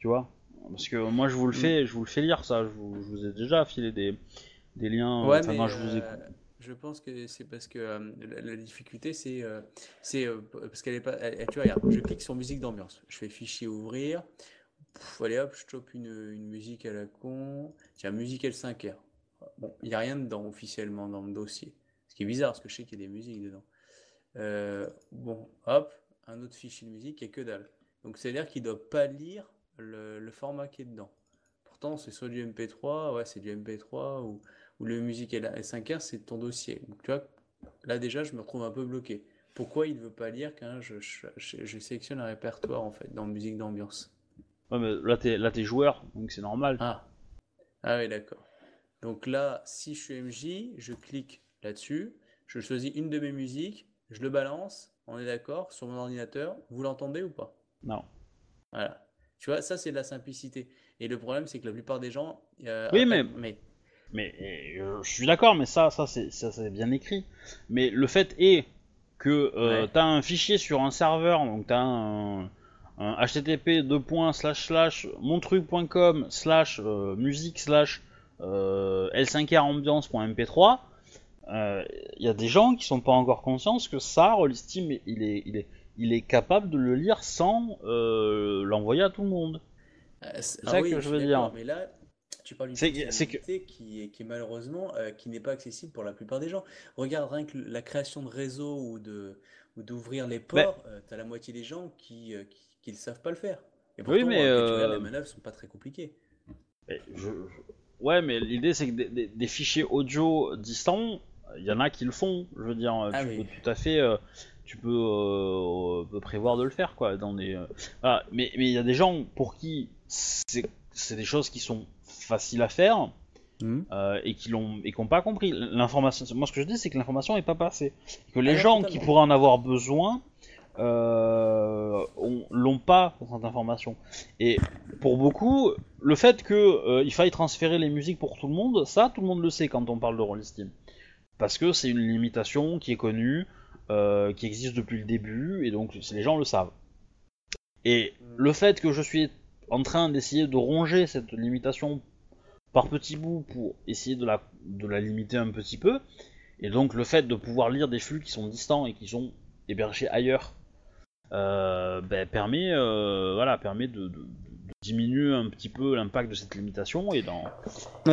tu vois? Parce que moi, je vous le Mm. fais, je vous le fais lire ça. Je vous, je vous ai déjà filé des, des liens. Ouais, enfin, mais non, je vous ai. euh, je pense que c'est parce que euh, la, la difficulté, c'est euh, c'est euh, parce qu'elle est pas. elle- tu vois, regarde, je clique sur musique d'ambiance, je fais fichier ouvrir, Pff, allez hop, je chope une, une musique à la con. Tiens, musique L5R. Bon, il n'y a rien dedans officiellement dans le dossier. Ce qui est bizarre parce que je sais qu'il y a des musiques dedans. Euh, bon, hop, un autre fichier de musique, il n'y a que dalle. Donc c'est-à-dire qu'il ne doit pas lire le, le format qui est dedans. Pourtant, c'est soit du MP3, ouais, c'est du MP3 ou ou le musique et la 5R, c'est ton dossier. Donc, tu vois, là déjà, je me retrouve un peu bloqué. Pourquoi il ne veut pas lire quand je, je, je- je sélectionne un répertoire, en fait, dans musique d'ambiance Ouais, mais là, t'es là, t'es joueur, donc c'est normal. Ah, ah oui, d'accord. Donc là, si je suis MJ, je clique là-dessus, je choisis une de mes musiques, je le balance, on est d'accord, sur mon ordinateur. Vous l'entendez ou pas? Non. Voilà. Tu vois, ça, c'est de la simplicité. Et le problème, c'est que la plupart des gens... euh, Oui, après- mais- mais Mais euh, je suis d'accord, mais ça, ça c'est bien écrit. Mais le fait est que euh, Ouais. t'as un fichier sur un serveur, donc t'as un, un http montruc.com slash musique slash euh, l5r ambiance.mp3. Il y a des gens qui sont pas encore conscients que ça, Rollistim, il est, il est, il est capable de le lire sans euh, l'envoyer à tout le monde. Euh, c'est ça que je veux dire. Mais là, Tu parles d'une que- qui est, qui est malheureusement euh, qui n'est pas accessible pour la plupart des gens. Regarde rien que la création de réseaux ou de ou d'ouvrir les Mais- ports, tu t'as la moitié des gens qui, qui, ne savent pas le faire. Et Oui, pourtant, mais, quand tu euh, regardes, les manœuvres sont pas très compliquées. Mais je- Ouais, mais l'idée c'est que des, des- des fichiers audio distants, il y en a qui le font. Je veux dire, Ah tu oui. peux tout à fait, tu peux, euh, peux prévoir de le faire, quoi. Dans des, euh, voilà. Mais mais il y a des gens pour qui c'est c'est des choses qui sont faciles à faire euh, et qui l'ont et qui n'ont pas compris. L'information, moi ce que je dis c'est que l'information est pas passée. Que les Ah gens totalement. qui pourraient en avoir besoin euh, ont- l'ont pas cette information. Et pour beaucoup, le fait que euh, il faille transférer les musiques pour tout le monde, ça tout le monde le sait quand on parle de Roll Steam. Parce que c'est une limitation qui est connue, euh, qui existe depuis le début, et donc les gens le savent. Et le fait que je suis en train d'essayer de ronger cette limitation par petits bouts pour essayer de la, de la limiter un petit peu, et donc le fait de pouvoir lire des flux qui sont distants et qui sont hébergés ailleurs, euh, ben, permet, euh, voilà, permet de, de- de diminuer un petit peu l'impact de cette limitation et dans, Ouais,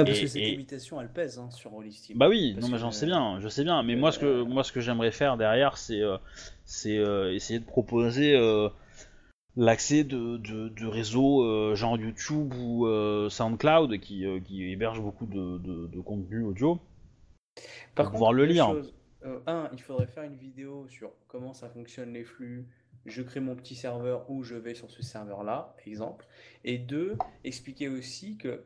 parce Et- que cette et- limitation, elle pèse hein, sur Rollisteam. bah oui, Parce non mais j'en sais euh, bien, je sais bien. Mais euh, moi ce que moi ce que j'aimerais faire derrière, c'est euh, c'est euh, essayer de proposer euh, l'accès de, de, de réseaux euh, genre YouTube ou euh, SoundCloud qui, euh, qui hébergent beaucoup de, de, de contenu audio. Par pour contre, pouvoir le lire. Euh, un, il faudrait faire une vidéo sur comment ça fonctionne les flux. Je crée mon petit serveur ou je vais sur ce serveur-là, exemple. Et deux, expliquer aussi que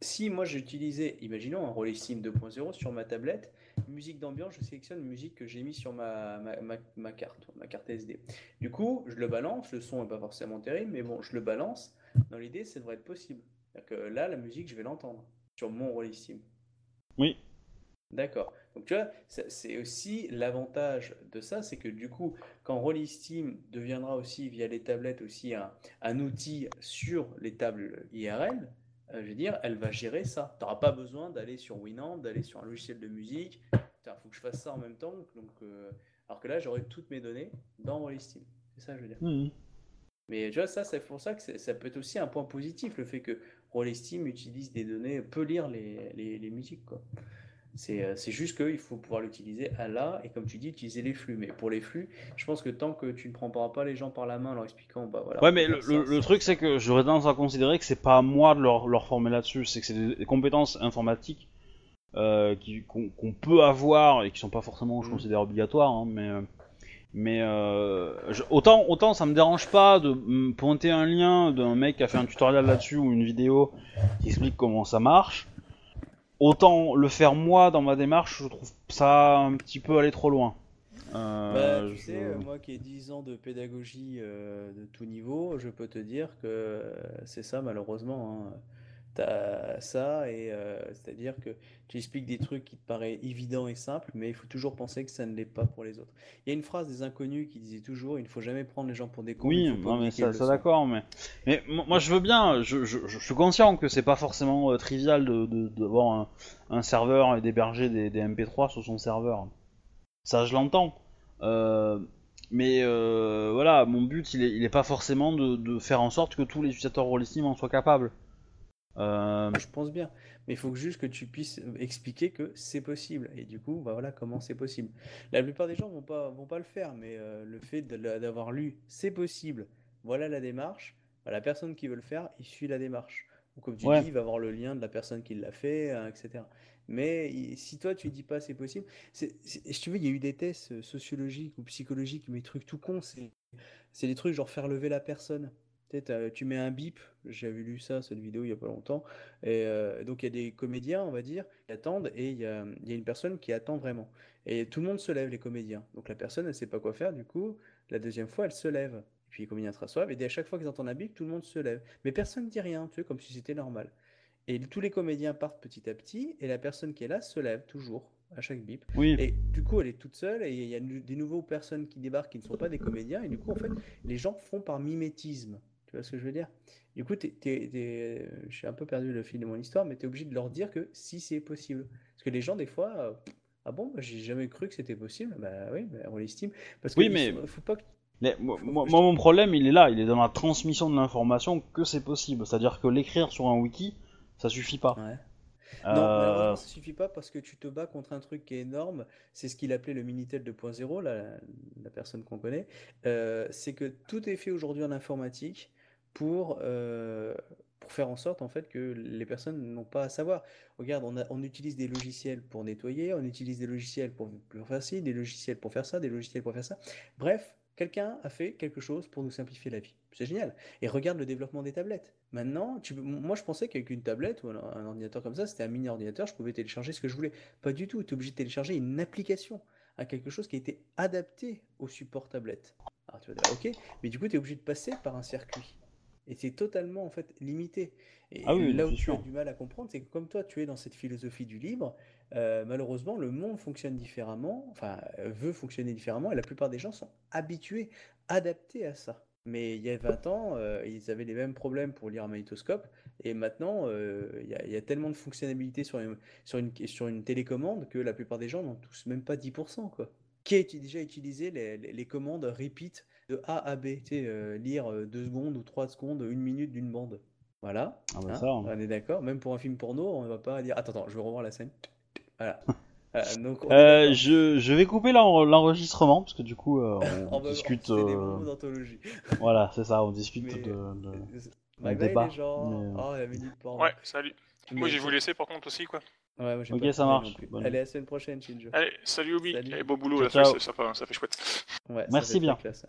si moi j'utilisais, imaginons un Rollistim 2.0 sur ma tablette, musique d'ambiance, je sélectionne musique que j'ai mis sur ma, ma, ma- ma carte, ma carte SD. Du coup, je le balance, le son n'est pas forcément terrible, mais bon, je le balance. Dans l'idée, ça devrait être possible. C'est-à-dire que là, la musique, je vais l'entendre sur mon Rollistim. Oui. D'accord. Donc tu vois, c'est aussi l'avantage de ça, c'est que du coup, quand Rollisteam deviendra aussi via les tablettes aussi un, un outil sur les tables IRL, euh, je veux dire, elle va gérer ça. Tu n'auras pas besoin d'aller sur Winamp, d'aller sur un logiciel de musique. Il faut que je fasse ça en même temps. Donc, euh, alors que là, j'aurai toutes mes données dans Rollisteam. C'est ça, je veux dire. Mhm. Mais tu vois, ça, c'est pour ça que ça peut être aussi un point positif, le fait que Rollisteam utilise des données, peut lire les, les, les musiques, quoi. C'est euh, c'est juste qu'il faut pouvoir l'utiliser à là, et comme tu dis, utiliser les flux. Mais pour les flux, je pense que tant que tu ne prends pas les gens par la main en leur expliquant, bah voilà. Ouais, mais le, truc c'est que j'aurais tendance à considérer que c'est pas à moi de leur, leur former là-dessus, c'est que c'est des, compétences informatiques euh, qu'on peut avoir et qui sont pas forcément, je Mhm. considère, obligatoires, hein, mais. euh, Mais euh, je- autant, autant ça me dérange pas de me pointer un lien d'un mec qui a fait un tutoriel là-dessus ou une vidéo qui explique comment ça marche. Autant le faire moi dans ma démarche, je trouve ça un petit peu aller trop loin. Euh, Bah, tu je- sais, euh, moi qui ai 10 ans de pédagogie euh, de tout niveau, je peux te dire que c'est ça malheureusement. Hein. T'as ça et euh, c'est-à-dire que tu expliques des trucs qui te paraissent évidents et simples, mais il faut toujours penser que ça ne l'est pas pour les autres. Il y a une phrase des inconnus qui disait toujours, il ne faut jamais prendre les gens pour des cons, Oui, non, mais ça, d'accord, mais, mais mo- moi je veux bien, je, je- je suis conscient que c'est pas forcément euh, trivial de, de- d'avoir un, un serveur et d'héberger des, des MP3 sur son serveur. Ça, je l'entends. Euh, mais voilà, mon but, il est, il est pas forcément de, de faire en sorte que tous les utilisateurs Rollistim en soient capables. Euh, Je pense bien, mais il faut juste que tu puisses expliquer que c'est possible. Et du coup, bah voilà comment c'est possible. La plupart des gens vont pas, vont pas le faire, mais euh, le fait d'avoir lu c'est possible, voilà la démarche, bah, la personne qui veut le faire, il suit la démarche. Ou comme tu Ouais. dis, il va avoir le lien de la personne qui l'a fait, euh, etc. Mais si toi tu dis pas c'est possible, c'est, c'est- je te veux, il y a eu des tests euh, sociologiques ou psychologiques, mais trucs tout cons, c'est, c'est des trucs genre faire lever la personne. Tu t'as- tu mets un bip, j'avais lu ça, cette vidéo il y a pas longtemps, et euh, donc il y a des comédiens, on va dire, qui attendent, et il y a, il y a une personne qui attend vraiment. Et tout le monde se lève, les comédiens. Donc la personne, elle sait pas quoi faire, du coup, la deuxième fois, elle se lève. Et puis les comédiens se rassoient, et à chaque fois qu'ils entendent un bip, tout le monde se lève. Mais personne ne dit rien, tu sais, comme si c'était normal. Et tous les comédiens partent petit à petit, et la personne qui est là se lève toujours, à chaque bip. oui. Et du coup, elle est toute seule, et il y a des nouveaux personnes qui débarquent qui ne sont pas des comédiens, et du coup, en fait, les gens font par mimétisme. Tu vois ce que je veux dire? Du coup, j'ai un peu perdu le fil de mon histoire, mais tu es obligé de leur dire que si c'est possible. Parce que les gens, des fois, euh, ah bon, j'ai jamais cru que c'était possible. Bah oui, bah, on l'estime. Parce que Oui, il mais- faut, faut pas que- moi, Faut- moi- je- moi, mon problème, il est là, il est dans la transmission de l'information que c'est possible. C'est-à-dire que l'écrire sur un wiki, Ça suffit pas. Ouais. Euh, Non, malheureusement, ça suffit pas parce que tu te bats contre un truc qui est énorme. C'est ce qu'il appelait le Minitel 2.0, la, la personne qu'on connaît. Euh, c'est que tout est fait aujourd'hui en informatique pour, euh, pour faire en sorte en fait que les personnes n'ont pas à savoir. Regarde, on, a- on utilise des logiciels pour nettoyer, on utilise des logiciels pour, pour faire ci, des logiciels pour faire ça, des logiciels pour faire ça. Bref, quelqu'un a fait quelque chose pour nous simplifier la vie. C'est génial. Et regarde le développement des tablettes. Maintenant, tu, moi je pensais qu'avec une tablette ou un, ordinateur comme ça, c'était un mini ordinateur, je pouvais télécharger ce que je voulais. Pas du tout. Tu es obligé de télécharger une application à quelque chose qui a été adapté au support tablette. Alors tu vas dire, ok, mais du coup tu es obligé de passer par un circuit. Et c'est totalement en fait limité. Et Ah oui, là où tu as du mal à comprendre, c'est que comme toi tu es dans cette philosophie du libre, euh, malheureusement le monde fonctionne différemment, enfin euh, veut fonctionner différemment, et la plupart des gens sont habitués, adaptés à ça. Mais il y a 20 ans, euh, ils avaient les mêmes problèmes pour lire un magnétoscope, et maintenant euh, il y a, il y a tellement de fonctionnalités sur une, sur une, sur une télécommande que la plupart des gens n'en touchent même pas 10%, quoi. Qui a déjà utilisé les, les- les commandes repeat de A à B, tu sais, euh, lire 2 secondes ou 3 secondes, une minute d'une bande. Voilà. Ah bah hein, ça, hein. on est d'accord. Même pour un film porno, on va pas dire Attends, attends, je vais revoir la scène. Voilà. Donc, on Euh, d'accord. je, je vais couper l'en- l'enregistrement parce que du coup euh, on bah, discute. C'était des euh, moments d'anthologie. Voilà, c'est ça, on discute Mais- de. de- Bye un bye débat, les gens. mais- Oh, la minute porno. Ouais, salut. Moi, je vais vous laisser par contre aussi, quoi. Ouais, moi, j'ai Ok, pas ça marche. Bonne- Allez, à la semaine prochaine, Shinjo. Allez, salut Obi. Salut. Et beau boulot, Ciao, ciao. ça, ça, fait- ça fait chouette. Ouais, Merci bien. classe.